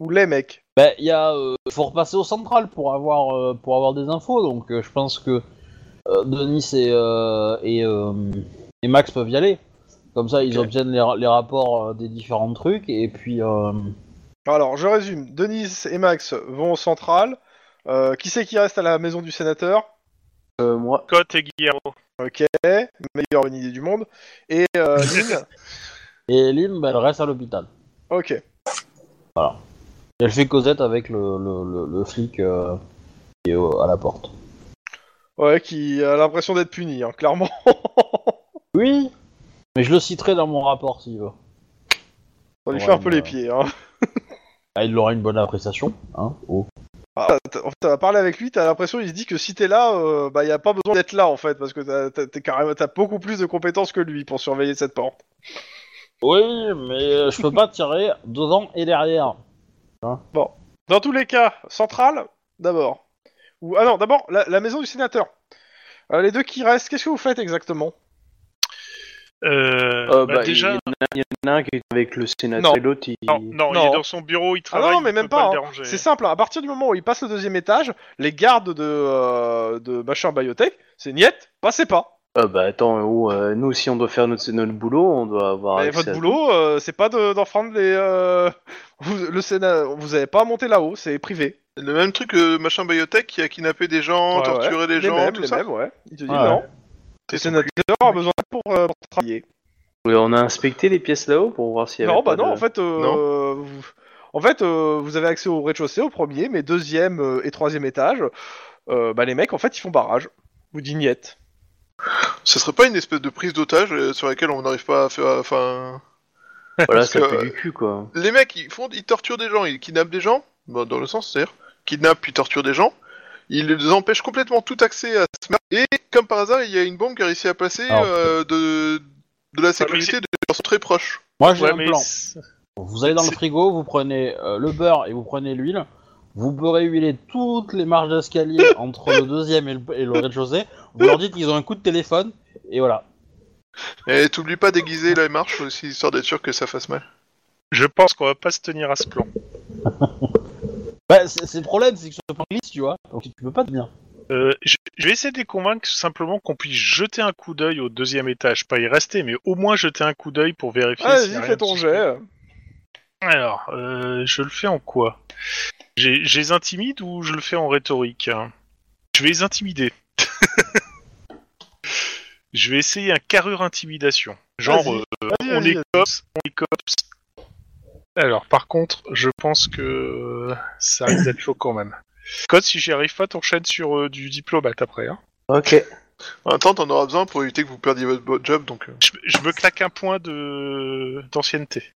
Ou les mecs. Bah, il y a, euh, faut repasser au central pour avoir, euh, pour avoir des infos. Donc, euh, je pense que Denis et euh, et, euh, et Max peuvent y aller. Comme ça, ils obtiennent les, ra- les rapports euh, des différents trucs et puis. euh, Alors, je résume. Denis et Max vont au central. Euh, qui c'est qui reste à la maison du sénateur? Euh, moi, Scott et Guillermo. Ok, meilleure bonne idée du monde. Et euh, Lynn Et Lynn, bah, elle reste à l'hôpital. Ok. Elle fait Cosette avec le, le, le, le flic euh, qui est au- à la porte. Ouais, qui a l'impression d'être puni, hein, clairement. Oui, mais je le citerai dans mon rapport s'il veut. Ça lui fait un peu les pieds. Hein. Ah, il aura une bonne appréciation. Hein oh. Ah, t'as- parlé avec lui, t'as l'impression il se dit que si t'es là, euh, bah y a pas besoin d'être là en fait, parce que t'as- t'as t'es carrément- t'as beaucoup plus de compétences que lui pour surveiller cette porte. Oui, mais euh, je peux pas tirer devant et derrière. Dans tous les cas, centrale, d'abord. Ou ah non, d'abord la, la maison du sénateur. Euh, les deux qui restent, qu'est-ce que vous faites exactement? Euh, euh, bah, bah, déjà, il, y en a, un qui est avec le sénateur et l'autre il. non, non, il est dans son bureau, il Ah travaille. non, mais même pas. le hein. C'est simple. hein. À partir du moment où il passe le deuxième étage, les gardes de euh, de machin biotech, c'est niet, passez pas. Ah bah attends, euh, nous si on doit faire notre, notre boulot, on doit avoir. Mais accès votre à- boulot, euh, c'est pas de- d'enfreindre les. euh, vous, le Sénat, vous avez pas à monter là-haut, c'est privé. Le même truc que machin biotech qui a kidnappé des gens, Ouais, torturé ouais. des les gens, mêmes, tout les ça. mêmes, ouais. Il te dit Ouais. non. Le sénateur a besoin pour, euh, pour travailler. Ouais, On a inspecté les pièces là-haut pour voir s'il y avait Non, bah pas non, de- en fait, euh, vous, en fait, euh, vous avez accès au rez-de-chaussée, au premier, mais deuxième euh, et troisième étage, euh, bah les mecs, en fait, ils font barrage. Vous dites niet. Ce serait pas une espèce de prise d'otage euh, sur laquelle on n'arrive pas à faire. Enfin. Voilà, ça fait euh, du cul quoi. Les mecs, ils font, ils torturent des gens, ils kidnappent des gens, bah, dans le sens, c'est-à-dire, kidnappent puis torturent des gens. Ils les empêchent complètement tout accès à ce. Et comme par hasard, il y a une bombe qui a réussi à placer Alors. euh, de, de la sécurité mais de personnes très proches. Moi j'ai Ouais, un plan. Vous allez dans le frigo, vous prenez euh, le beurre et vous prenez l'huile. Vous beurrez huiler toutes les marches d'escalier entre le deuxième et le, et le rez-de-chaussée. Vous leur dites qu'ils ont un coup de téléphone et voilà. Et t'oublies pas d'aiguiser la marche aussi, histoire d'être sûr que ça fasse mal. Je pense qu'on va pas se tenir à ce plan. Bah, c'est le problème, c'est que ce plan glisse, tu vois. Donc tu peux pas tenir. Euh, je, je vais essayer de les convaincre simplement qu'on puisse jeter un coup d'œil au deuxième étage, pas y rester, mais au moins jeter un coup d'œil pour vérifier. Vas-y, fais ton jet. Alors, euh, je le fais en quoi? J'ai je les intimide ou je le fais en rhétorique? Je vais les intimider. je vais essayer un carrure intimidation. Genre, Vas-y, euh, Vas-y, on vas-y, est vas-y. cops, on est cops. Alors, par contre, je pense que euh, ça risque d'être chaud quand même. Code, si j'y arrive pas, t'enchaînes sur euh, du diplomate après. Hein. Ok. En même temps, t'en auras besoin pour éviter que vous perdiez votre bo- job, donc. euh. Je, je me claque un point de d'ancienneté.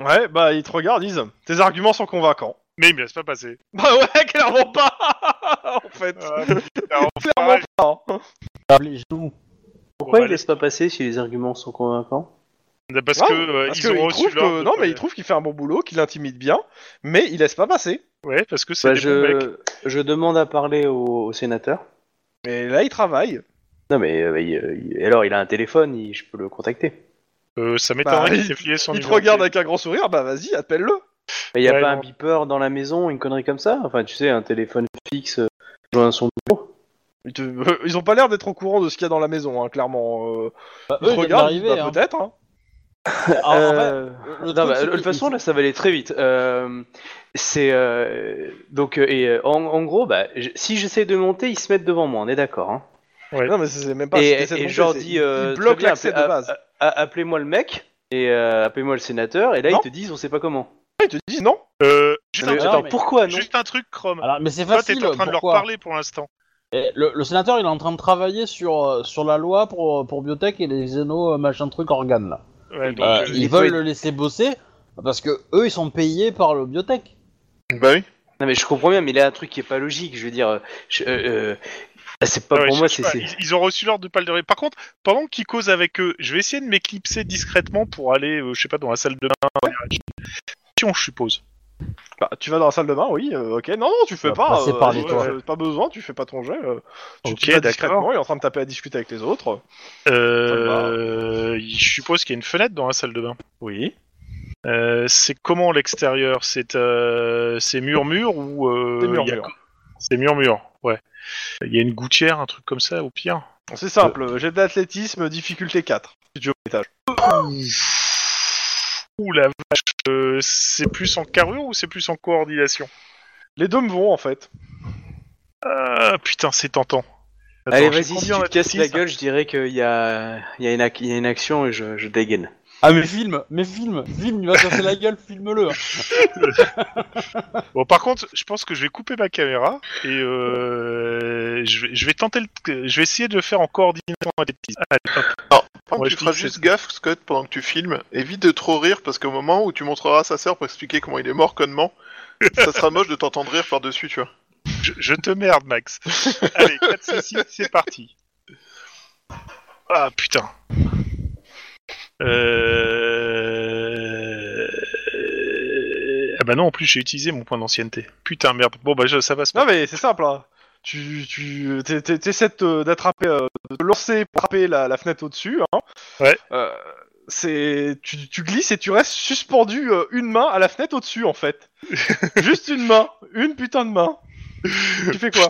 Ouais, bah ils te regardent, ils disent tes arguments sont convaincants. Mais il me laisse pas passer. Bah ouais, clairement pas En fait. Clairement pas. hein. Ah, les genoux. Pourquoi Bon, il laisse pas passer si les arguments sont convaincants? Parce Ouais, que euh, Parce ils que ont il reçu trouve l'ordre que... Non, pas mais il trouve qu'il fait un bon boulot, qu'il intimide bien, mais il laisse pas passer. Ouais, parce que c'est Bah, des bons mecs. je... je demande à parler au, au sénateur. Et là, il travaille. Non mais euh, il- il- alors il a un téléphone, il- je peux le contacter. Euh, ça m'étonnerait Bah, qu'il filé son Il te numéro de regarde téléphone. avec un grand sourire, bah vas-y, appelle-le. Mais il y a Ouais, pas non. un beeper dans la maison, une connerie comme ça? Enfin tu sais, un téléphone fixe euh, joint à son bureau. Ils, te- euh, ils ont pas l'air d'être au courant de ce qu'il y a dans la maison, hein, clairement. Euh, Bah, ils eux, te ils viennent regardent, d'arriver, bah, hein. peut-être. Hein. Ah, en fait, Euh, le non, truc, bah, c'est de toute façon, là, ça va aller très vite. Euh, c'est euh, donc euh, et euh, en, en gros, bah, j- si j'essaie de monter, ils se mettent devant moi. On est d'accord. Hein Non, mais c'est c'est même pas. et si t'essaies de et monter, je leur c'est- dis, il- euh, il très bloque bien, l'accès de base. Appelez-moi le mec et euh, appelez-moi le sénateur. Et là, Non. ils te disent, on sait pas comment. Ils te disent non. Euh, juste, Mais un, non, attends, mais- pourquoi non juste un truc, Chrome. Alors, mais c'est Toi, facile. t'es en train de leur pourquoi parler pour l'instant. Et le, le sénateur, il est en train de travailler sur, euh, sur la loi pour, pour biotech et les xéno euh, machin truc organes là. Ouais, donc, Euh, euh, ils il veulent le laisser bosser parce que eux ils sont payés par le biotech. Bah oui. Non mais je comprends bien, mais il y a un truc qui est pas logique. Je veux dire, euh, je- euh, euh, c'est pas ouais, pour je moi. sais C'est pas, c'est- Ils, ils ont reçu l'ordre de pas le. Par contre, pendant qu'ils causent avec eux, je vais essayer de m'éclipser discrètement pour aller, euh, je sais pas, dans la salle de bain. Je suppose. Bah, tu vas dans la salle de bain, oui, euh, ok. Non, non, tu fais va pas. par les ouais, toits. euh, pas besoin, tu fais pas ton jet. euh, tu Ok, tu vas d'accord. discrètement, il est en train de taper à discuter avec les autres. Euh, je suppose qu'il y a une fenêtre dans la salle de bain. Oui. Euh, c'est comment l'extérieur? C'est euh, c'est mur-mur ou euh, C'est y a- murmure. C'est mur-mur, ouais. Il y a une gouttière, un truc comme ça, au pire. C'est simple, jet d'athlétisme, difficulté 4. Si tu veux au étage. Ouh la vache, euh, c'est plus en carrure ou c'est plus en coordination? Les deux me vont en fait. Ah putain, c'est tentant. Attends, Allez, j'ai vas-y, si combien tu en te casses la athlétisme gueule, je dirais qu'il y a, il y, a une ac- il y a une action et je, je dégaine. Ah mais filme, mais filme, filme, il va casser la gueule, filme-le. Bon, par contre, je pense que je vais couper ma caméra et euh, je, vais, je vais tenter, le, je vais essayer de le faire en coordination hop. Par contre, Ouais, tu je feras juste gaffe, Scott, pendant que tu filmes. Évite de trop rire parce qu'au moment où tu montreras à sa sœur pour expliquer comment il est mort connement, ça sera moche de t'entendre rire par-dessus, tu vois. Je, je te merde, Max. Allez, 4 ceci, c'est parti. Ah putain. Euh... Ah bah non, en plus j'ai utilisé mon point d'ancienneté. Putain, merde. Bon bah je- ça va se Non mais c'est simple, hein. Tu, tu t'es- t'es- t'essaies de te- d'attraper, euh, de te lancer pour attraper la, la fenêtre au-dessus. Hein. Ouais. Euh, c'est, tu, tu glisses et tu restes suspendu euh, une main à la fenêtre au-dessus en fait. Juste une main, une putain de main. tu fais quoi?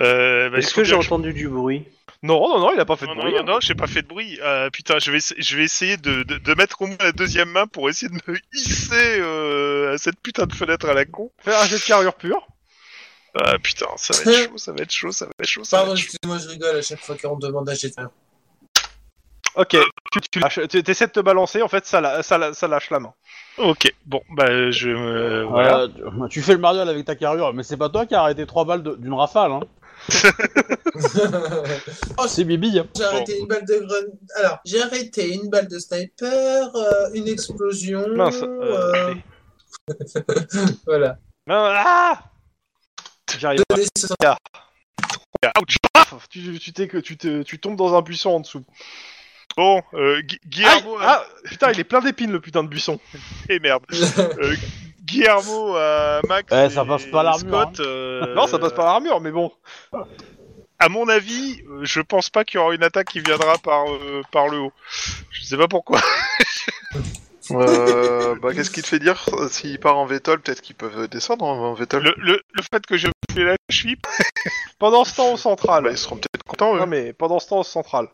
Euh, bah, il Est-ce faut que j'ai entendu du bruit? Non, non, non, il a pas fait de Non, bruit. non, hein. non, j'ai pas fait de bruit. Euh, putain, je vais, je vais essayer de, de, de mettre au moins la deuxième main pour essayer de me hisser euh, à cette putain de fenêtre à la con. Fais un jet de carrure pure. Ah putain, ça va être chaud, ça va être chaud, ça va être chaud. Ça va Pardon, excusez-moi, je rigole à chaque fois qu'on demande un jet. Ok, tu, tu lâches, tu essaies de te balancer, en fait ça, la- ça, la- ça lâche la main. Ok, bon, bah je me... Voilà. Euh, tu- tu fais le mariole avec ta carrure, mais c'est pas toi qui as arrêté trois balles de- d'une rafale, hein. oh, C'est Bibi. Hein. j'ai arrêté une balle de grenade. Alors, j'ai arrêté une balle de sniper, euh, une explosion. Mince. euh, Euh, Voilà. Ah J'arrive tu, tu, t'es tu, tu tombes dans un buisson en dessous. Bon, euh, Gu- Aïe Guillermo... ah, putain, il est plein d'épines le putain de buisson. Eh merde. Euh, Guillermo, euh, Max Ouais, ça et passe pas l'armure, Scott, euh, Non, ça passe pas l'armure, mais bon. À mon avis, euh, je pense pas qu'il y aura une attaque qui viendra par, euh, par le haut. Je sais pas pourquoi. Euh, bah, qu'est-ce qui te fait dire euh, s'il part en vétol, peut-être qu'ils peuvent descendre en, en vétol Le, le, le fait que je fais la cheville, Pendant ce temps au central. Bah, ils seront peut-être contents, eux. Non mais pendant ce temps au central.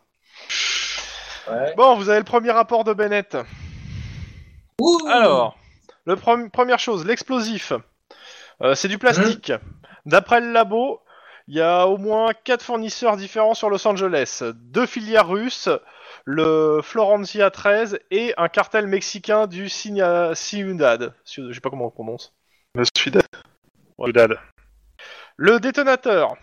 Ouais. Bon, vous avez le premier rapport de Bennett. Ouh. Alors, le première chose, l'explosif. Euh, c'est du plastique. D'après le labo, il y a au moins quatre fournisseurs différents sur Los Angeles. Deux filières russes, le Florencia 13 et un cartel mexicain du Ciudad. Je sais pas comment on prononce. Le détonateur.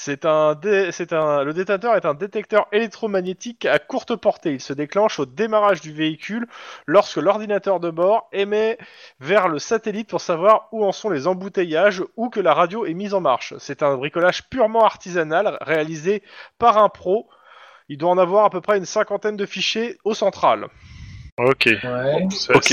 C'est un, dé- c'est un, le détonateur est un détecteur électromagnétique à courte portée. Il se déclenche au démarrage du véhicule lorsque l'ordinateur de bord émet vers le satellite pour savoir où en sont les embouteillages ou que la radio est mise en marche. C'est un bricolage purement artisanal réalisé par un pro. Il doit en avoir à peu près une cinquantaine de fichiers au central. Ok. Ouais. Ok.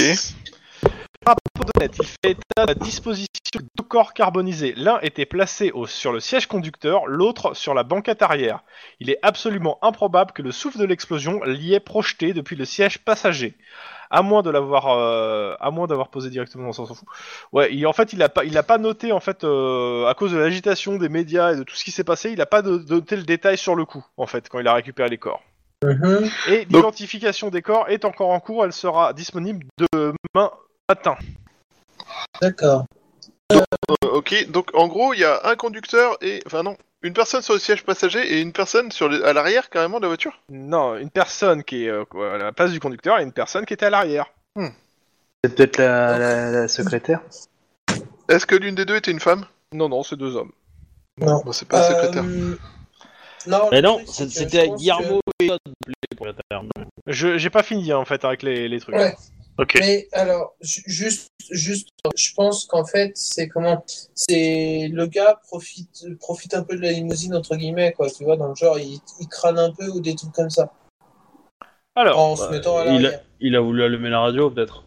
Il fait état de la disposition de deux corps carbonisés. L'un était placé au- sur le siège conducteur, l'autre sur la banquette arrière. Il est absolument improbable que le souffle de l'explosion l'y ait projeté depuis le siège passager. À moins de l'avoir, euh, à moins d'avoir posé directement, on s'en fout. Ouais, il, en fait, il a pas, il a pas noté en fait euh, à cause de l'agitation des médias et de tout ce qui s'est passé, il a pas de- noté le détail sur le coup en fait quand il a récupéré les corps. Mhm. Et l'identification des corps est encore en cours, elle sera disponible demain matin. D'accord. Euh, ok, donc en gros, il y a un conducteur et. Enfin, non. Une personne sur le siège passager et une personne sur le- à l'arrière carrément de la voiture? Non, une personne qui est euh, à la place du conducteur et une personne qui était à l'arrière. C'est peut-être la, la- la secrétaire? Est-ce que l'une des deux était une femme? Non, non, c'est deux hommes. Non. Bon, c'est pas la secrétaire. Euh, Non, Mais non, que c'était Guillermo et Todd, pour la terre. Je j'ai pas fini hein, en fait avec les, les trucs. Ouais. Ok. Mais alors, ju- juste, juste, je pense qu'en fait, c'est comment C'est le gars profite, profite un peu de la limousine entre guillemets, quoi. Tu vois, dans le genre, il, il crâne un peu ou des trucs comme ça, Alors, en se bah, mettant à il, a, il a voulu allumer la radio, peut-être.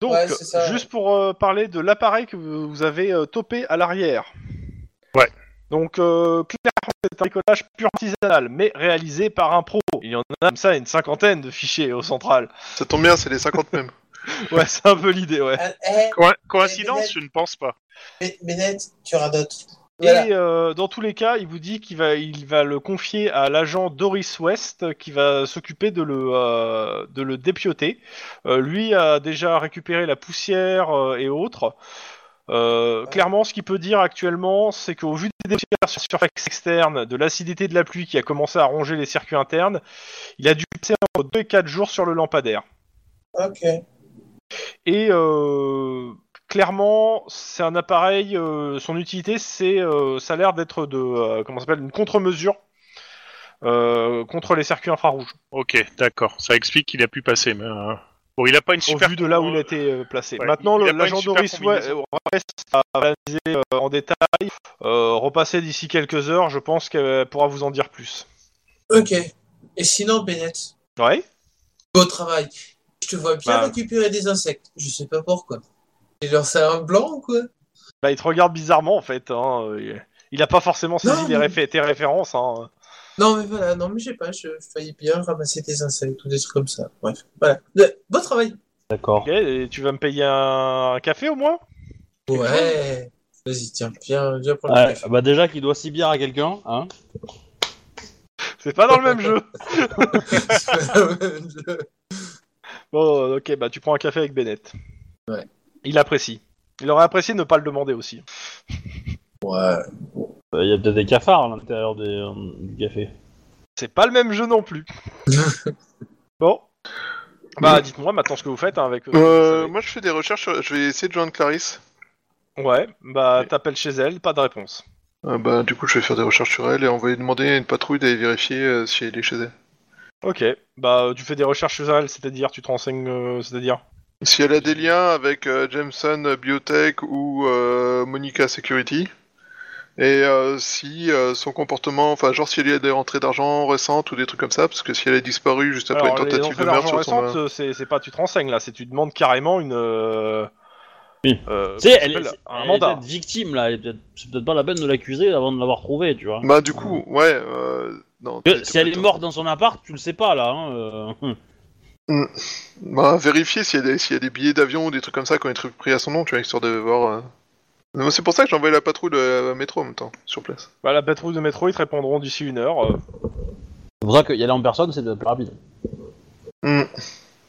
donc ouais, c'est ça, juste pour euh, parler de l'appareil que vous vous avez euh, topé à l'arrière. Ouais. Donc euh, clairement c'est un bricolage pur artisanal, mais réalisé par un pro. Il y en a comme ça une cinquantaine de fichiers au central. Ça tombe bien, c'est les 50 mêmes. Ouais, c'est un peu l'idée, ouais. Ah, eh, Coïn- coïncidence, Bennett. je ne pense pas. Ben- Bennett, tu radotes. Voilà. Et euh, dans tous les cas, il vous dit qu'il va, il va le confier à l'agent Doris West, qui va s'occuper de le, euh, de le dépioter. Euh, lui a déjà récupéré la poussière euh, et autres. Euh, Clairement, ce qu'il peut dire actuellement, c'est qu'au vu des poussières sur surface externe, de l'acidité de la pluie qui a commencé à ronger les circuits internes, il a dû passer entre 2 et 4 jours sur le lampadaire. Ok. Et euh, clairement, c'est un appareil. euh, son utilité, c'est, euh, ça a l'air d'être de, euh, comment ça s'appelle, une contre-mesure euh, contre les circuits infrarouges. Ok, d'accord. Ça explique qu'il a pu passer. Mais, euh, Bon, il a pas une Au super. vu de là où il a été euh, placé. Ouais, Maintenant, l'agent Doris combinaison. West a analysé euh, en détail, euh, repasser d'ici quelques heures. Je pense qu'elle pourra vous en dire plus. Ok. Et sinon, Bennett, Ouais. beau travail. Je te vois bien Bah. récupérer des insectes. Je sais pas pourquoi. Et genre, c'est un blanc ou quoi Bah, il te regarde bizarrement en fait. Hein. Il a pas forcément saisi Non, les mais- réfé- tes références. Hein. Non, mais voilà, non, mais je sais pas, je, je faillis bien ramasser des insectes ou des trucs comme ça. Bref, voilà. Le- Beau travail. D'accord. Ok, et tu vas me payer un, un café au moins? Ouais. Vas-y, tiens, viens, viens prendre Ouais, le café. bah déjà qu'il doit six bières à quelqu'un, hein. C'est pas dans le même jeu. Bon, ok, bah tu prends un café avec Bennett. Ouais. Il apprécie. Il aurait apprécié de ne pas le demander aussi. ouais. Bah, Il y a peut-être des cafards à l'intérieur des, euh, du café. C'est pas le même jeu non plus. bon. Bah dites-moi maintenant ce que vous faites hein, avec. Euh, vous moi, je fais des recherches. sur- Je vais essayer de joindre Clarisse. Ouais, bah t'appelles chez elle, pas de réponse. Euh, bah, du coup, je vais faire des recherches sur elle et envoyer demander à une patrouille d'aller vérifier euh, si elle est chez elle. Ok, bah tu fais des recherches chez elle, c'est-à-dire tu te renseignes, euh, c'est-à-dire. Si elle a des liens avec euh, Jameson Biotech ou euh, Monica Security? Et euh, si euh, son comportement, enfin genre si elle a des rentrées d'argent récentes ou des trucs comme ça, parce que si elle a disparu juste après Alors une tentative de meurtre sur son... euh, c'est pas tu te renseignes là, c'est tu demandes carrément une. Oui. euh, Tu sais, elle, ça est- s'appelle un elle est mandat. peut-être victime là, elle est peut-être- c'est peut-être pas la peine de l'accuser avant de l'avoir trouvée, tu vois. Bah du coup, ouais, euh, non. Que- t'es- si t'es elle est pas- morte dans son appart, tu le sais pas là. Hein, euh. Bah vérifier s'il y, a des- s'il y a des billets d'avion ou des trucs comme ça qui ont été pris à son nom, tu vois, histoire de voir... euh. Non, C'est pour ça que j'ai envoyé la patrouille de métro en même temps, sur place. Bah, la patrouille de métro, ils te répondront d'ici une heure. euh. C'est pour ça qu'y aller en personne, c'est plus rapide. Hmm.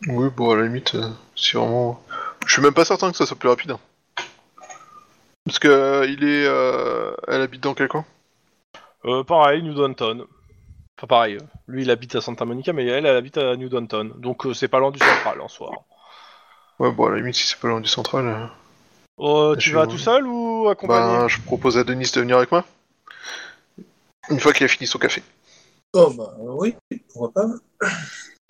Oui, bon, à la limite, euh, si vraiment... Je suis même pas certain que ça soit plus rapide. hein. Parce que euh, il est... euh, Elle habite dans quel coin? Euh, pareil, New Downton. Enfin, pareil, euh, lui il habite à Santa Monica, mais elle, elle habite à New Downton. Donc euh, c'est pas loin du central en soi. Ouais, bon, à la limite, si c'est pas loin du central... euh, Euh, Je tu vas tout seul ou accompagné? Bah, je propose à Denis de venir avec moi. Une fois qu'il a fini son café. Oh, bah oui, pourquoi pas.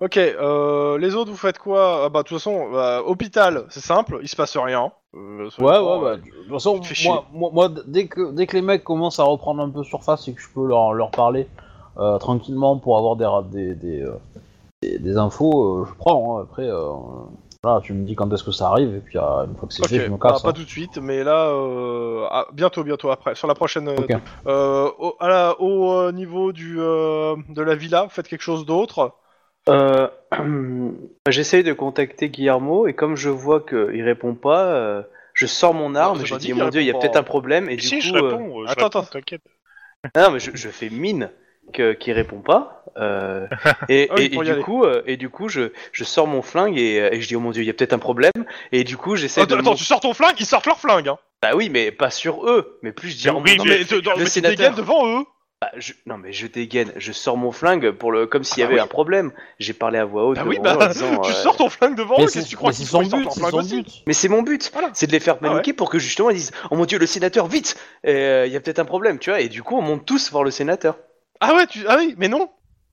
Ok, euh, les autres vous faites quoi? Ah Bah de toute façon, bah, hôpital, c'est simple, il se passe rien. Euh, Ouais, ouais, euh, bah, de toute façon, moi, moi, moi, dès, que, dès que les mecs commencent à reprendre un peu surface et que je peux leur, leur parler euh, tranquillement pour avoir des, des, des, des, des infos, je prends. hein. Après, voilà, tu me dis quand est-ce que ça arrive et puis une fois que c'est fait, je me bah, casse. pas hein. tout de suite, mais là, ah, bientôt, bientôt après, sur la prochaine. au, à la- au, niveau du de la villa, faites quelque chose d'autre? Euh, J'essaye de contacter Guillermo et comme je vois qu'il répond pas, euh, je sors mon arme. c'est je dis mon dieu, il y a peut-être un problème et Et du si, coup, je réponds, je attends, attends. t'inquiète. non mais je, je fais mine qu'il répond pas. euh, et, et- et du coup, et du coup, je, je sors mon flingue et, euh, et je dis oh mon dieu, il y a peut-être un problème. Et du coup, j'essaie de. Attends, tu sors ton flingue, ils sortent leur flingue. Hein. Bah oui, mais pas sur eux, mais plus je dis. Mais oh, oui, Non, mais, mais tu sénateur. dégaines devant eux. Bah, je- Non mais je dégaine, je sors mon flingue pour le comme s'il y Ah avait oui. un problème. J'ai parlé à voix haute. Bah oui, bah en disant, tu euh, sors ton flingue devant Mais eux, c'est qu'est-ce que tu crois qu'ils son but, son aussi. Mais c'est mon but, Voilà. c'est de les faire Ah ouais. paniquer pour que justement ils disent Oh mon dieu, le sénateur, vite Euh, Il y a peut-être un problème, tu vois, et du coup on monte tous voir le sénateur. Ah ouais, tu... ah oui, mais non.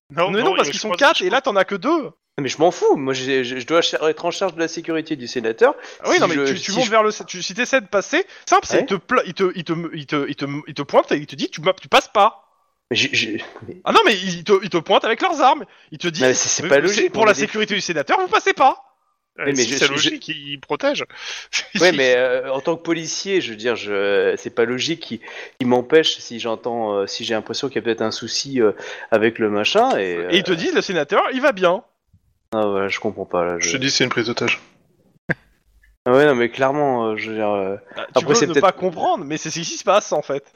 Non, mais non, parce je qu'ils sont quatre et là t'en as que deux. Mais je m'en fous, moi je je dois être en charge de la sécurité du sénateur. Ah oui, Si non, mais je- tu, tu si montes je- vers le. Tu, si t'essaies de passer, simple, c'est il te, il, te, il, te, il, te, il, te, il te pointe et il te dit tu, tu passes pas. Mais mais- Ah non, mais il te, il te pointe avec leurs armes. Il te Mais c'est- c'est euh, pas logique, Pour la sécurité du sénateur, vous passez pas. Euh, mais si, je- c'est je- logique, il protège. Ouais, mais euh, en tant que policier, je veux dire, je... c'est pas logique qu'il qu'il m'empêche si j'entends, euh, si j'ai l'impression qu'il y a peut-être un souci euh, avec le machin. Et, euh, Et il te dit le sénateur, il va bien. ah ouais, je comprends pas là. Je Je... te dis, c'est une prise d'otage. Ah ouais, non, mais clairement, euh, je veux dire, euh, Bah, tu Après, peux ne pas comprendre, mais c'est ce qui se passe en fait.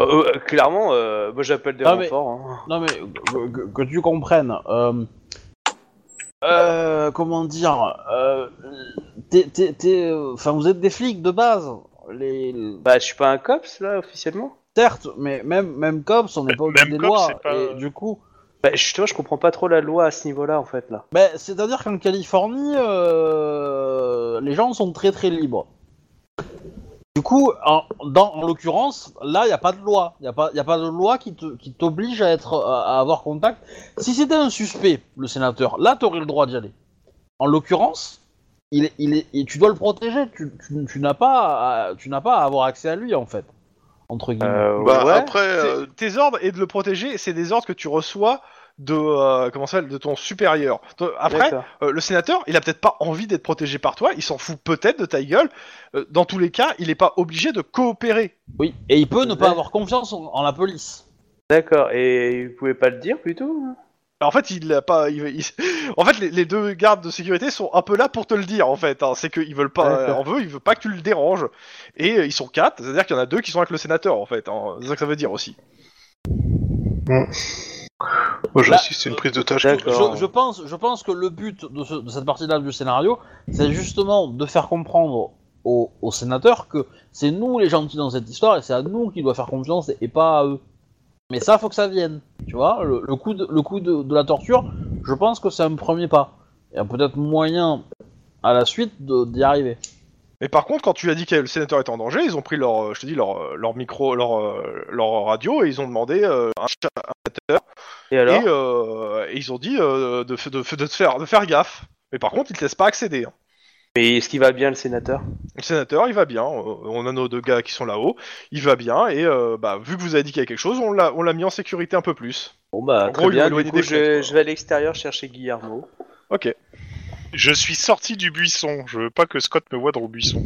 Euh, euh, clairement, euh, moi j'appelle des Ah, mais- renforts. hein. Non mais que, que- que tu comprennes. Euh, euh, comment dire euh, t'es- t'es- t'es, euh, Enfin, vous êtes des flics de base. Les, Bah, je suis pas un cops là officiellement. certes, mais même même cops, on n'est pas Même des cops, lois. c'est pas- Et du coup, Bah, justement, je comprends pas trop la loi à ce niveau-là en fait là. ben, c'est-à-dire qu'en Californie, euh, les gens sont très très libres. Du coup, en, dans, en l'occurrence, là, il n'y a pas de loi. Il n'y a, pas- y a pas de loi qui te- qui t'oblige à, être, à, avoir contact. Si c'était un suspect, le sénateur, là, tu aurais le droit d'y aller. En l'occurrence, il est, il est, et tu dois le protéger. Tu, tu- tu n'as pas, à- tu n'as pas à avoir accès à lui, en fait. Entre guillemets. Euh, Bah, ouais. après, euh, Tes ordres et de le protéger, c'est des ordres que tu reçois de euh, comment ça s'appelle, de ton supérieur. Après, euh, le sénateur, il a peut-être pas envie d'être protégé par toi, il s'en fout peut-être de ta gueule. Euh, dans tous les cas, il est pas obligé de coopérer. Oui. Et il peut ne pas avoir confiance en, en la police. D'accord. Et vous pouvez pas le dire plutôt hein? En fait, il a pas. il- il- En fait, les, les deux gardes de sécurité sont un peu là pour te le dire. En fait, hein. c'est qu'ils veulent pas. En veut, ils veulent pas que tu le déranges. Et ils sont quatre, c'est-à-dire qu'il y en a deux qui sont avec le sénateur. En fait, hein. c'est ça que ça veut dire aussi. Moi je Là, c'est une prise d'otage. Je, je pense, je pense que le but de, ce- de cette partie-là du scénario, c'est justement de faire comprendre aux, aux sénateurs que c'est nous les gentils dans cette histoire et c'est à nous qu'il doit faire confiance et, et pas à eux. Mais ça, faut que ça vienne. Tu vois, le, le coup, de, le coup de, de la torture, je pense que c'est un premier pas. Il y a peut-être moyen à la suite d'y arriver. Mais par contre, quand tu as dit que le sénateur était en danger, ils ont pris leur, euh, je te dis, leur, euh, leur micro, leur, euh, leur radio et ils ont demandé euh, un cha- un sénateur Et alors et, euh, et ils ont dit euh, de, faire, de faire gaffe. Mais par contre, ils te laissent pas accéder. hein. Mais est-ce qu'il va bien le sénateur? Le sénateur, il va bien. On a nos deux gars qui sont là-haut. Il va bien et bah, vu que vous avez dit qu'il y a quelque chose, on l'a, on l'a mis en sécurité un peu plus. Bon bah En très gros, bien. Du coup, je, je vais à l'extérieur chercher Guillermo. Ok. Je suis sorti du buisson. Je veux pas que Scott me voie dans le buisson.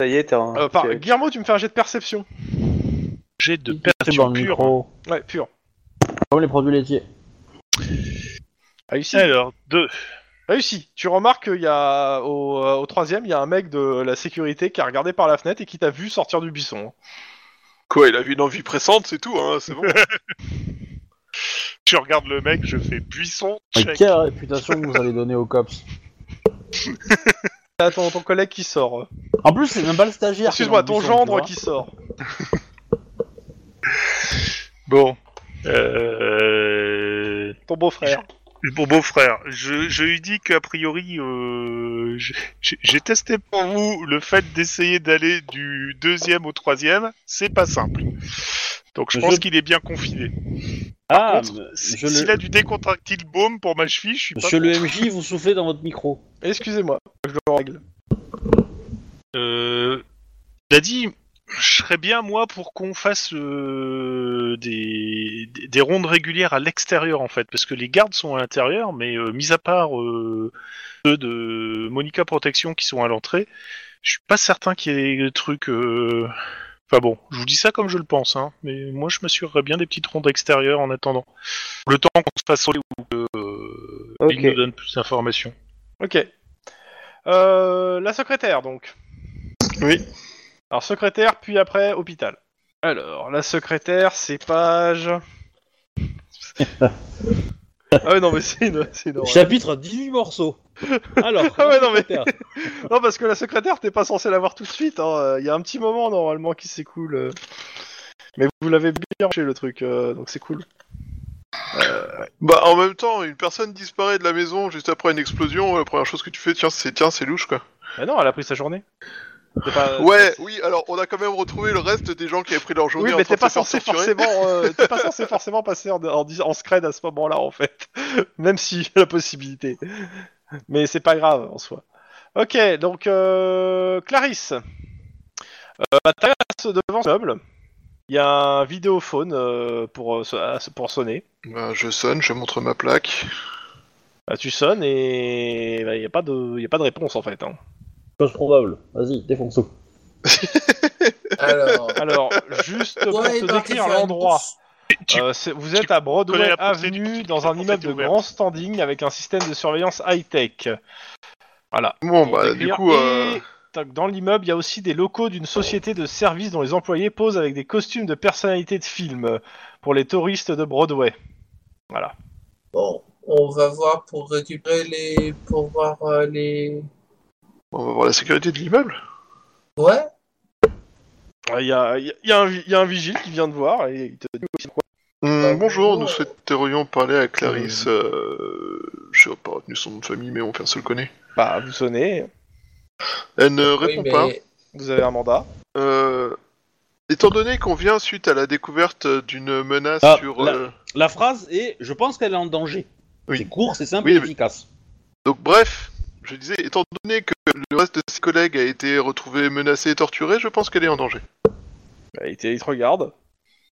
Ça y est, t'es en. Euh, par... tu- Guillermo, tu me fais un jet de perception. J'ai de perception pure. micro. Ouais, pur. Comme les produits laitiers. Réussi. Alors, deux. Réussi. Tu remarques qu'il y a au, euh, au troisième, il y a un mec de la sécurité qui a regardé par la fenêtre et qui t'a vu sortir du buisson. Quoi, il a vu une envie pressante, c'est tout, hein, c'est bon. Je regarde le mec, je fais buisson, Mais check. quelle réputation que vous allez donner aux cops T'as ton, ton collègue qui sort. En plus, c'est même pas le stagiaire. Excuse-moi, ton gendre qui sort. Bon. Euh... Ton beau-frère. Mon beau-frère, je, je lui dis qu'a priori, euh, j'ai- testé pour vous le fait d'essayer d'aller du deuxième au troisième, c'est pas simple. Donc je Je- pense qu'il est bien confiné. Ah, Contre, mais si- je S'il le... a du décontractile baume pour ma cheville, je suis pas Monsieur le MJ, vous soufflez dans votre micro. Excusez-moi, je le règle. Euh, il a dit, je serais bien moi pour qu'on fasse euh, des, des, des rondes régulières à l'extérieur en fait, parce que les gardes sont à l'intérieur, mais euh, mis à part euh, ceux de Monica Protection qui sont à l'entrée, je suis pas certain qu'il y ait des trucs. euh, Enfin bon, je vous dis ça comme je le pense, hein, mais moi je m'assurerais bien des petites rondes extérieures en attendant. Le temps qu'on se fasse sauter ou que euh, Ok. il nous donne plus d'informations. Ok. Euh, la secrétaire, donc. Oui. Alors, secrétaire, puis après, hôpital. Alors, la secrétaire, c'est page... ah ouais, non, mais c'est une... c'est une horreur. Chapitre 18 morceaux. Alors, Ah ouais, non, mais- secrétaire. Non, parce que la secrétaire, t'es pas censé l'avoir tout de suite. hein. Il y a un petit moment, normalement, qui s'écoule. euh. Mais vous l'avez bien chez le truc, euh, donc c'est cool. Bah, en même temps, une personne disparaît de la maison juste après une explosion, la première chose que tu fais, tiens, c'est tiens, c'est louche, quoi. Mais non, elle a pris sa journée. Pas- Ouais, oui, alors on a quand même retrouvé le reste des gens qui avaient pris leur journée Oui, en mais train t'es pas censé forcément, euh, t'es pas censé forcément passer en, en, en scred à ce moment-là en fait, même a la possibilité. Mais c'est pas grave en soi. Ok, donc euh, Clarisse, euh, bah, devant ce meuble. Il y a un vidéophone euh, pour euh, pour sonner. Bah, je sonne, je montre ma plaque. Bah, tu sonnes et il y a pas de, y a pas de réponse en fait. hein. Chose probable. Vas-y, défonce. Alors. Alors, juste pour Ouais, te décrire faire une l'endroit. course. Tu- Euh, c'est- vous êtes à Broadway connais la Avenue dans un immeuble de grand standing avec un système de surveillance high-tech. Voilà. Bon, bah, du coup, euh, tac, dans l'immeuble, il y a aussi des locaux d'une société de services dont les employés posent avec des costumes de personnalités de films pour les touristes de Broadway. Voilà. Bon, on va voir pour récupérer les. pour voir euh, les. On va voir la sécurité de l'immeuble. Ouais. Euh, Il y a, il y a un vi- il y a un vigile qui vient de voir et il te dit aussi quoi. Hum, Bah, bonjour, nous souhaiterions parler à Clarisse. Euh... Je sais pas retenu son nom de famille, mais mon père se le connaît. Bah, vous sonnez, Elle ne Oui, répond mais. pas. vous avez un mandat. Euh, Étant donné qu'on vient suite à la découverte d'une menace Ah, sur... la- euh, La phrase est Je pense qu'elle est en danger. Oui. C'est court, c'est simple Oui, et mais- efficace. Donc bref, je disais, étant donné que le reste de ses collègues a été retrouvé menacé et torturé, je pense qu'elle est en danger. Bah, il, te, il te regarde.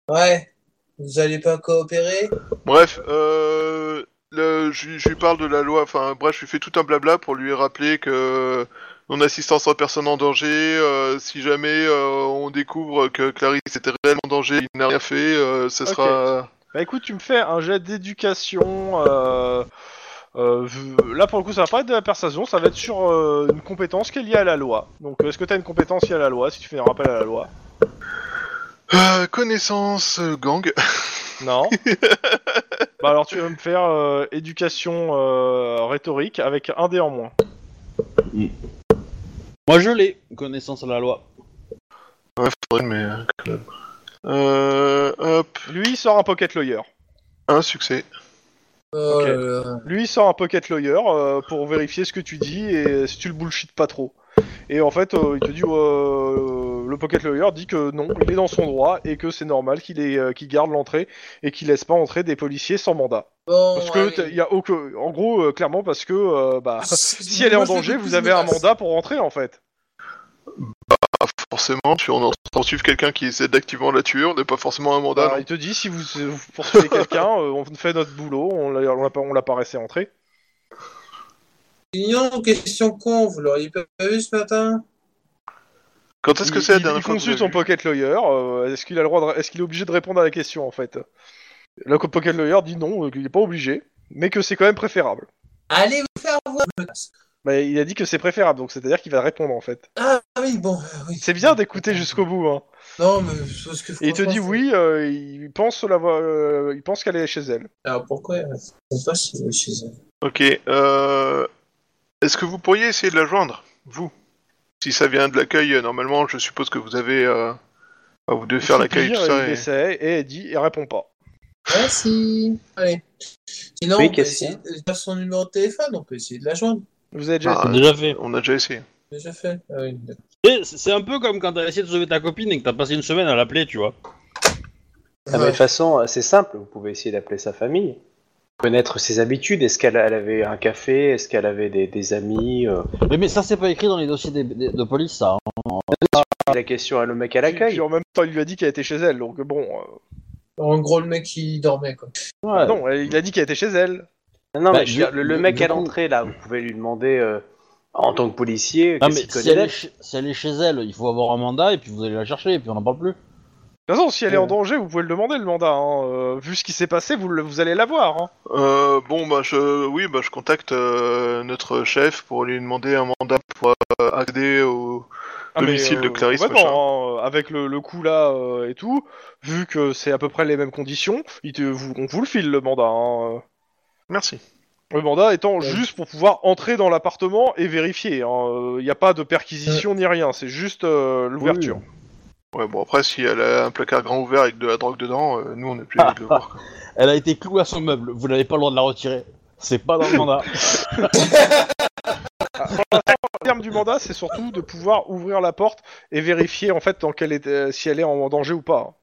Ouais. Vous allez pas coopérer? Bref, euh, le- je, je lui parle de la loi, enfin bref, je lui fais tout un blabla pour lui rappeler que non-assistance à personne en danger, euh, si jamais euh, on découvre que Clarisse était réellement en danger, il n'a rien fait, euh, ce sera... Bah écoute, tu me fais un jet d'éducation. Euh, euh, là pour le coup, ça va pas être de la persuasion, ça va être sur euh, une compétence qui est liée à la loi. Donc est-ce que t'as une compétence liée à la loi si tu fais un rappel à la loi? Euh, connaissance euh, gang. Non. bah alors tu vas me faire euh, éducation euh, rhétorique avec un dé en moins. Moi je l'ai, connaissance à la loi. Ouais, faudrait, mais... euh. Euh, hop, Lui il sort un pocket lawyer. un succès. Là. Lui il sort un pocket lawyer euh, pour vérifier ce que tu dis et si tu le bullshit pas trop. Et en fait, euh, il te dit, euh, le pocket lawyer dit que non, il est dans son droit et que c'est normal qu'il euh, garde l'entrée et qu'il laisse pas entrer des policiers sans mandat. Bon, Parce que y a aucun, en gros, euh, clairement parce que euh, bah, si elle est en danger, vous avez un mandat pour rentrer en fait. Forcément, si on en suivre quelqu'un qui essaie d'activement la tuer, on n'est pas forcément un mandat. Bah, il te dit si vous, vous poursuivez quelqu'un, euh, on fait notre boulot, on l'a on l'a pas, on l'a pas laissé entrer. Sinon, question con, vous l'auriez pas vu ce matin? Quand est-ce que Il- c'est la il, dernière il fois que consulte son pocket lawyer. euh, est-ce qu'il a le droit de- Est-ce qu'il est obligé de répondre à la question en fait? Le pocket lawyer dit non, euh, qu'il est pas obligé, mais que c'est quand même préférable. Allez vous faire voir je me casse. Bah, il a dit que c'est préférable, donc c'est-à-dire qu'il va répondre en fait. Ah oui, bon, euh, oui. C'est bien d'écouter jusqu'au bout. Hein. Non, mais parce que Et il te dit oui, euh, il pense la vo- euh, il pense qu'elle est chez elle. Alors pourquoi elle pas si elle est chez elle? Ok, euh... Est-ce que vous pourriez essayer de la joindre, vous? Si ça vient de l'accueil, normalement, je suppose que vous avez... Euh... bah, vous devez faire l'accueil tout ça. Il et- essaie et elle dit, elle répond pas. Merci. Allez. Sinon, Oui, on peut qu'est-ce essayer de faire son numéro de téléphone, on peut essayer de la joindre. Vous avez déjà Ah, essayé Déjà fait. On a déjà essayé. Déjà fait. Ah oui, d'accord. Et C'est c'est un peu comme quand t'as essayé de sauver ta copine et que t'as passé une semaine à l'appeler, tu vois. Ah, mais de toute façon, euh, c'est simple, vous pouvez essayer d'appeler sa famille. Connaître ses habitudes, est-ce qu'elle elle avait un café, est-ce qu'elle avait des, des amis euh, Mais, mais ça, c'est pas écrit dans les dossiers des- des- de police, ça. hein. La question à le mec à Puis, l'accueil. puis en même temps, il lui a dit qu'elle était chez elle, donc bon. euh, En gros, le mec il dormait quoi. Ouais. Non, il a dit qu'elle était chez elle. Non, non, Bah, mais je veux dire, du- le, le mec à l'entrée, là, vous pouvez lui demander, euh, en tant que policier, Non, mais si elle, est chez, si elle est chez elle, il faut avoir un mandat et puis vous allez la chercher et puis on n'en parle plus. De toute façon, si elle est Ouais. en danger, vous pouvez le demander le mandat. hein. Euh, vu ce qui s'est passé, vous, le- vous allez l'avoir. Hein. Euh, bon, bah, je... Oui, bah, je contacte euh, notre chef pour lui demander un mandat pour euh, accéder au... Ah, mais, Domicile de Clarisse, complètement, hein, avec le, le coup là euh, et tout, vu que c'est à peu près les mêmes conditions, il te, vous, on vous le file le mandat. hein. Merci. Le mandat étant Ouais. juste pour pouvoir entrer dans l'appartement et vérifier. Il n'y a pas de perquisition ni rien, c'est juste euh, l'ouverture. Ouais, bon, après, si elle a un placard grand ouvert avec de la drogue dedans, euh, nous, on est plus de le voir. quoi. Elle a été clouée à son meuble, vous n'avez pas le droit de la retirer. C'est pas dans le mandat. En termes du mandat, c'est surtout de pouvoir ouvrir la porte et vérifier en fait dans quelle est, euh, si elle est en danger ou pas.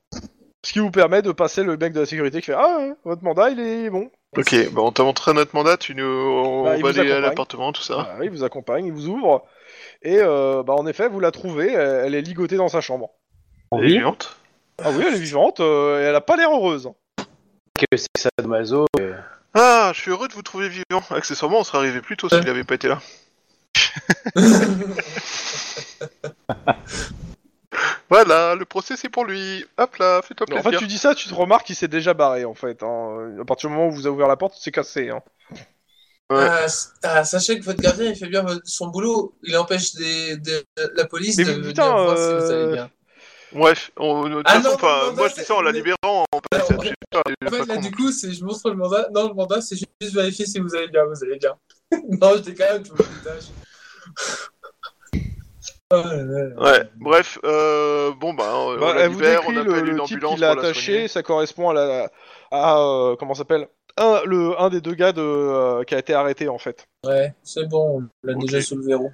Ce qui vous permet de passer le mec de la sécurité qui fait Ah, ouais, votre mandat il est bon. Ok, bah on t'a montré notre mandat, tu nous... on Bah, va aller à l'appartement, tout ça. Ah, il vous accompagne, il vous ouvre. Et euh, bah, en effet, vous la trouvez, elle, elle est ligotée dans sa chambre. Elle est Oui. vivante Ah oui, elle est vivante, euh, et elle a pas l'air heureuse. Que c'est ça de Mazo. euh, Ah, je suis heureux de vous trouver vivant. Accessoirement, on serait arrivé plus tôt s'il avait pas été là. Voilà, le procès c'est pour lui. Hop là, fais-toi En plaisir. fait, tu dis ça, tu te remarques qu'il s'est déjà barré en fait. Hein. À partir du moment où vous avez ouvert la porte, c'est cassé. Hein. Ouais. Ah, ah, sachez que votre gardien, il fait bien son boulot. Il empêche des, des- la police Mais de putain, venir voir si euh, vous allez bien. Bref, on, de Ah façon, non, moi je dis ça en la libérant. En fait, Alors, en fait- pas, En là, du coup, c'est, je montre le mandat. Non, le mandat, c'est juste vérifier si vous allez bien, vous allez bien. non, je déconne, je vous détache. Oh là là là. Ouais, bref, euh, bon bah, on Bah, la elle vous libère, on le, appelle le une type ambulance qui l'a pour la attaché, soigner. ça correspond à la à euh, comment ça s'appelle? Un, le un des deux gars de euh, qui a été arrêté en fait. Ouais, c'est bon, on l'a Ok. déjà sous le verrou.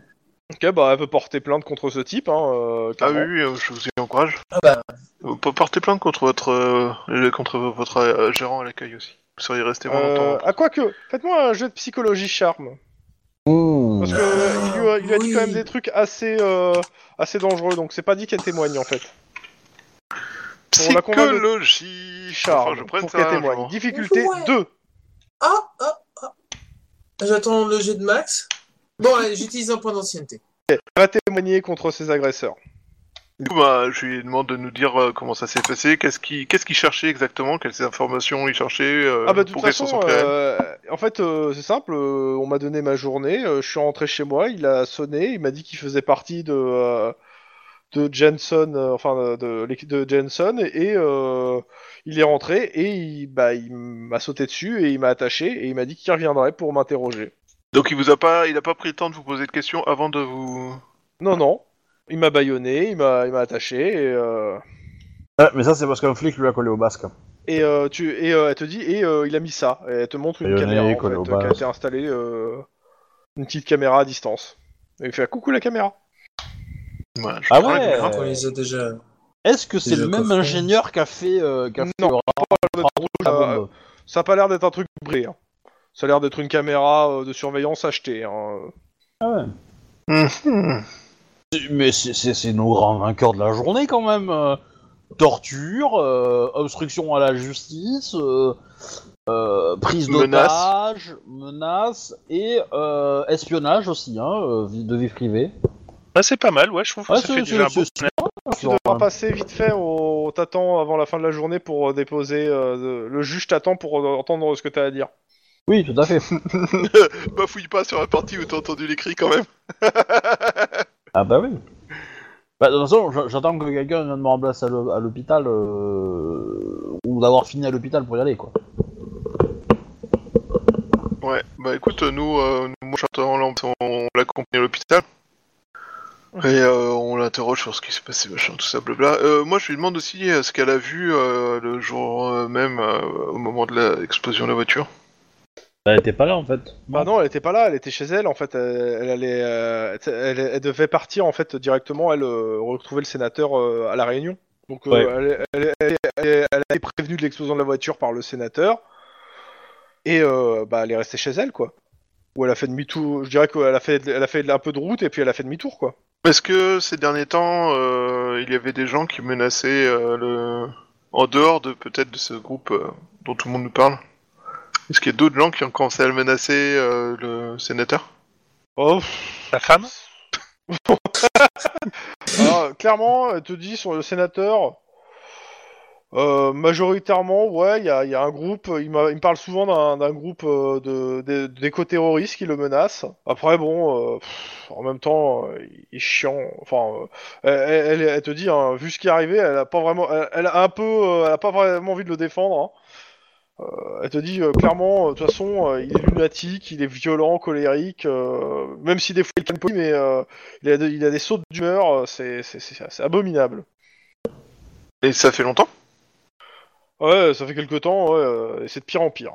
Ok, bah elle peut porter plainte contre ce type. Hein, euh, Ah clairement. oui, oui, euh, je vous y encourage. Ah bah, Vous pouvez porter plainte contre votre euh, contre votre euh, gérant à l'accueil aussi. Vous seriez resté moins Euh, longtemps. ah quoi que, faites-moi un jeu de psychologie charme. Parce que euh, il lui a, il lui a dit quand même des trucs assez euh, assez dangereux, donc c'est pas dit qu'elle témoigne en fait. pour Psychologie. Charme, Enfin, je prenne pour ça qu'elle témoigne. jour. Difficulté Ouais. 2. ah, ah, ah. J'attends le jet de max. Bon, allez, j'utilise un point d'ancienneté. Elle va témoigner contre ses agresseurs. Du coup, bah, je lui demande de nous dire euh, comment ça s'est passé, qu'est-ce qu'il qu'est-ce qu'il cherchait exactement, quelles informations il cherchait, euh, Ah bah de toute façon, sont pris à elle. euh, en fait euh, c'est simple, euh, on m'a donné ma journée, euh, je suis rentré chez moi, il a sonné, il m'a dit qu'il faisait partie de euh, de Jensen, euh, enfin de, de l'équipe de Jensen, et euh, il est rentré et il, bah, il m'a sauté dessus et il m'a attaché et il m'a dit qu'il reviendrait pour m'interroger. Donc il vous a pas, il a pas pris le temps de vous poser de questions avant de vous. Non non, il m'a baïonné, il m'a il m'a attaché et euh, Ouais, mais ça, c'est parce qu'un flic lui a collé au basque. Et euh, tu et euh, elle te dit et euh, il a mis ça, et elle te montre une caméra en fait, qui a été installée, euh, une petite caméra à distance. Et il fait coucou la caméra. Ouais, je Ah ouais. que- On les a déjà. Est-ce que c'est Déjà le même coffré. ingénieur qui a fait, euh, qui a fait Non, le rapport de la euh, bombe Ça a pas l'air d'être un truc bré. Hein. Ça a l'air d'être une caméra euh, de surveillance achetée. Hein. Ah ouais. Mhm. C'est- Mais c'est- c'est c'est nos grands vainqueurs de la journée quand même. euh, torture, euh, obstruction à la justice, euh, euh, prise Menace. d'otage, menace et euh, espionnage aussi, hein, de vie privée. Ah, c'est pas mal, ouais, je trouve que Ouais, ça fait déjà un beau Tu devras passer vite fait au t'attends avant la fin de la journée pour déposer. euh, Le juge t'attend pour euh, entendre ce que t'as à dire. Oui, tout à fait. bah fouille pas sur la partie où t'as entendu les cris quand même. Ah bah oui. Bah, de toute façon, j'attends que quelqu'un vienne me remplacer à l'hô- à l'hôpital euh, ou d'avoir fini à l'hôpital pour y aller quoi. Ouais, bah écoute, nous, euh, nous, moi j'attends, on, l'accompagne à l'hôpital. Et euh, on l'interroge sur ce qui s'est passé, machin, tout ça, blabla. Euh, moi je lui demande aussi ce qu'elle a vu euh, le jour même, euh, au moment de l'explosion de la voiture? Elle était pas là en fait. Bah non, elle était pas là, elle était chez elle en fait. Elle, elle allait, euh, elle, elle devait partir en fait directement. Elle euh, retrouver le sénateur euh, à la Réunion. Donc euh, Ouais. elle, elle- elle- elle- elle a été prévenue de l'explosion de la voiture par le sénateur et euh, bah elle est restée chez elle quoi. Ou elle a fait demi-tour. Je dirais qu'elle a fait, elle a fait un peu de route et puis elle a fait demi-tour quoi. Est-ce que ces derniers temps, euh, il y avait des gens qui menaçaient euh, le... en dehors de peut-être de ce groupe euh, dont tout le monde nous parle Est-ce qu'il y a d'autres gens qui ont commencé à le menacer, euh, le sénateur? Oh. La femme? Alors, clairement, elle te dit sur le sénateur. euh, majoritairement, ouais, il y a, il y a un groupe. Il, m'a- il me parle souvent d'un d'un groupe euh, de, de- d'éco-terroristes qui le menacent. Après, bon, euh, pff, en même temps, euh, il est chiant. Enfin, euh, elle, elle- elle te dit, hein, vu ce qui est arrivé, elle a pas vraiment, elle, elle a un peu, euh, elle a pas vraiment envie de le défendre. hein. Euh, elle te dit euh, clairement, euh, de toute façon, euh, il est lunatique, il est violent, colérique, euh, même si des fois il calme pas, mais euh, il, a de- il a des sautes d'humeur, euh, c'est, c'est, c'est, c'est abominable. Et ça fait longtemps? Ouais, ça fait quelque temps, ouais, euh, et c'est de pire en pire.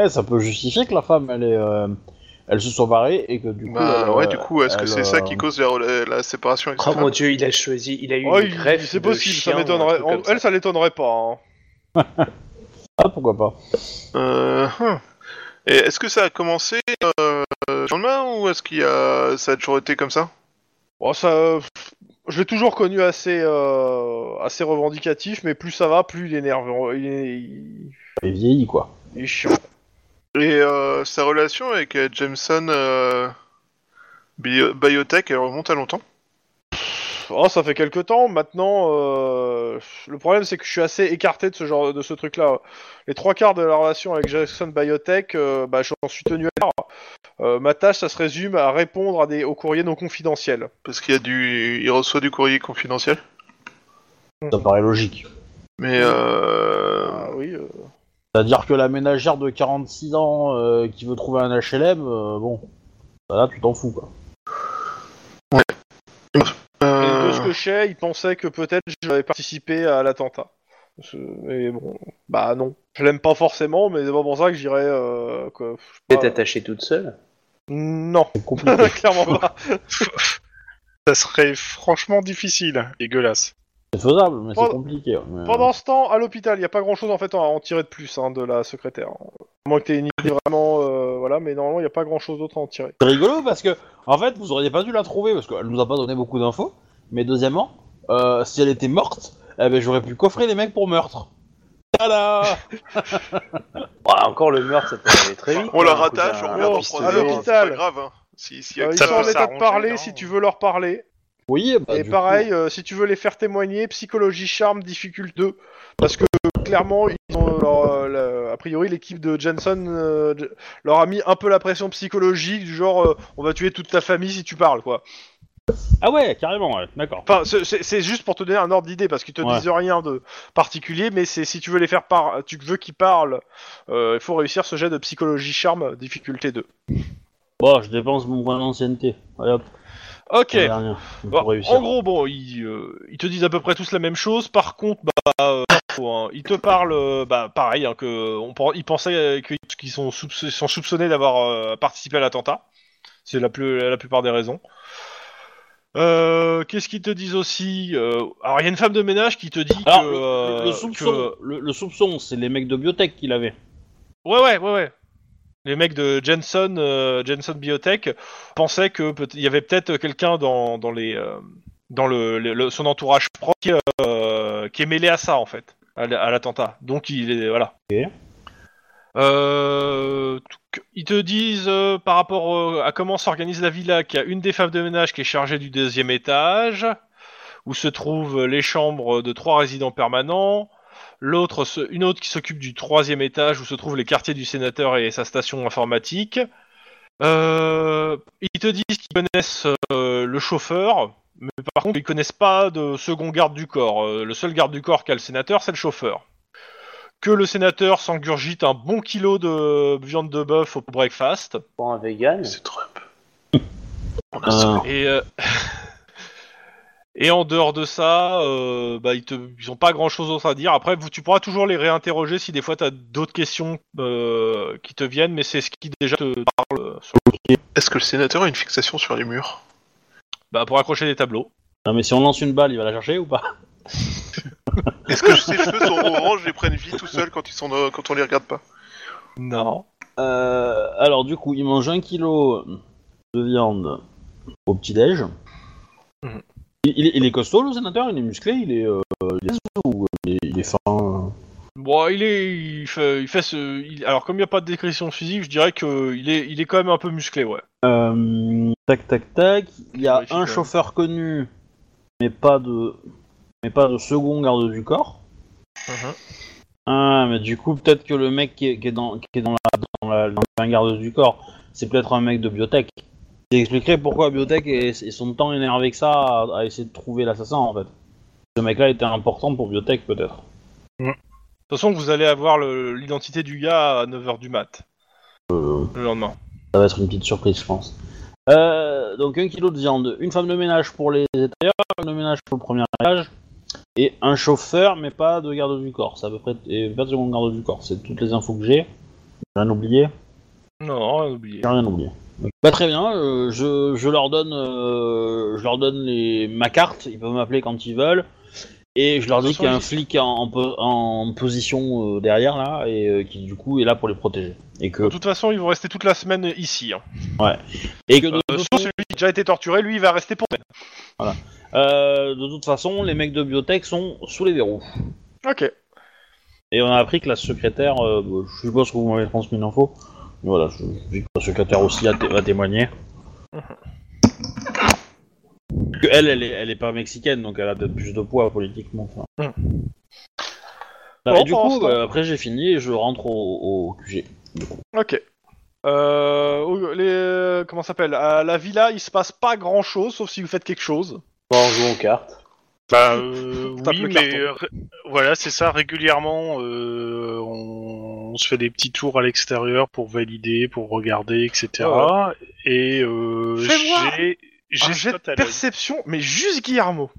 Eh, ça peut justifier que la femme, elle est, euh, se sont barrées et que du coup. Bah elle, ouais, du coup, est-ce que elle, c'est ça qui cause la, la- la séparation Oh mon dieu, il a choisi, il a eu Ouais, une greffe. c'est de possible, chien ça m'étonnerait. Elle, ça l'étonnerait pas. hein. Ah, pourquoi pas Euh, hum. Et est-ce que ça a commencé euh, le lendemain ou est-ce qu'il y a ça a toujours été comme ça? Bon, ça, je l'ai toujours connu assez, euh, assez revendicatif, mais plus ça va, plus il est énervant. Il est, il- vieillit, quoi. il est chiant. Et euh, sa relation avec Jameson euh, Bio- Biotech, elle remonte à longtemps? Oh, ça fait quelques temps. Maintenant, euh, le problème c'est que je suis assez écarté de ce genre, de ce truc-là. Les trois quarts de la relation avec Jackson Biotech, euh, bah, j'en suis tenu à. Euh, ma tâche, ça se résume à répondre à des, aux courriers non confidentiels. Parce qu'il y a du, il reçoit du courrier confidentiel? Ça paraît logique. Mais euh... Ah oui. euh, C'est-à-dire que la ménagère de 46 ans euh, qui veut trouver un HLM, euh, bon, bah là tu t'en fous quoi. Et il pensait que peut-être j'avais participé à l'attentat. Mais bon, bah non. Je l'aime pas forcément, mais c'est pas pour ça que j'irais. Euh, T'es pas. attaché toute seule. Non, clairement pas. Ça serait franchement difficile. Dégueulasse. c'est faisable, mais c'est Pendant- compliqué. mais, euh, Pendant ce temps, à l'hôpital, il y a pas grand chose en fait à en tirer de plus hein, de la secrétaire. À moins que t'aies une idée vraiment. euh, voilà, mais normalement, il y a pas grand chose d'autre à en tirer. C'est rigolo parce que, en fait, vous auriez pas dû la trouver parce qu'elle nous a pas donné beaucoup d'infos. Mais deuxièmement, euh, si elle était morte, eh ben, j'aurais pu coffrer les mecs pour meurtre. Tada Bah, encore le meurtre, ça peut aller très vite. on la hein, rattache, un on coup met d'un en pistolet. procès, À c'est l'hôpital. grave. Hein. Si, si, Euh, ils Ça sont en état de s'arranger, parler si tu veux leur parler. Oui, bah, Et du pareil, coup, euh, si tu veux les faire témoigner, psychologie, charme, difficulté 2. Parce que clairement, ils ont, leur, euh, la- a priori, l'équipe de Jensen euh, leur a mis un peu la pression psychologique, du genre euh, on va tuer toute ta famille si tu parles, quoi. Ah ouais, carrément, ouais, d'accord. Enfin, c'est- c'est c'est juste pour te donner un ordre d'idée, parce qu'ils te Ouais. disent rien de particulier, mais c'est si tu veux les faire par, tu veux qu'ils parlent, euh, il faut réussir ce jet de psychologie, charme, difficulté 2. Bon, je dépense mon point d'ancienneté. Allez hop, Ok. la dernière, pour Bon, réussir. en gros, bon, ils, euh, ils te disent à peu près tous la même chose. Par contre, bah, euh, hein, ils te parlent, euh, bah, pareil, hein, que on, pen- ils pensaient euh, qu'ils sont, soupç- sont soupçonnés d'avoir euh, participé à l'attentat. C'est la, plus, la plupart des raisons. Euh, Qu'est-ce qu'ils te disent aussi Euh, Alors, il y a une femme de ménage qui te dit Alors, que, le, euh, le- soupçon, que- le, le soupçon, c'est les mecs de biotech qui l'avaient. Ouais, ouais, ouais, ouais. Les mecs de Jensen, euh, Jensen Biotech pensaient que peut- il y avait peut-être quelqu'un dans, dans les euh, dans le, le- le- son entourage proche qui, euh, qui est mêlé à ça en fait, à, l'attentat. Donc il est voilà. Ok. Ils te disent euh, par rapport euh, à comment s'organise la villa qu'il y a une des femmes de ménage qui est chargée du deuxième étage, où se trouvent les chambres de trois résidents permanents, une autre qui s'occupe du troisième étage où se trouvent les quartiers du sénateur et sa station informatique. Euh, ils te disent qu'ils connaissent le chauffeur, mais par contre ils connaissent pas de second garde du corps. Le seul garde du corps qu'a le sénateur, c'est le chauffeur. Que le sénateur s'engurgite un bon kilo de viande de bœuf au breakfast. Pour un vegan. C'est Trump. Et, euh, et en dehors de ça, euh, bah, ils, te, ils ont pas grand chose d'autre à dire. Après, vous, tu pourras toujours les réinterroger si des fois tu as d'autres questions euh, qui te viennent, mais c'est ce qui déjà te parle sur- Est-ce que le sénateur a une fixation sur les murs? Bah, pour accrocher des tableaux. Non, mais si on lance une balle, il va la chercher ou pas? Est-ce que ses cheveux sont orange et prennent vie tout seuls quand ils sont euh, quand on les regarde pas Non. Euh, alors du coup, il mange un kilo de viande au petit-déj. Mhm. Il, il est- il est costaud le sénateur, il est musclé, il est, euh, il est, ou il est, il est fin. euh Bon, il est, il fait, il fait ce, il- alors comme il n'y a pas de description physique, je dirais que il est, il est quand même un peu musclé, ouais. Euh, tac tac tac. Il y a Vérifie quand un même. chauffeur connu, mais pas de, mais pas de second garde du corps. Ah, mais du coup, peut-être que le mec qui est, qui est dans, qui est dans, la, dans, la, dans la garde du corps, c'est peut-être un mec de biotech. Ça expliquerait pourquoi biotech est, est son temps énervé que ça à, à essayer de trouver l'assassin en fait. Ce mec-là était important pour biotech peut-être. De toute façon, vous allez avoir le- l'identité du gars à 9h du mat, Euh, le lendemain. ça va être une petite surprise, je pense. Euh, donc un kilo de viande, une femme de ménage pour les étayeurs, une femme de ménage pour le premier étage, et un chauffeur, mais pas de garde du corps. C'est à peu près, et pas de garde du corps. C'est toutes les infos que j'ai. J'ai rien oublié. Non, rien oublié. J'ai rien oublié. Bah très bien, euh, je, je leur donne, euh, je leur donne les, ma carte, ils peuvent m'appeler quand ils veulent, et je leur dis qu'il y a un flic en, en po- en position euh, derrière là, et qui du coup est là pour les protéger. Et que, De toute façon, ils vont rester toute la semaine ici. hein. et que de, sauf celui qui a déjà été torturé, lui, il va rester pour semaine. Euh, de toute façon, les mecs de biotech sont sous les verrous. Ok. Et on a appris que la secrétaire, euh, bon, je suppose que vous m'avez transmis l'info, mais voilà, je, je dis que la secrétaire aussi a, té- a témoigné. Que elle, elle est, elle est pas mexicaine, donc elle a peut-être plus de poids politiquement. enfin. Hmm. Bah, Bon, et du coup, bah, après j'ai fini et je rentre au, au QG. Ok. Euh, les, comment ça s'appelle? À la villa, il se passe pas grand chose, sauf si vous faites quelque chose. Bon, on joue aux cartes. Bah euh, oui, mais euh, voilà, c'est ça. Régulièrement, euh, on, on se fait des petits tours à l'extérieur pour valider, pour regarder, etc. Ouais, Et euh, Fais-moi j'ai j'ai perception, mais juste Guillermo.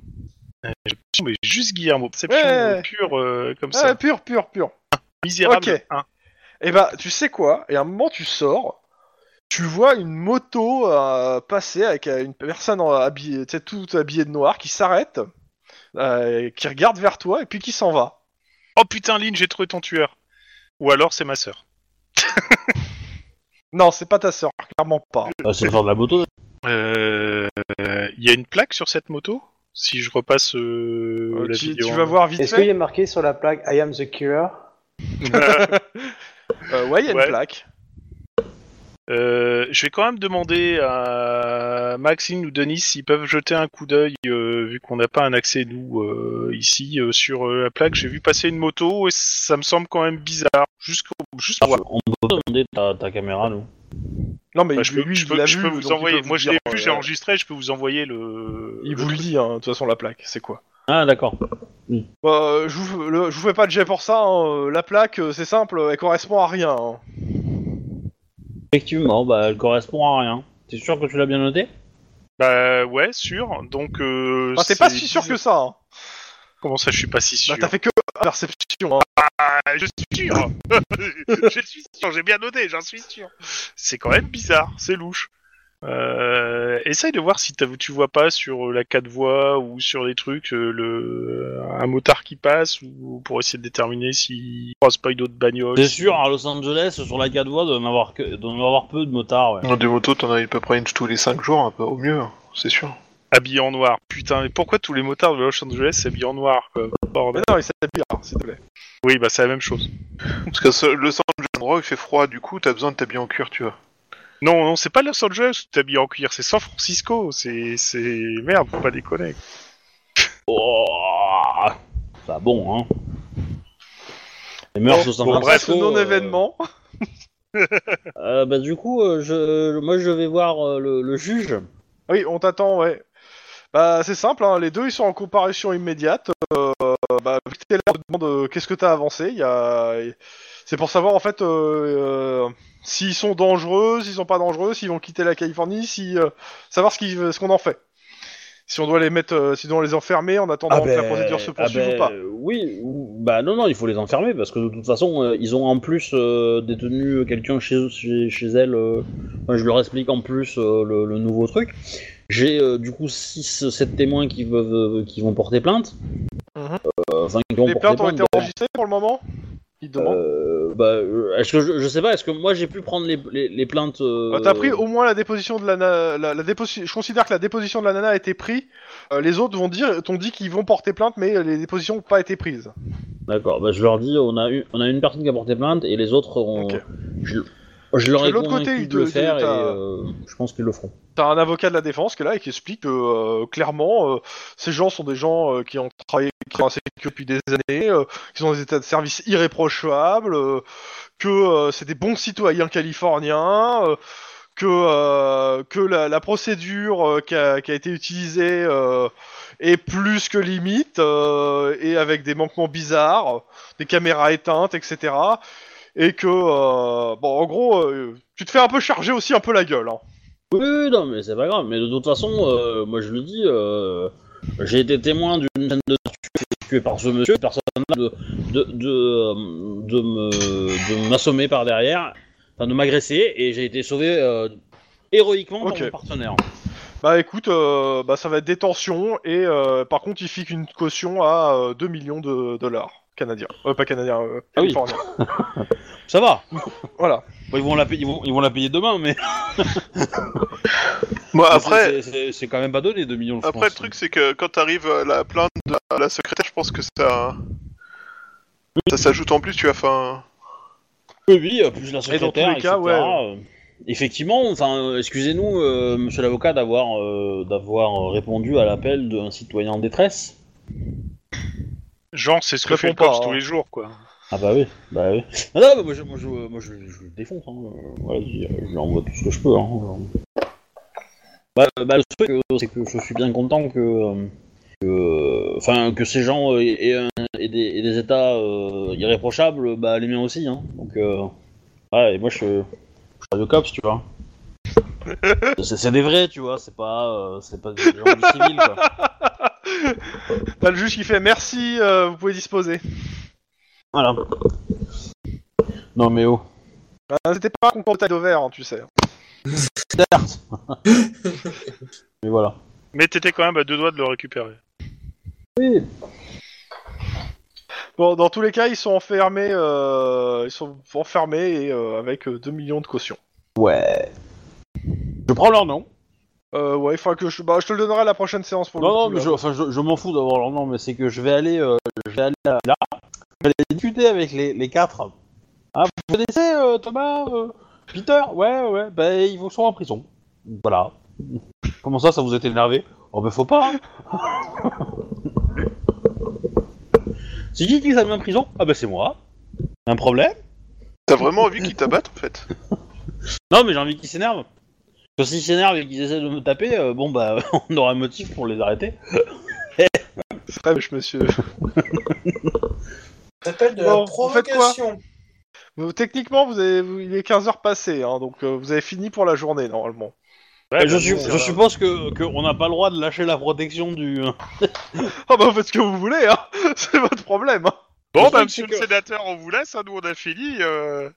mais juste Guillermo, perception Ouais. pure euh, comme Ouais, ça, pur, pur, pur. misérable. ok. hein. Et bah, tu sais quoi Et à un moment, tu sors, tu vois une moto euh, passer avec euh, une personne en- habillée, tu sais, toute habillée de noir, qui s'arrête, euh, qui regarde vers toi et puis qui s'en va. Oh putain, Lynn, j'ai trouvé ton tueur. Ou alors c'est ma sœur. Non, c'est pas ta sœur, clairement pas. Euh, c'est le genre de la moto. Euh, Il y a une plaque sur cette moto? Si je repasse euh, Euh, la tu, vidéo. tu en- vas voir vite Est-ce qu'il fait. a marqué sur la plaque I am the killer Euh, ouais, il y a Ouais. une plaque. Euh, je vais quand même demander à Maxine ou Denis s'ils peuvent jeter un coup d'œil, euh, vu qu'on n'a pas un accès, nous, euh, ici, euh, sur euh, la plaque. J'ai vu passer une moto et ça me semble quand même bizarre. Juste, juste voir. On peut demander ta, ta caméra, nous. Non, mais Bah, je peux, lui, je peux- l'a je vu, peux vous envoyer. Moi, je l'ai vu, j'ai enregistré. Je peux vous envoyer le. Il vous le dit, hein, de toute façon, la plaque, c'est quoi? Ah, d'accord. Bah, je, vous, le- je vous fais pas de jet pour ça, hein, la plaque, c'est simple, elle correspond à rien. hein. Effectivement, bah, elle correspond à rien. T'es sûr que tu l'as bien noté? Bah ouais, sûr. Donc. Euh, Enfin, t'es pas si sûr que ça. Hein. Comment ça, je suis pas si sûr? Bah, t'as fait que perception. Hein. Ah, je suis sûr. je suis sûr. J'ai bien noté. J'en suis sûr. C'est quand même bizarre. C'est louche. Euh, essaye de voir si t'as- tu vois pas sur la 4 voies ou sur les trucs euh, le un motard qui passe ou pour essayer de déterminer s'il croise pas une autre bagnole. C'est sûr, à Los Angeles, sur la 4 voies, doit y en avoir, que... doit y en avoir peu de motards, ouais. Des motos, t'en as à peu près une tous les 5 jours, un peu au mieux, hein, c'est sûr. Habillé en noir. Putain, mais pourquoi tous les motards de Los Angeles s'habillent en noir quoi? Mais non, il s'habille, hein, s'il te plaît. Oui, bah c'est la même chose. Parce que Los Angeles, endroit il fait froid, du coup, t'as besoin de t'habiller en cuir, tu vois. Non, non, c'est pas Los Angeles où t'es habillé en cuir, c'est San Francisco. C'est, c'est merde, faut pas déconner. Oh, ça bon, hein. Les mœurs de San Bon, bref, Francisco, non-événement. euh, euh, bah du coup, euh, je, moi je vais voir euh, le, le juge. Oui, on t'attend, ouais. Bah, c'est simple, hein, les deux ils sont en comparution immédiate. Euh, bah, on demande euh, qu'est-ce que t'as avancé? Il y a... C'est pour savoir en fait euh, s'ils sont dangereux, s'ils sont pas dangereux, s'ils vont quitter la Californie, si savoir ce qu'on en fait. Si on doit les mettre, si on doit les enfermer en attendant que la procédure se poursuive ben, ou pas. Oui, ou- bah non, non, il faut les enfermer parce que de toute façon, ils ont en plus détenu quelqu'un chez, chez, chez elle. enfin, je leur explique en plus le, le nouveau truc. J'ai euh, du coup 6 7 témoins qui, peuvent, euh, qui vont porter plainte. Mhm. Euh, Enfin, qui vont Les porter plaintes ont été enregistrées pour le moment? Ils demandent. Euh, bah, euh, est-ce que je, je sais pas, est-ce que moi j'ai pu prendre les, les, les plaintes euh, Euh, T'as pris au moins la déposition de la, na- la, la déposi- Je considère que la déposition de la nana a été prise. Euh, les autres vont dire, t'ont dit qu'ils vont porter plainte, mais les dépositions n'ont pas été prises. D'accord, bah, je leur dis, on a, eu, on a une personne qui a porté plainte et les autres, ont, Ok. je, je leur ai de l'autre convaincu côté, il de le faire et euh, je pense qu'ils le feront. T'as un avocat de la défense qui est là et qui explique que euh, clairement, euh, ces gens sont des gens euh, qui ont travaillé qui ont depuis des années, euh, qui ont des états de service irréprochables, euh, que euh, c'est des bons citoyens californiens, euh, que euh, que la, la procédure euh, qui, a, qui a été utilisée euh, est plus que limite euh, et avec des manquements bizarres, des caméras éteintes, etc. Et que euh, bon, en gros, euh, tu te fais un peu charger aussi un peu la gueule. Hein. Oui, oui, non, mais c'est pas grave. Mais de toute façon, euh, moi je le dis, j'ai été témoin d'une scène de torture effectuée par ce monsieur, personne de, de, de, de me- de m'assommer par derrière, enfin de m'agresser, et j'ai été sauvé héroïquement pour mon partenaire. Bah écoute, bah ça va être détention et par contre il fixe une caution à euh, 2 millions de dollars canadiens. Euh, pas canadiens, euh, Ah oui. Ça va. Voilà. Bon, ils vont la payer, ils vont, ils vont la payer demain, mais Moi, après, c'est- c'est c'est quand même pas donné 2 millions. je après pense. le truc, c'est que quand t'arrives à la plainte de la, la secrétaire, je pense que ça. Ça s'ajoute en plus, tu as faim. Oui, oui, euh, plus la Et secrétaire, dans tous les cas, etc., ouais. euh, Effectivement, enfin, euh, excusez-nous, euh, monsieur l'avocat, d'avoir euh, d'avoir euh, répondu à l'appel d'un citoyen en détresse. Genre, c'est ce que fait le cops hein. tous les jours, quoi. Ah bah oui, bah oui. Ah non, mais moi je, moi, je, moi, je, je le défonce, hein. euh, voilà, je, je lui envoie tout ce que je peux. Hein. Bah, bah, le truc, euh, c'est que je suis bien content que, euh, que, enfin, que ces gens aient, un- aient des, aient des états euh, irréprochables, bah les miens aussi. Hein. Donc, euh, ouais, et moi je, je suis de cops, tu vois. C'est des vrais, tu vois, c'est pas, euh, c'est pas des gens du civil, quoi. T'as le juge qui fait merci, euh, vous pouvez disposer. Voilà. Non mais oh. Euh, C'était pas un concours de taille d'ovaire, hein, tu sais. Certes. mais voilà. Mais t'étais quand même à deux doigts de le récupérer. Oui. Bon, dans tous les cas, ils sont enfermés, euh, ils sont enfermés et euh, avec euh, 2 millions de caution. Ouais. Je prends leur nom. Euh, ouais, il faudra que je, bah, je te le donnerai à la prochaine séance pour Non, le non, coup, mais là. je, enfin, je, je m'en fous d'avoir leur nom, mais c'est que je vais aller, euh, je vais aller là, là, je vais aller discuter avec les, les quatre. Ah, vous connaissez euh, Thomas, euh, Peter? Ouais, ouais, ben ils vont sont en prison. Voilà. Comment ça, ça vous est énervé? Oh, ben faut pas. hein. c'est qui qui s'est mis en prison Ah, ben c'est moi. Un problème? T'as vraiment envie qu'ils t'abattent en fait? Non, mais j'ai envie qu'ils s'énervent. Parce que s'ils s'énervent et qu'ils essaient de me taper, euh, bon, bah, on aura un motif pour les arrêter. C'est vrai, monsieur. Ça s'appelle de Bon, la vous faites quoi provocation. Vous- techniquement, vous avez, vous- il est 15h passé, hein, donc euh, vous avez fini pour la journée normalement. Ouais, je, bah, suppose que qu'on n'a pas le droit de lâcher la protection du. Ah bah faites ce que vous voulez, hein C'est votre problème, hein Bon, Le bah, monsieur le que- sénateur, on vous laisse, hein, nous on a fini. euh.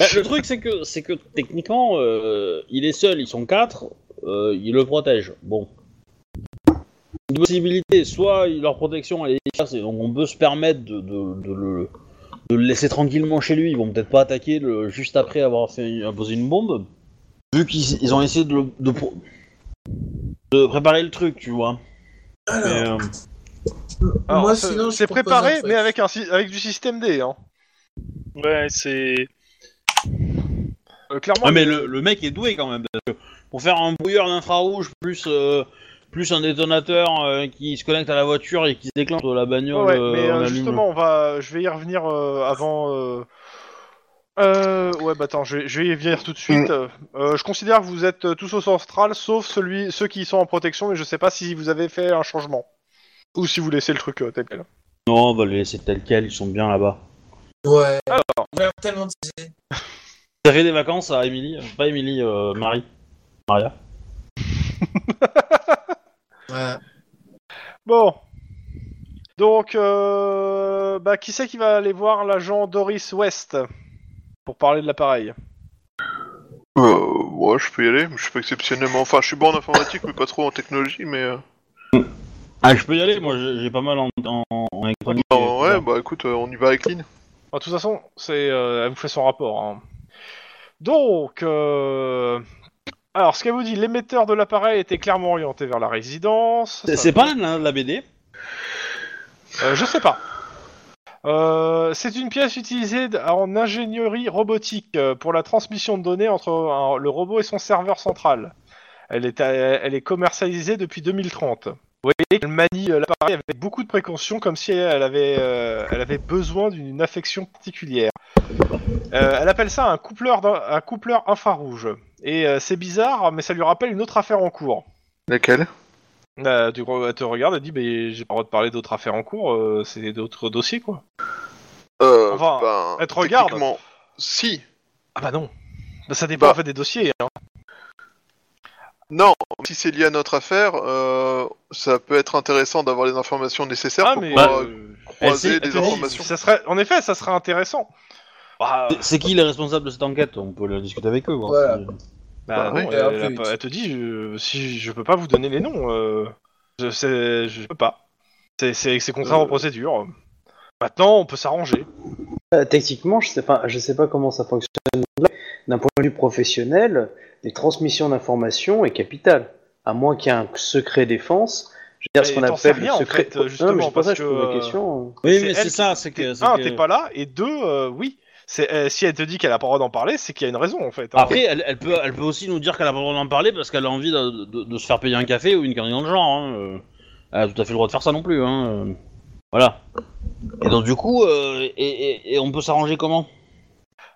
Bah, le truc c'est que c'est que techniquement euh, il est seul, ils sont quatre, euh, il le protège. Bon. Une possibilité, soit leur protection elle est efficace et donc on peut se permettre de, de, de le de le laisser tranquillement chez lui. Ils vont peut-être pas attaquer le, juste après avoir fait imposer une bombe, vu qu'ils ils ont essayé de, le- de, pro- de préparer le truc, tu vois. Alors, Mais, euh, Alors, moi, c'est- sinon, je c'est propose préparé, un truc. mais avec un sy- avec du système D, hein. Ouais, c'est. Euh, clairement. Ouais, mais le, le mec est doué quand même. Parce que pour faire un brouilleur d'infrarouge plus, euh, plus un détonateur euh, qui se connecte à la voiture et qui se déclenche de la bagnole Ouais, euh, mais en euh, allume. justement, on va, je vais y revenir euh, avant. Euh... euh, ouais, bah attends, je vais, je vais y venir tout de suite. Euh, je considère que vous êtes euh, tous au central, sauf celui, ceux qui sont en protection, mais je sais pas si vous avez fait un changement ou si vous laissez le truc euh, tel quel. Non, on va les laisser tel quel, ils sont bien là-bas. Ouais. Alors. On va tellement disait. T'as fait des vacances à Émilie? Pas Émilie, euh, Marie. Maria. Ouais. Bon. Donc, euh, bah, qui c'est qui va aller voir l'agent Doris West pour parler de l'appareil? Euh, ouais, je peux y aller. Je suis pas exceptionnellement. Enfin, je suis bon en informatique, mais pas trop en technologie, mais. euh, Ah, je peux y aller, moi j'ai pas mal en, en, en électronique. bah, ouais, bah écoute, euh, on y va avec Lynn. Bah, De toute façon, c'est, euh, elle vous fait son rapport. hein. Donc, euh, alors, ce qu'elle vous dit, l'émetteur de l'appareil était clairement orienté vers la résidence. C'est Ça- c'est pas la, la BD Euh, je sais pas. Euh, c'est une pièce utilisée en ingénierie robotique pour la transmission de données entre un- le robot et son serveur central. Elle est, elle est commercialisée depuis 2030. Vous voyez qu'elle manie euh, l'appareil avec beaucoup de précautions, comme si elle avait, euh, elle avait besoin d'une affection particulière. Euh, elle appelle ça un coupleur, un coupleur infrarouge. Et euh, c'est bizarre, mais ça lui rappelle une autre affaire en cours. Laquelle? Euh, tu elle te regarde, elle dit, mais j'ai pas le droit de parler d'autres affaires en cours, c'est d'autres dossiers, quoi. euh, Enfin, ben, elle te regarde. Si. Ah bah non. Bah, ça dépend Bah. en fait des dossiers. Hein. Non, si c'est lié à notre affaire, euh, ça peut être intéressant d'avoir les informations nécessaires Ah pour mais pouvoir bah, euh, euh, croiser des informations. ça serait, en effet, ça serait intéressant. Bah, C'est- C'est qui les responsables de cette enquête? On peut la discuter avec eux. voir Voilà. si- Bah, Bah non, oui. elle, elle peu a vite. pas- elle te dit, je, si je peux pas vous donner les noms, euh, je, sais- je peux pas. C'est- C'est c'est contraire aux Euh. procédures. Maintenant, on peut s'arranger. Euh, techniquement, je sais pas, je sais pas comment ça fonctionne. D'un point de vue professionnel, les transmissions d'informations est capitale. À moins qu'il y ait un secret défense. Je veux dire, ce Mais qu'on appelle rien, le en secret. fait, non, justement, mais c'est pour ça parce que je pose la question. Oui, mais c'est ça, c'est que. c'est Un, que- t'es pas là, et deux, euh, oui. C'est euh, si elle te dit qu'elle a pas le droit d'en parler, c'est qu'il y a une raison en fait. hein. Après, elle, elle peut, elle peut aussi nous dire qu'elle a pas le droit d'en parler parce qu'elle a envie de, de- de se faire payer un café ou une connerie dans le genre. Hein. euh. Elle a tout à fait le droit de faire ça non plus. Hein. Voilà. Et donc du coup, euh, et, et- et on peut s'arranger comment?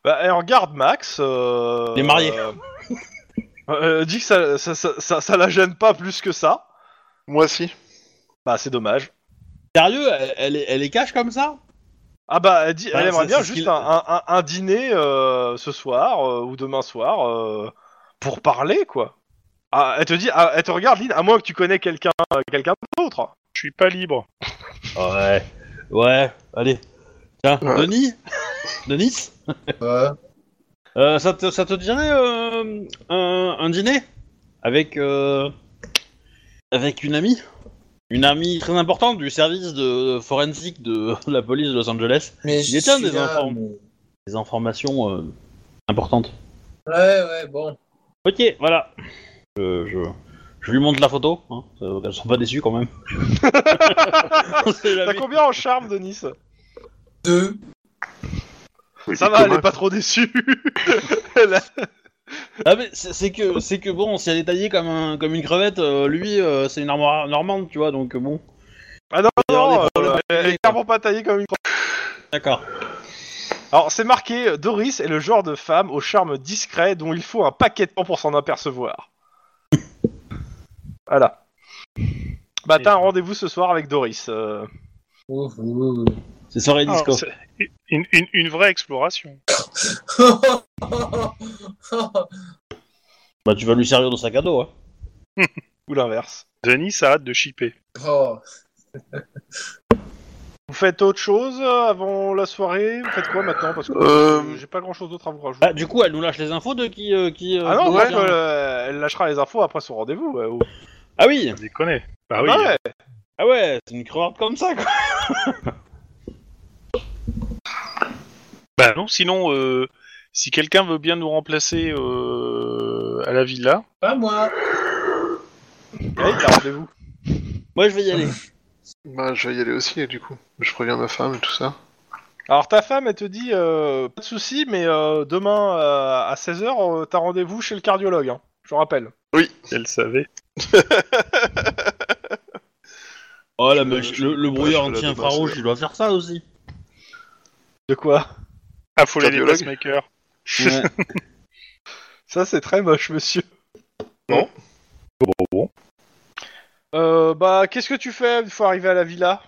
Bah, elle regarde Max. Euh, Les mariés. euh, dit que ça, ça, ça, ça, ça la gêne pas plus que ça. Moi si. Bah, c'est dommage. Sérieux, elle, elle, est- elle est cash comme ça? Ah bah, elle, dit, elle aimerait c'est- bien c'est ce juste qu'il- un, un, un- un dîner euh, ce soir euh, ou demain soir euh, pour parler, quoi. Ah, elle te dit, ah, elle te regarde, Lynn, à moins que tu connais quelqu'un euh, quelqu'un d'autre. Je suis pas libre. Ouais. Ouais, allez. Tiens, Ouais. Denis? Denis? Ouais. Euh, ça, te, ça te dirait euh, un, un dîner avec euh, avec une amie, une amie très importante du service de forensique de la police de Los Angeles, Mais Il suis des là, enfants. mais- des informations euh, importantes. Ouais, ouais, bon. Ok, voilà. Je, je, je lui montre la photo, hein, qu'elles sont pas déçues quand même. T'as combien en charme, Denis? Deux. Ça va, elle est pas trop déçue. Ah mais c'est que c'est que bon, si elle est taillée comme un comme une crevette, euh, lui euh, c'est une armoire normande, tu vois, donc euh, bon. Ah non, non, elle est clairement pas taillée comme une D'accord. Alors, c'est marqué Doris est le genre de femme au charme discret dont il faut un paquet de temps pour s'en apercevoir. voilà. Bah, t'as un rendez-vous ce soir avec Doris. euh. C'est soirée Ah, disco. Une, une, une vraie exploration. Bah tu vas lui servir de sac à dos, hein. Ou l'inverse. Denis a hâte de shipper. Oh. Vous faites autre chose avant la soirée? Vous faites quoi maintenant? Parce que Euh, j'ai pas grand chose d'autre à vous rajouter. Ah du coup elle nous lâche les infos de qui euh, qui. euh, Ah non, euh, elle lâchera les infos après son rendez-vous. ouais, ou- Ah oui. On déconne. Bah oui. Ouais. Ah ouais, c'est une crevarde comme ça quoi. Bah non, sinon, euh, si quelqu'un veut bien nous remplacer euh, à la villa, Pas moi. Ouais, a rendez-vous. Moi je vais y aller. Bah je vais y aller aussi du coup. Je préviens ma femme et tout ça. Alors ta femme, elle te dit, euh, pas de souci, mais euh, demain euh, à 16h, t'as rendez-vous chez le cardiologue, hein, je rappelle. elle savait. Oh la je- le, le brouilleur anti-infrarouge, il doit faire ça aussi. De quoi? Affoler les Cardiologue. pacemakers. Ouais. Ça, c'est très moche, monsieur. Bon, bon. Euh, bah, qu'est-ce que tu fais une fois arrivé à la villa?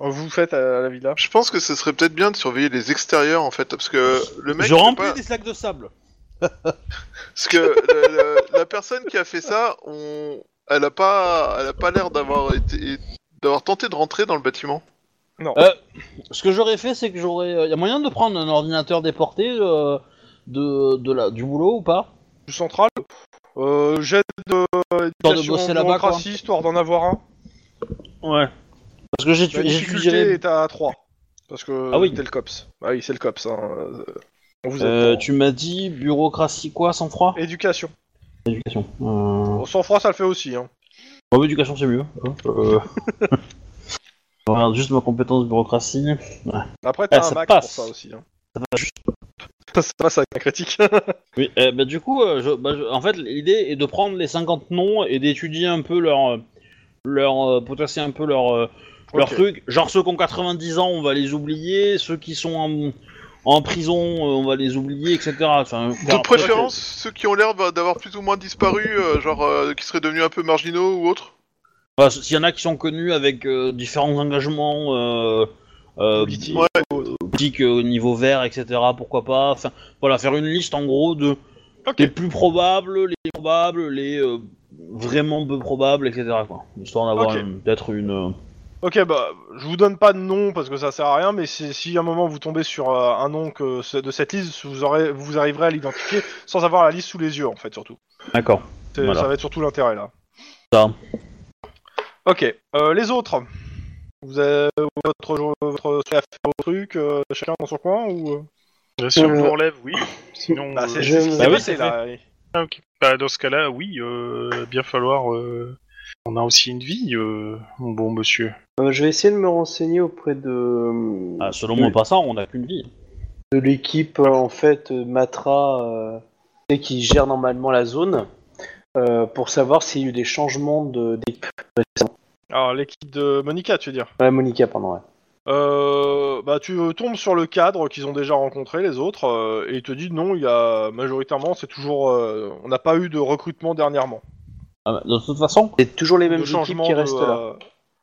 Euh, Vous faites à la villa? Je pense que ce serait peut-être bien de surveiller les extérieurs en fait, parce que le mec. je peut remplis pas- des sacs de sable. Parce que le- le- la personne qui a fait ça, on... elle a pas, elle a pas l'air d'avoir été, d'avoir tenté de rentrer dans le bâtiment. Ce que j'aurais fait, c'est que j'aurais. Y a moyen de prendre un ordinateur déporté euh, de, de la, du boulot ou pas? Du central euh, J'aide de Histoire de bosser là-bas, quoi. histoire d'en avoir un. Ouais. Parce que j'ai La tu- j'ai difficulté suggéré. est à 3. Parce que Ah oui. t'es le COPS. Ah oui, c'est le COPS. Hein. euh, On vous Euh, tu m'as dit bureaucratie quoi, sans froid Éducation. Éducation. Euh... Froid, ça le fait aussi. Hein. Ouais, éducation c'est mieux. Euh... Je regarde juste ma compétence bureaucratie. Après, t'as Ah, un ça max passe. pour ça aussi. Hein. Ça va juste. ça passe avec un critique. Oui, euh, bah, du coup, euh, je- bah, je- en fait, l'idée est de prendre les 50 noms et d'étudier un peu leur, euh, leur euh, potasser un peu leur, euh, leur truc. Genre ceux qui ont 90 ans, on va les oublier. Ceux qui sont en, en prison, euh, on va les oublier, etc. Enfin, De préférence, ceux qui ont l'air d'avoir plus ou moins disparu, euh, genre euh, qui seraient devenus un peu marginaux ou autres. Enfin, S'il y en a qui sont connus avec euh, différents engagements euh, euh. Ouais. euh, au niveau vert, etc. Pourquoi pas. Enfin, voilà, faire une liste en gros de les plus probables, les probables, les euh, vraiment peu probables, etc. Quoi. Histoire d'avoir Ok. une- peut-être une, Ok, bah, je vous donne pas de nom parce que ça sert à rien, mais si, si à un moment vous tombez sur euh, un nom que, de cette liste, vous, aurez, vous arriverez à l'identifier sans avoir la liste sous les yeux, en fait, surtout. D'accord. Voilà. Ça va être surtout l'intérêt, là. Ça. Ok, euh, les autres Vous avez votre, votre fait vos trucs, euh, chacun dans son coin, ou... euh? Euh, je vous relève, oui. Sinon, Bah, c'est euh, je- ce qui Bah s'est passé, là. ah. Bah, dans ce cas-là, oui, euh, bien falloir. euh, On a aussi une vie, euh, mon bon monsieur. Euh, je vais essayer de me renseigner auprès de, Ah, selon de, mon passant, on n'a qu'une vie. de l'équipe en fait Matra euh, et qui gère normalement la zone euh, pour savoir s'il y a eu des changements de- d'équipe récemment. Alors, l'équipe de Monica, tu veux dire Ouais, Monica, pardon. Ouais. Euh, bah, tu euh, tombes sur le cadre qu'ils ont déjà rencontré, les autres, euh, et il te dit non, il y a majoritairement, c'est toujours, euh, on n'a pas eu de recrutement dernièrement. Ah, bah, de toute façon, C'est toujours les mêmes de équipes changement qui de, restent là. euh,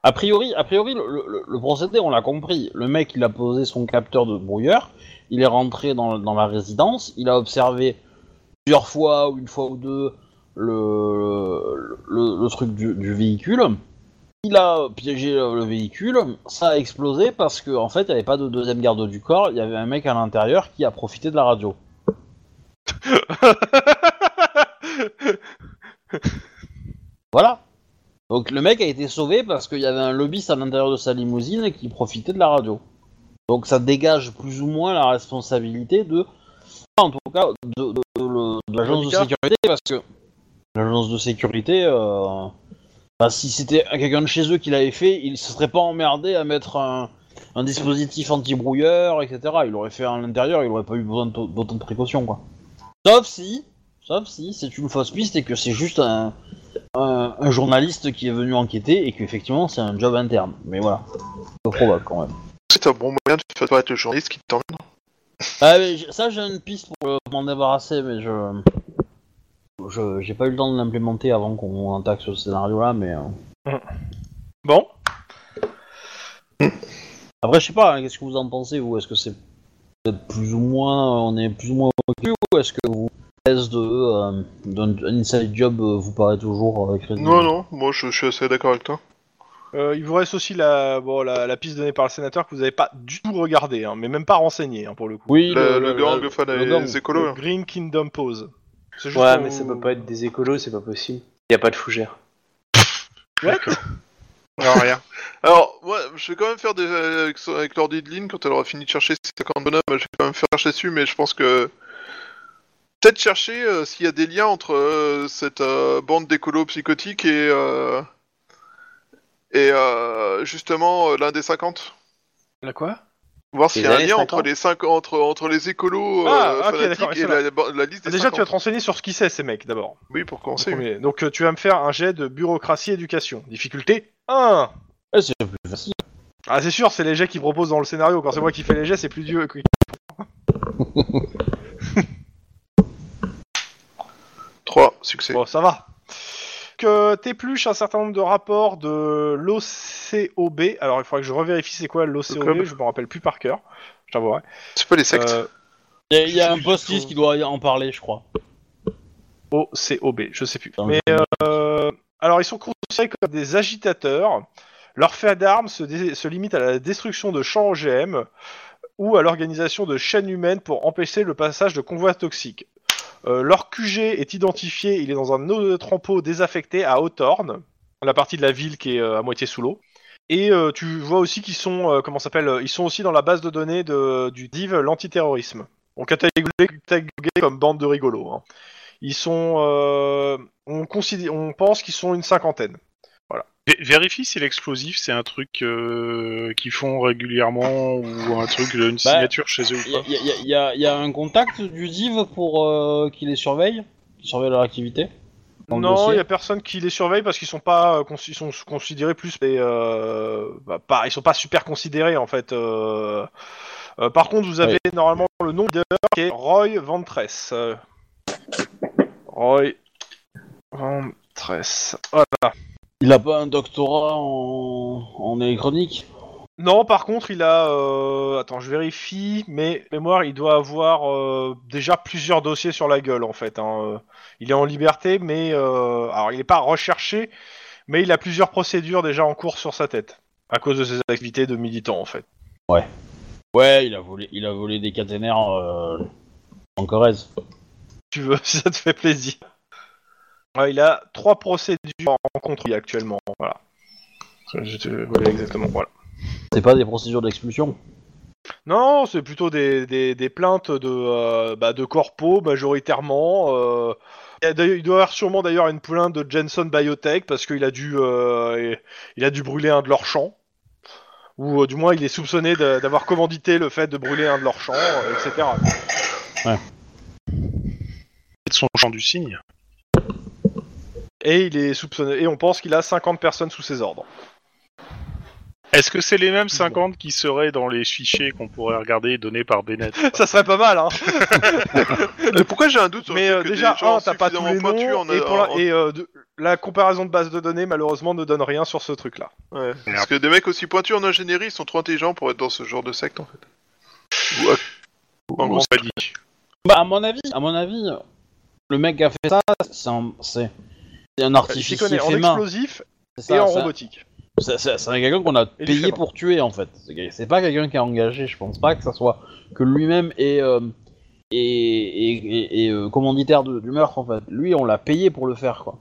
a priori, a priori, le, le- le procédé, on l'a compris. Le mec, il a posé son capteur de brouilleur, il est rentré dans, dans la résidence, il a observé plusieurs fois ou une fois ou deux le, le, le truc du, du véhicule. Il a piégé le, le véhicule, ça a explosé parce qu'en en fait, il n'y avait pas de deuxième garde du corps, il y avait un mec à l'intérieur qui a profité de la radio. Voilà. Donc le mec a été sauvé parce qu'il y avait un lobbyiste à l'intérieur de sa limousine qui profitait de la radio. Donc ça dégage plus ou moins la responsabilité de, en tout cas, de, de- de le- de l'agence de sécurité parce que l'agence de sécurité, euh, bah, si c'était quelqu'un de chez eux qui l'avait fait, il se serait pas emmerdé à mettre un, un dispositif anti-brouilleur, etc. Il aurait fait à l'intérieur, il aurait pas eu besoin d'autant de précautions, quoi. Sauf si, sauf si c'est une fausse piste et que c'est juste un, un, un journaliste qui est venu enquêter et qu'effectivement c'est un job interne. Mais voilà, c'est probable quand même. C'est un bon moyen de faire paraître le journaliste qui t'emmène. Ah, mais ça j'ai une piste pour, pour m'en débarrasser, mais je... je j'ai pas eu le temps de l'implémenter avant qu'on attaque ce scénario-là, mais... euh, Bon, Après je sais pas, hein, qu'est-ce que vous en pensez vous? Est-ce que c'est peut-être plus ou moins... on est plus ou moins occupé ou est-ce que vous... thèse de euh, d'un un inside job euh, vous paraît toujours euh, crédible? Non, non, moi je, je suis assez d'accord avec toi. euh, il vous reste aussi la, bon, la, la piste donnée par le sénateur que vous n'avez pas du tout regardé, hein, mais même pas renseigné hein, pour le coup. Oui, Le, le gang, enfin le les, gang. les écolos. Le là. Green Kingdom Pose. Juste Ouais, mais ça peut pas être des écolos, c'est pas possible. Y a pas de fougère. D'accord. Alors, rien. Alors, ouais, je vais quand même faire des. Avec, avec l'ordi de ligne, quand elle aura fini de chercher ces 50 bonhommes, je vais quand même faire chercher dessus, mais je pense que. Peut-être chercher euh, s'il y a des liens entre euh, cette euh, bande d'écolos psychotiques et. euh, et euh, justement l'un des 50. La quoi? Voir s'il y a un lien 50? entre les, cinq, entre, entre les écolos euh, Ah, ok, fanatiques d'accord, et la, la- la liste des Déjà, tu vas 50. te renseigner sur ce qui c'est ces mecs d'abord. Oui, pour en commencer. premier. Donc, euh, tu vas me faire un jet de bureaucratie éducation. Difficulté 1. Ouais, c'est plus facile. Ah, c'est sûr, c'est les jets qu'ils proposent dans le scénario. Quand c'est moi qui fais les jets, c'est plus dur. que- 3, succès. Bon, ça va. Que t'épluches un certain nombre de rapports de l'OCOB. Alors, il faudrait que je revérifie c'est quoi l'OCOB. Je me rappelle plus par cœur. Je t'avouerai. C'est pas les sectes. Euh, Il y a, il y a un post-it faut- qui doit en parler, je crois. OCOB, je sais plus. Mais euh, alors ils sont considérés comme des agitateurs. Leur fait d'armes se, dé- se limite à la destruction de champs OGM ou à l'organisation de chaînes humaines pour empêcher le passage de convois toxiques. Euh, leur QG est identifié, il est dans un entrepôt désaffecté à Hawthorne, la partie de la ville qui est euh, à moitié sous l'eau. Et euh, tu vois aussi qu'ils sont, euh, comment s'appelle, ils sont aussi dans la base de données de, du DIV, l'antiterrorisme. On catalogué comme bande de rigolos. hein. Ils sont, euh, on, considère, on pense qu'ils sont une cinquantaine. Vé- Vérifie si l'explosif c'est un truc euh, qu'ils font régulièrement ou un truc, une signature chez eux Il y ou a, pas. il y a- il y a- il y a un contact du DIV pour euh, qui les surveille Qui surveille leur activité non, il y a personne qui les surveille parce qu'ils sont pas, euh, ils sont considérés plus, mais euh, bah, pas, ils sont pas super considérés en fait. euh. Euh, par contre, vous avez normalement le nom de qui est Roy Ventress. Euh, Roy Ventress. Voilà. Il a pas un doctorat en, en électronique? Non, par contre, il a. euh, Attends, je vérifie, mais mémoire, il doit avoir euh, déjà plusieurs dossiers sur la gueule en fait. hein. Euh, Il est en liberté, mais euh, alors il n'est pas recherché, mais il a plusieurs procédures déjà en cours sur sa tête. à cause de ses activités de militant en fait. Ouais, il a volé, il a volé des caténaires euh, en Corrèze. Tu veux, si ça te fait plaisir. Ouais, il a trois procédures en contre actuellement. Voilà. Je te voilà, exactement. Voilà. C'est pas des procédures d'expulsion? Non, c'est plutôt des, des, des plaintes de, euh, bah, de corpo majoritairement. euh. Il, doit y avoir sûrement d'ailleurs une plainte de Jensen Biotech parce qu'il a dû euh, il a dû brûler un de leurs champs. Ou euh, du moins il est soupçonné d'avoir commandité le fait de brûler un de leurs champs, euh, etc. de son champ du cygne. Et il est soupçonné et on pense qu'il a 50 personnes sous ses ordres. Est-ce que c'est les mêmes 50 qui seraient dans les fichiers qu'on pourrait regarder donnés par Bennett Ça serait pas mal, hein. Mais pourquoi j'ai un doute sur Mais le euh, fait que déjà, des gens un, t'as pas tous les pointus noms, en- et, pour la, en- et, euh, de- la comparaison de base de données, malheureusement, ne donne rien sur ce truc-là. Ouais. Parce que des mecs aussi pointus en ingénierie, ils sont trop intelligents pour être dans ce genre de secte en fait. Ou à- En pas dit. Bah, à mon avis, à mon avis, le mec qui a fait ça, c'est un, c'est, c'est un s'y artificier connaît en fait main. explosif C'est et ça, en robotique. C'est, quelqu'un qu'on a Et payé pour tuer en fait. C'est, pas quelqu'un qui a engagé. Je pense pas que ça soit que lui-même est euh, est, est- est- est, euh, commanditaire de- du meurtre en fait. Lui, on l'a payé pour le faire quoi.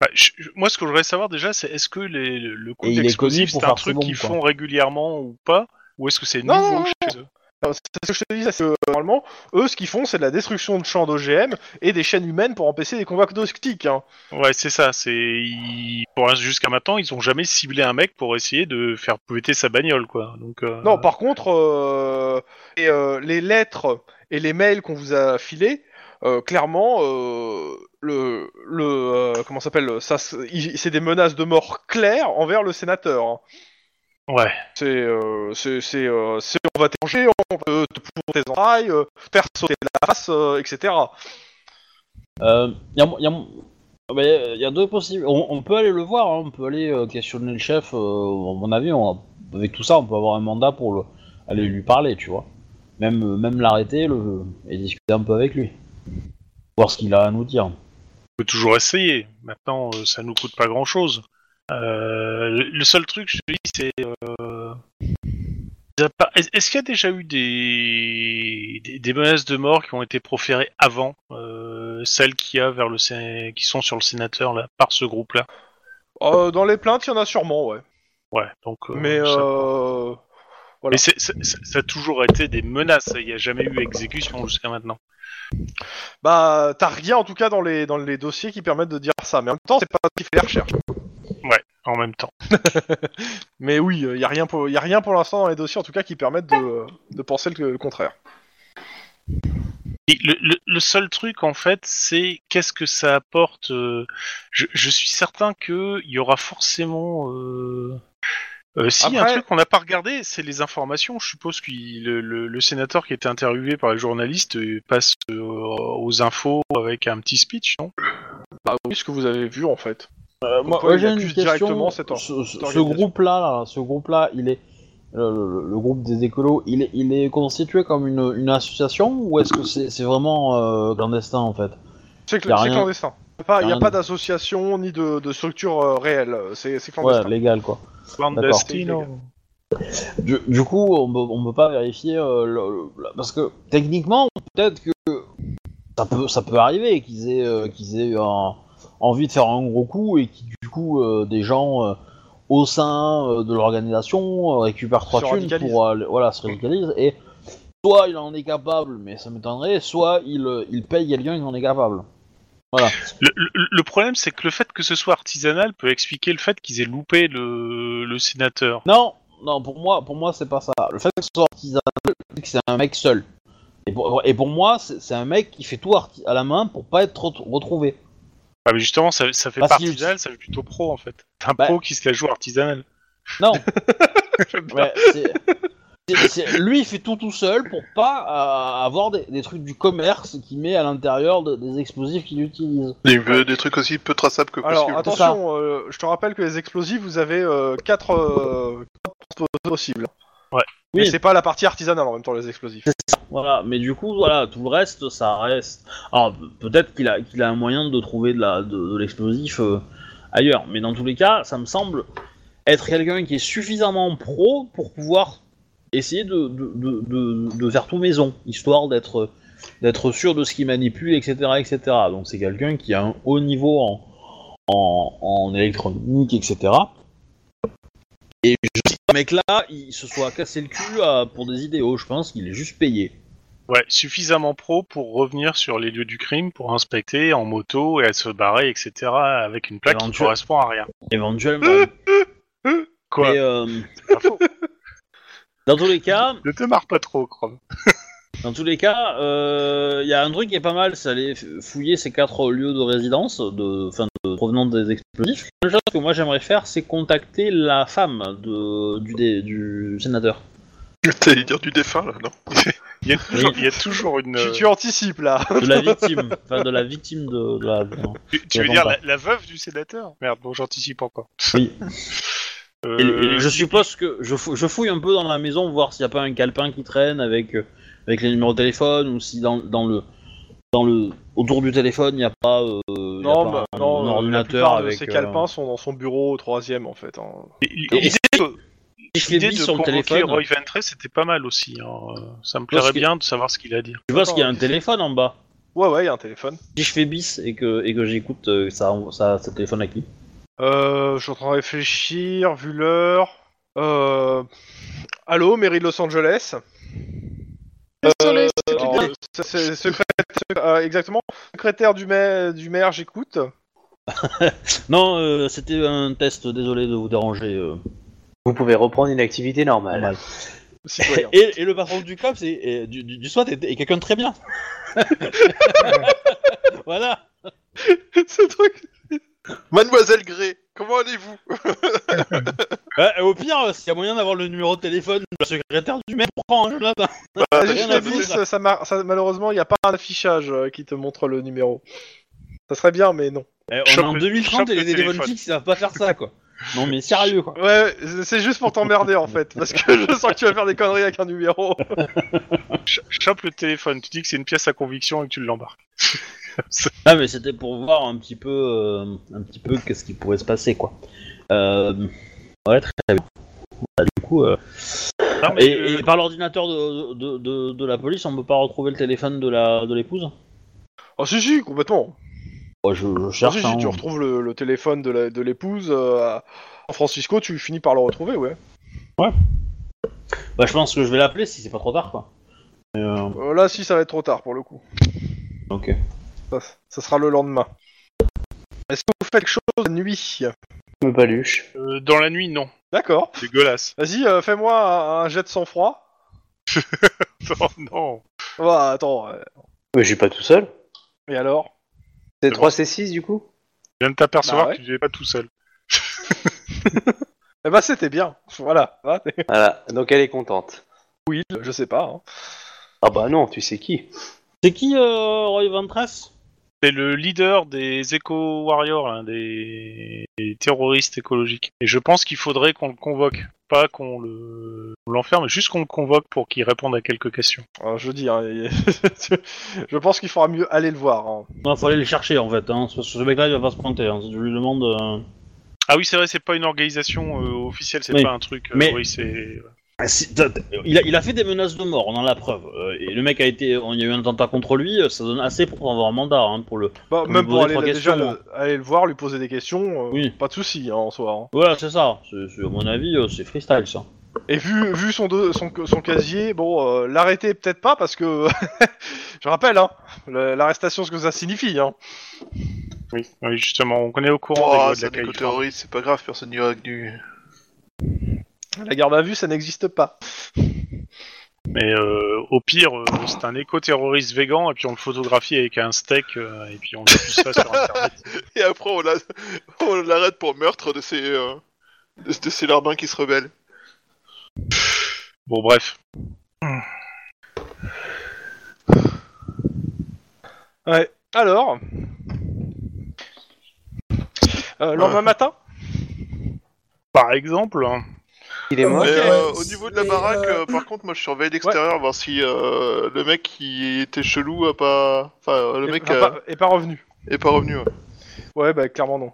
Bah, je- moi, ce que je voudrais savoir déjà, c'est est-ce que les, le coup est d'explosif, c'est un truc qu'ils font régulièrement ou pas Ou est-ce que c'est Non, nouveau non, chez eux? C'est ce que je te dis, c'est que euh, normalement, eux, ce qu'ils font, c'est de la destruction de champs d'OGM et des chaînes humaines pour empêcher des combats domestiques. Hein. Ouais, c'est ça. C'est ils- jusqu'à maintenant, ils ont jamais ciblé un mec pour essayer de faire péter sa bagnole, quoi. Donc euh, Non, par contre, euh, et, euh, les lettres et les mails qu'on vous a filés, euh, clairement, euh, le, le euh, comment s'appelle ça, c'est des menaces de mort claires envers le sénateur. Ouais. C'est, euh, c'est, c'est, euh, c'est- on va t'échanger, on peut te pour tes entrailles, euh, faire sauter la face, euh, etc. Euh, y a, y a- bah, y a- y a deux possibles. On, on peut aller le voir. hein, On peut aller euh, questionner le chef. euh, à mon avis, on- avec tout ça, on peut avoir un mandat pour le, aller lui parler, tu vois. Même, même l'arrêter le, et discuter un peu avec lui. Voir ce qu'il a à nous dire. On peut toujours essayer. Maintenant, euh, ça nous coûte pas grand chose. Le le seul truc, je te dis, c'est. euh, Est-ce qu'il y a déjà eu des... des des menaces de mort qui ont été proférées avant euh, celles qu'il y a vers le Sé- qui sont sur le sénateur là par ce groupe-là? Euh, dans les plaintes, il y en a sûrement, ouais. Ouais. Donc. euh, Mais euh, voilà. Ça a toujours été des menaces. Il n'y a jamais eu exécution jusqu'à maintenant. Bah, t'as rien en tout cas dans les, dans les dossiers qui permettent de dire ça. Mais en même temps, c'est pas ce qui fait les recherches. En même temps. Mais oui, il y a rien pour, y a rien pour l'instant dans les dossiers en tout cas qui permettent de, de penser le, le contraire. Le, le- le seul truc en fait, c'est qu'est-ce que ça apporte. euh, je, je suis certain que il y aura forcément. Euh... euh, si un truc qu'on n'a pas regardé, c'est les informations. Je suppose que le, le- le sénateur qui a été interviewé par les journalistes euh, passe euh, aux infos avec un petit speech, non? Bah oui, ce que vous avez vu en fait. Euh, moi, j'ai une question. directement cette ce, ce- groupe-là, là, ce groupe-là, il est le, le- le groupe des écolos, il est, il est constitué comme une, une association ou est-ce que c'est vraiment euh, clandestin en fait? C'est cl- clandestin. Il n'y a, rien pas d'association ni de, de structure euh, réelle. C'est c'est Ouais, clandestin. légal quoi. Clandestino. Du, du coup, on on peut pas vérifier euh, le- le- parce que techniquement, peut-être que ça peut, ça peut arriver qu'ils aient, euh, qu'ils aient un- envie de faire un gros coup et qui du coup euh, des gens euh, au sein euh, de l'organisation euh, récupèrent trois thunes pour voilà se radicalisent et soit il en est capable, mais ça m'étonnerait, soit il, il paye quelqu'un qui en est capable. Voilà. Le, le- le problème, c'est que le fait que ce soit artisanal peut expliquer le fait qu'ils aient loupé le, le sénateur. Non, non, pour moi, pour moi, c'est pas ça. Le fait que ce soit artisanal, c'est que c'est un mec seul. Et pour, et pour moi, c'est un mec qui fait tout à la main pour pas être ret- retrouvé. Ah, mais justement, ça, ça fait Parce pas qu'il- artisanal, ça fait plutôt pro en fait. Un Bah- pro qui se la joue artisanal. Non. Ouais, c'est- c'est- c'est- lui, il fait tout tout seul pour pas euh, avoir des, des trucs du commerce qu'il met à l'intérieur de- des explosifs qu'il utilise. Des, euh, des trucs aussi peu traçables que Alors possible. attention, euh, je te rappelle que les explosifs, vous avez 4 possibles. Ouais. Mais Oui. c'est pas la partie artisanale en même temps les explosifs. Voilà, mais du coup, voilà, tout le reste, ça reste. Alors, pe- peut-être qu'il a, qu'il a un moyen de trouver de la, de, de l'explosif euh, ailleurs, mais dans tous les cas, ça me semble être quelqu'un qui est suffisamment pro pour pouvoir essayer de, de, de, de- de faire tout maison, histoire d'être d'être sûr de ce qu'il manipule, etc., etc. Donc c'est quelqu'un qui a un haut niveau en, en, en électronique, etc. Et je sais que ce mec-là, il se soit cassé le cul à- pour des idéaux. Je pense qu'il est juste payé. Ouais, suffisamment pro pour revenir sur les lieux du crime, pour inspecter en moto et à se barrer, etc. avec une plaque qui Éventuel- correspond à rien. Éventuellement. Quoi Mais, euh, C'est pas faux. dans tous les cas, Ne te marre pas trop, Chrome. Dans tous les cas, il y a un truc qui est pas mal, c'est aller f- fouiller ces quatre lieux de résidence, de, enfin, provenant des explosifs. La chose que moi j'aimerais faire, c'est contacter la femme de, du, dé- du sénateur. T'allais dire du défunt là, non Il y a toujours, il y a toujours une. Tu, tu anticipes là. De la victime, enfin de la victime de, de la. non. Tu, tu veux dire la, la veuve du sénateur? Merde, bon, j'anticipe encore. Oui. Euh, Et, et je suppose que je, fou- je fouille un peu dans la maison, voir s'il n'y a pas un calepin qui traîne avec, euh, avec les numéros de téléphone, ou si dans, dans le. Dans le, autour du téléphone, il n'y a pas, euh, y a Non, pas bah, un, non, un euh, la ordinateur avec. ces euh, calepins sont dans son bureau au troisième en fait. hein. L'idée de, si je fais l'idée bis de sur le convoquer téléphone, Roy Ventress, c'était pas mal aussi. hein. Ça me plairait que- bien de savoir ce qu'il a à dire. tu vois qu'il y a un téléphone en bas? Ouais, ouais, il y a un téléphone. Si je fais bis et que, et que j'écoute euh, ça, ça, ça téléphone à qui? Euh, je suis en train de réfléchir, vu l'heure. Euh... Allô, mairie de Los Angeles? Désolé, Euh, alors, c'est- c'est secré- euh, exactement. Secrétaire du maire, du maire j'écoute. Non, euh, c'était un test, désolé de vous déranger. euh, Vous pouvez reprendre une activité normale. normal. Citoyen. Et, et le patron du COP, c'est et du, du, du SWAT est, est quelqu'un de très bien. voilà. Ce truc. Mademoiselle Gray, comment allez-vous Ouais, au pire, s'il y a moyen d'avoir le numéro de téléphone de la secrétaire du maire, prends, hein, Jonathan. Rien juste à le foutre. bis, ça, mar- ça- malheureusement, il n'y a pas un affichage euh, qui te montre le numéro. Ça serait bien, mais non. Eh, on Chope est en le- 2030 chope et le les téléphones téléphone. fixes, ils savent pas faire ça, quoi. Non, mais sérieux, quoi. Ouais, c'est juste pour t'emmerder en fait, parce que je sens que tu vas faire des conneries avec un numéro. Ch- Chope le téléphone, tu dis que c'est une pièce à conviction et que tu l'embarques. Ah, mais c'était pour voir un petit peu, euh, un petit peu qu'est-ce qui pourrait se passer, quoi. Euh... Ouais, très bien. Voilà, du coup, euh, Non, et, euh, et par l'ordinateur de, de, de, de la police, on peut pas retrouver le téléphone de la de l'épouse? Oh si si, complètement. Ouais, je, je cherche. si, si, hein. tu retrouves le, le téléphone de la- de l'épouse euh, à San Francisco, tu finis par le retrouver, ouais. Bah, je pense que je vais l'appeler si c'est pas trop tard, quoi. Euh, Euh, là, si, ça va être trop tard pour le coup. ok. Ça, ça sera le lendemain. Est-ce que vous faites quelque chose la nuit Me paluche. euh, dans la nuit, non. D'accord. Dégueulasse. Vas-y, euh, fais-moi un, un jet de sang-froid. Non, non. Bah, attends. euh, Mais je suis pas tout seul. et alors? C'est C'est 3 C6 du coup? Je viens de t'apercevoir Bah ouais. que tu n'es pas tout seul. Eh bah, c'était bien. Voilà. Ah, t'es- Voilà, donc elle est contente. Oui, je sais pas. hein. Ah bah non, tu sais qui C'est qui euh, Roy Ventress C'est le leader des éco-warriors, là, des... des terroristes écologiques. Et je pense qu'il faudrait qu'on le convoque. Pas qu'on le... l'enferme, juste qu'on le convoque pour qu'il réponde à quelques questions. Alors, je dis, hein, il- je pense qu'il faudra mieux aller le voir. hein. Non, faut aller le chercher en fait. Hein. Ce mec-là, il va pas se pointer. Hein. Tu lui demandes. euh, Ah oui, c'est vrai, c'est pas une organisation euh, officielle, c'est Oui. pas un truc. euh, Mais- Oui, c'est. Ah, si- t'as- t'as- il, a, il a fait des menaces de mort, on en a la preuve. Euh, et le mec a été. Il y a eu un attentat contre lui, euh, ça donne assez pour avoir un mandat hein, pour le. Bah, même pour aller, trois déjà questions, le- aller le voir, lui poser des questions, euh, Oui. pas de souci hein, en soi. hein. Voilà, c'est ça. C'est- c'est- à mon avis, euh, c'est freestyle ça. Et vu, vu son, do- son, son casier, bon, euh, l'arrêter peut-être pas parce que, je rappelle, hein, le- l'arrestation, ce que ça signifie. Hein. Oui, oui, justement, on connaît au courant des Oh, lois de c'est la un Californie. éco-terroriste, c'est pas grave, personne n'ira du. La garde à vue, ça n'existe pas. Mais euh, au pire, euh, c'est un éco-terroriste végan, et puis on le photographie avec un steak, euh, et puis on met tout ça sur internet. Et après, on l'a- on l'arrête pour meurtre de ces, euh, de, de ces larbins qui se rebellent. Bon, bref. Ouais. Alors, euh, lendemain matin, Par exemple, hein, Il est mort Mais, euh, au niveau de la mais, baraque, euh, euh, par contre, moi je surveille l'extérieur, voir si euh, le mec qui était chelou a pas. Enfin, le est, mec enfin, pas, est pas revenu. est pas revenu. ouais. Ouais, bah clairement non.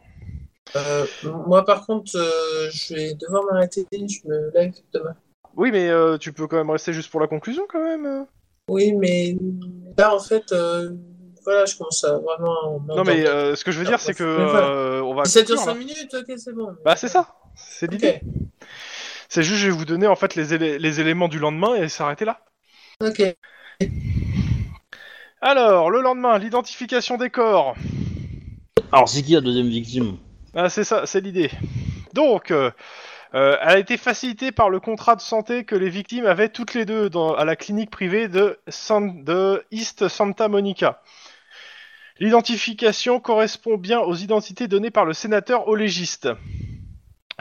Euh, moi, par contre, euh, je vais devoir m'arrêter. Je me lève demain. Oui, mais euh, tu peux quand même rester juste pour la conclusion, quand même. euh. Oui, mais là, en fait, euh, voilà, je commence à vraiment. Non, mais euh, ce que je veux dire, c'est que Mais voilà. euh, on va. 7 conclure, h là. 5 minutes, ok, c'est bon. Bah, c'est ça. C'est Ok, l'idée. C'est juste, je vais vous donner en fait les, élé- les éléments du lendemain et s'arrêter là. ok. Alors, le lendemain, l'identification des corps. Alors, c'est qui la deuxième victime? Ah, c'est ça, c'est l'idée. Donc, euh, euh, elle a été facilitée par le contrat de santé que les victimes avaient toutes les deux dans, à la clinique privée de, San- de East Santa Monica. L'identification correspond bien aux identités données par le sénateur au légiste.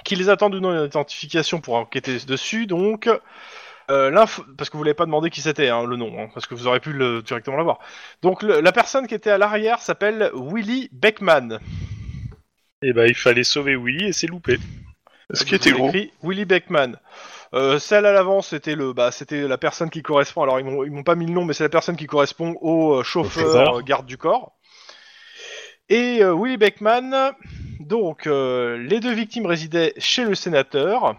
Qu'ils attendent ou non une identification pour enquêter dessus, donc. euh, l'info- parce que vous l'avez pas demandé qui c'était, hein, le nom, hein, parce que vous aurez pu le, directement l'avoir. Donc le- la personne qui était à l'arrière s'appelle Willie Beckman. Et bah, il fallait sauver Willy et c'est loupé. Ce qui était gros. Willy Beckman. Euh, celle à l'avant, c'était le, bah, c'était la personne qui correspond. Alors ils m'ont, ils m'ont pas mis le nom, mais c'est la personne qui correspond au euh, chauffeur, euh, garde du corps. Et Willy Beckman. Donc euh, les deux victimes résidaient chez le sénateur.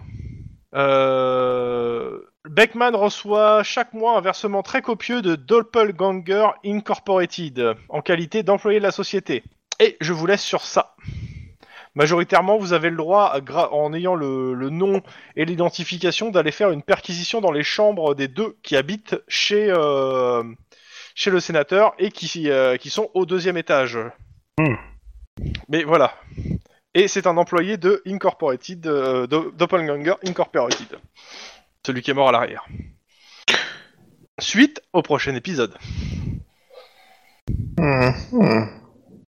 Euh, Beckman reçoit chaque mois un versement très copieux de Doppelganger Incorporated en qualité d'employé de la société. Et je vous laisse sur ça. Majoritairement, vous avez le droit, en ayant le, nom et l'identification, d'aller faire une perquisition dans les chambres des deux qui habitent chez, euh, chez le sénateur et qui, qui sont au deuxième étage. Hmm. Mais voilà. Et c'est un employé de Incorporated, euh, Doppelganger Incorporated. Celui qui est mort à l'arrière. Suite au prochain épisode. Hmm, hmm.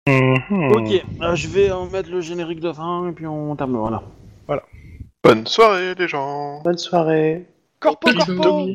Mhm. Ok, euh, je vais en mettre le générique de fin et puis on termine. Voilà. Bonne soirée, les gens. Bonne soirée. Corpo, corpo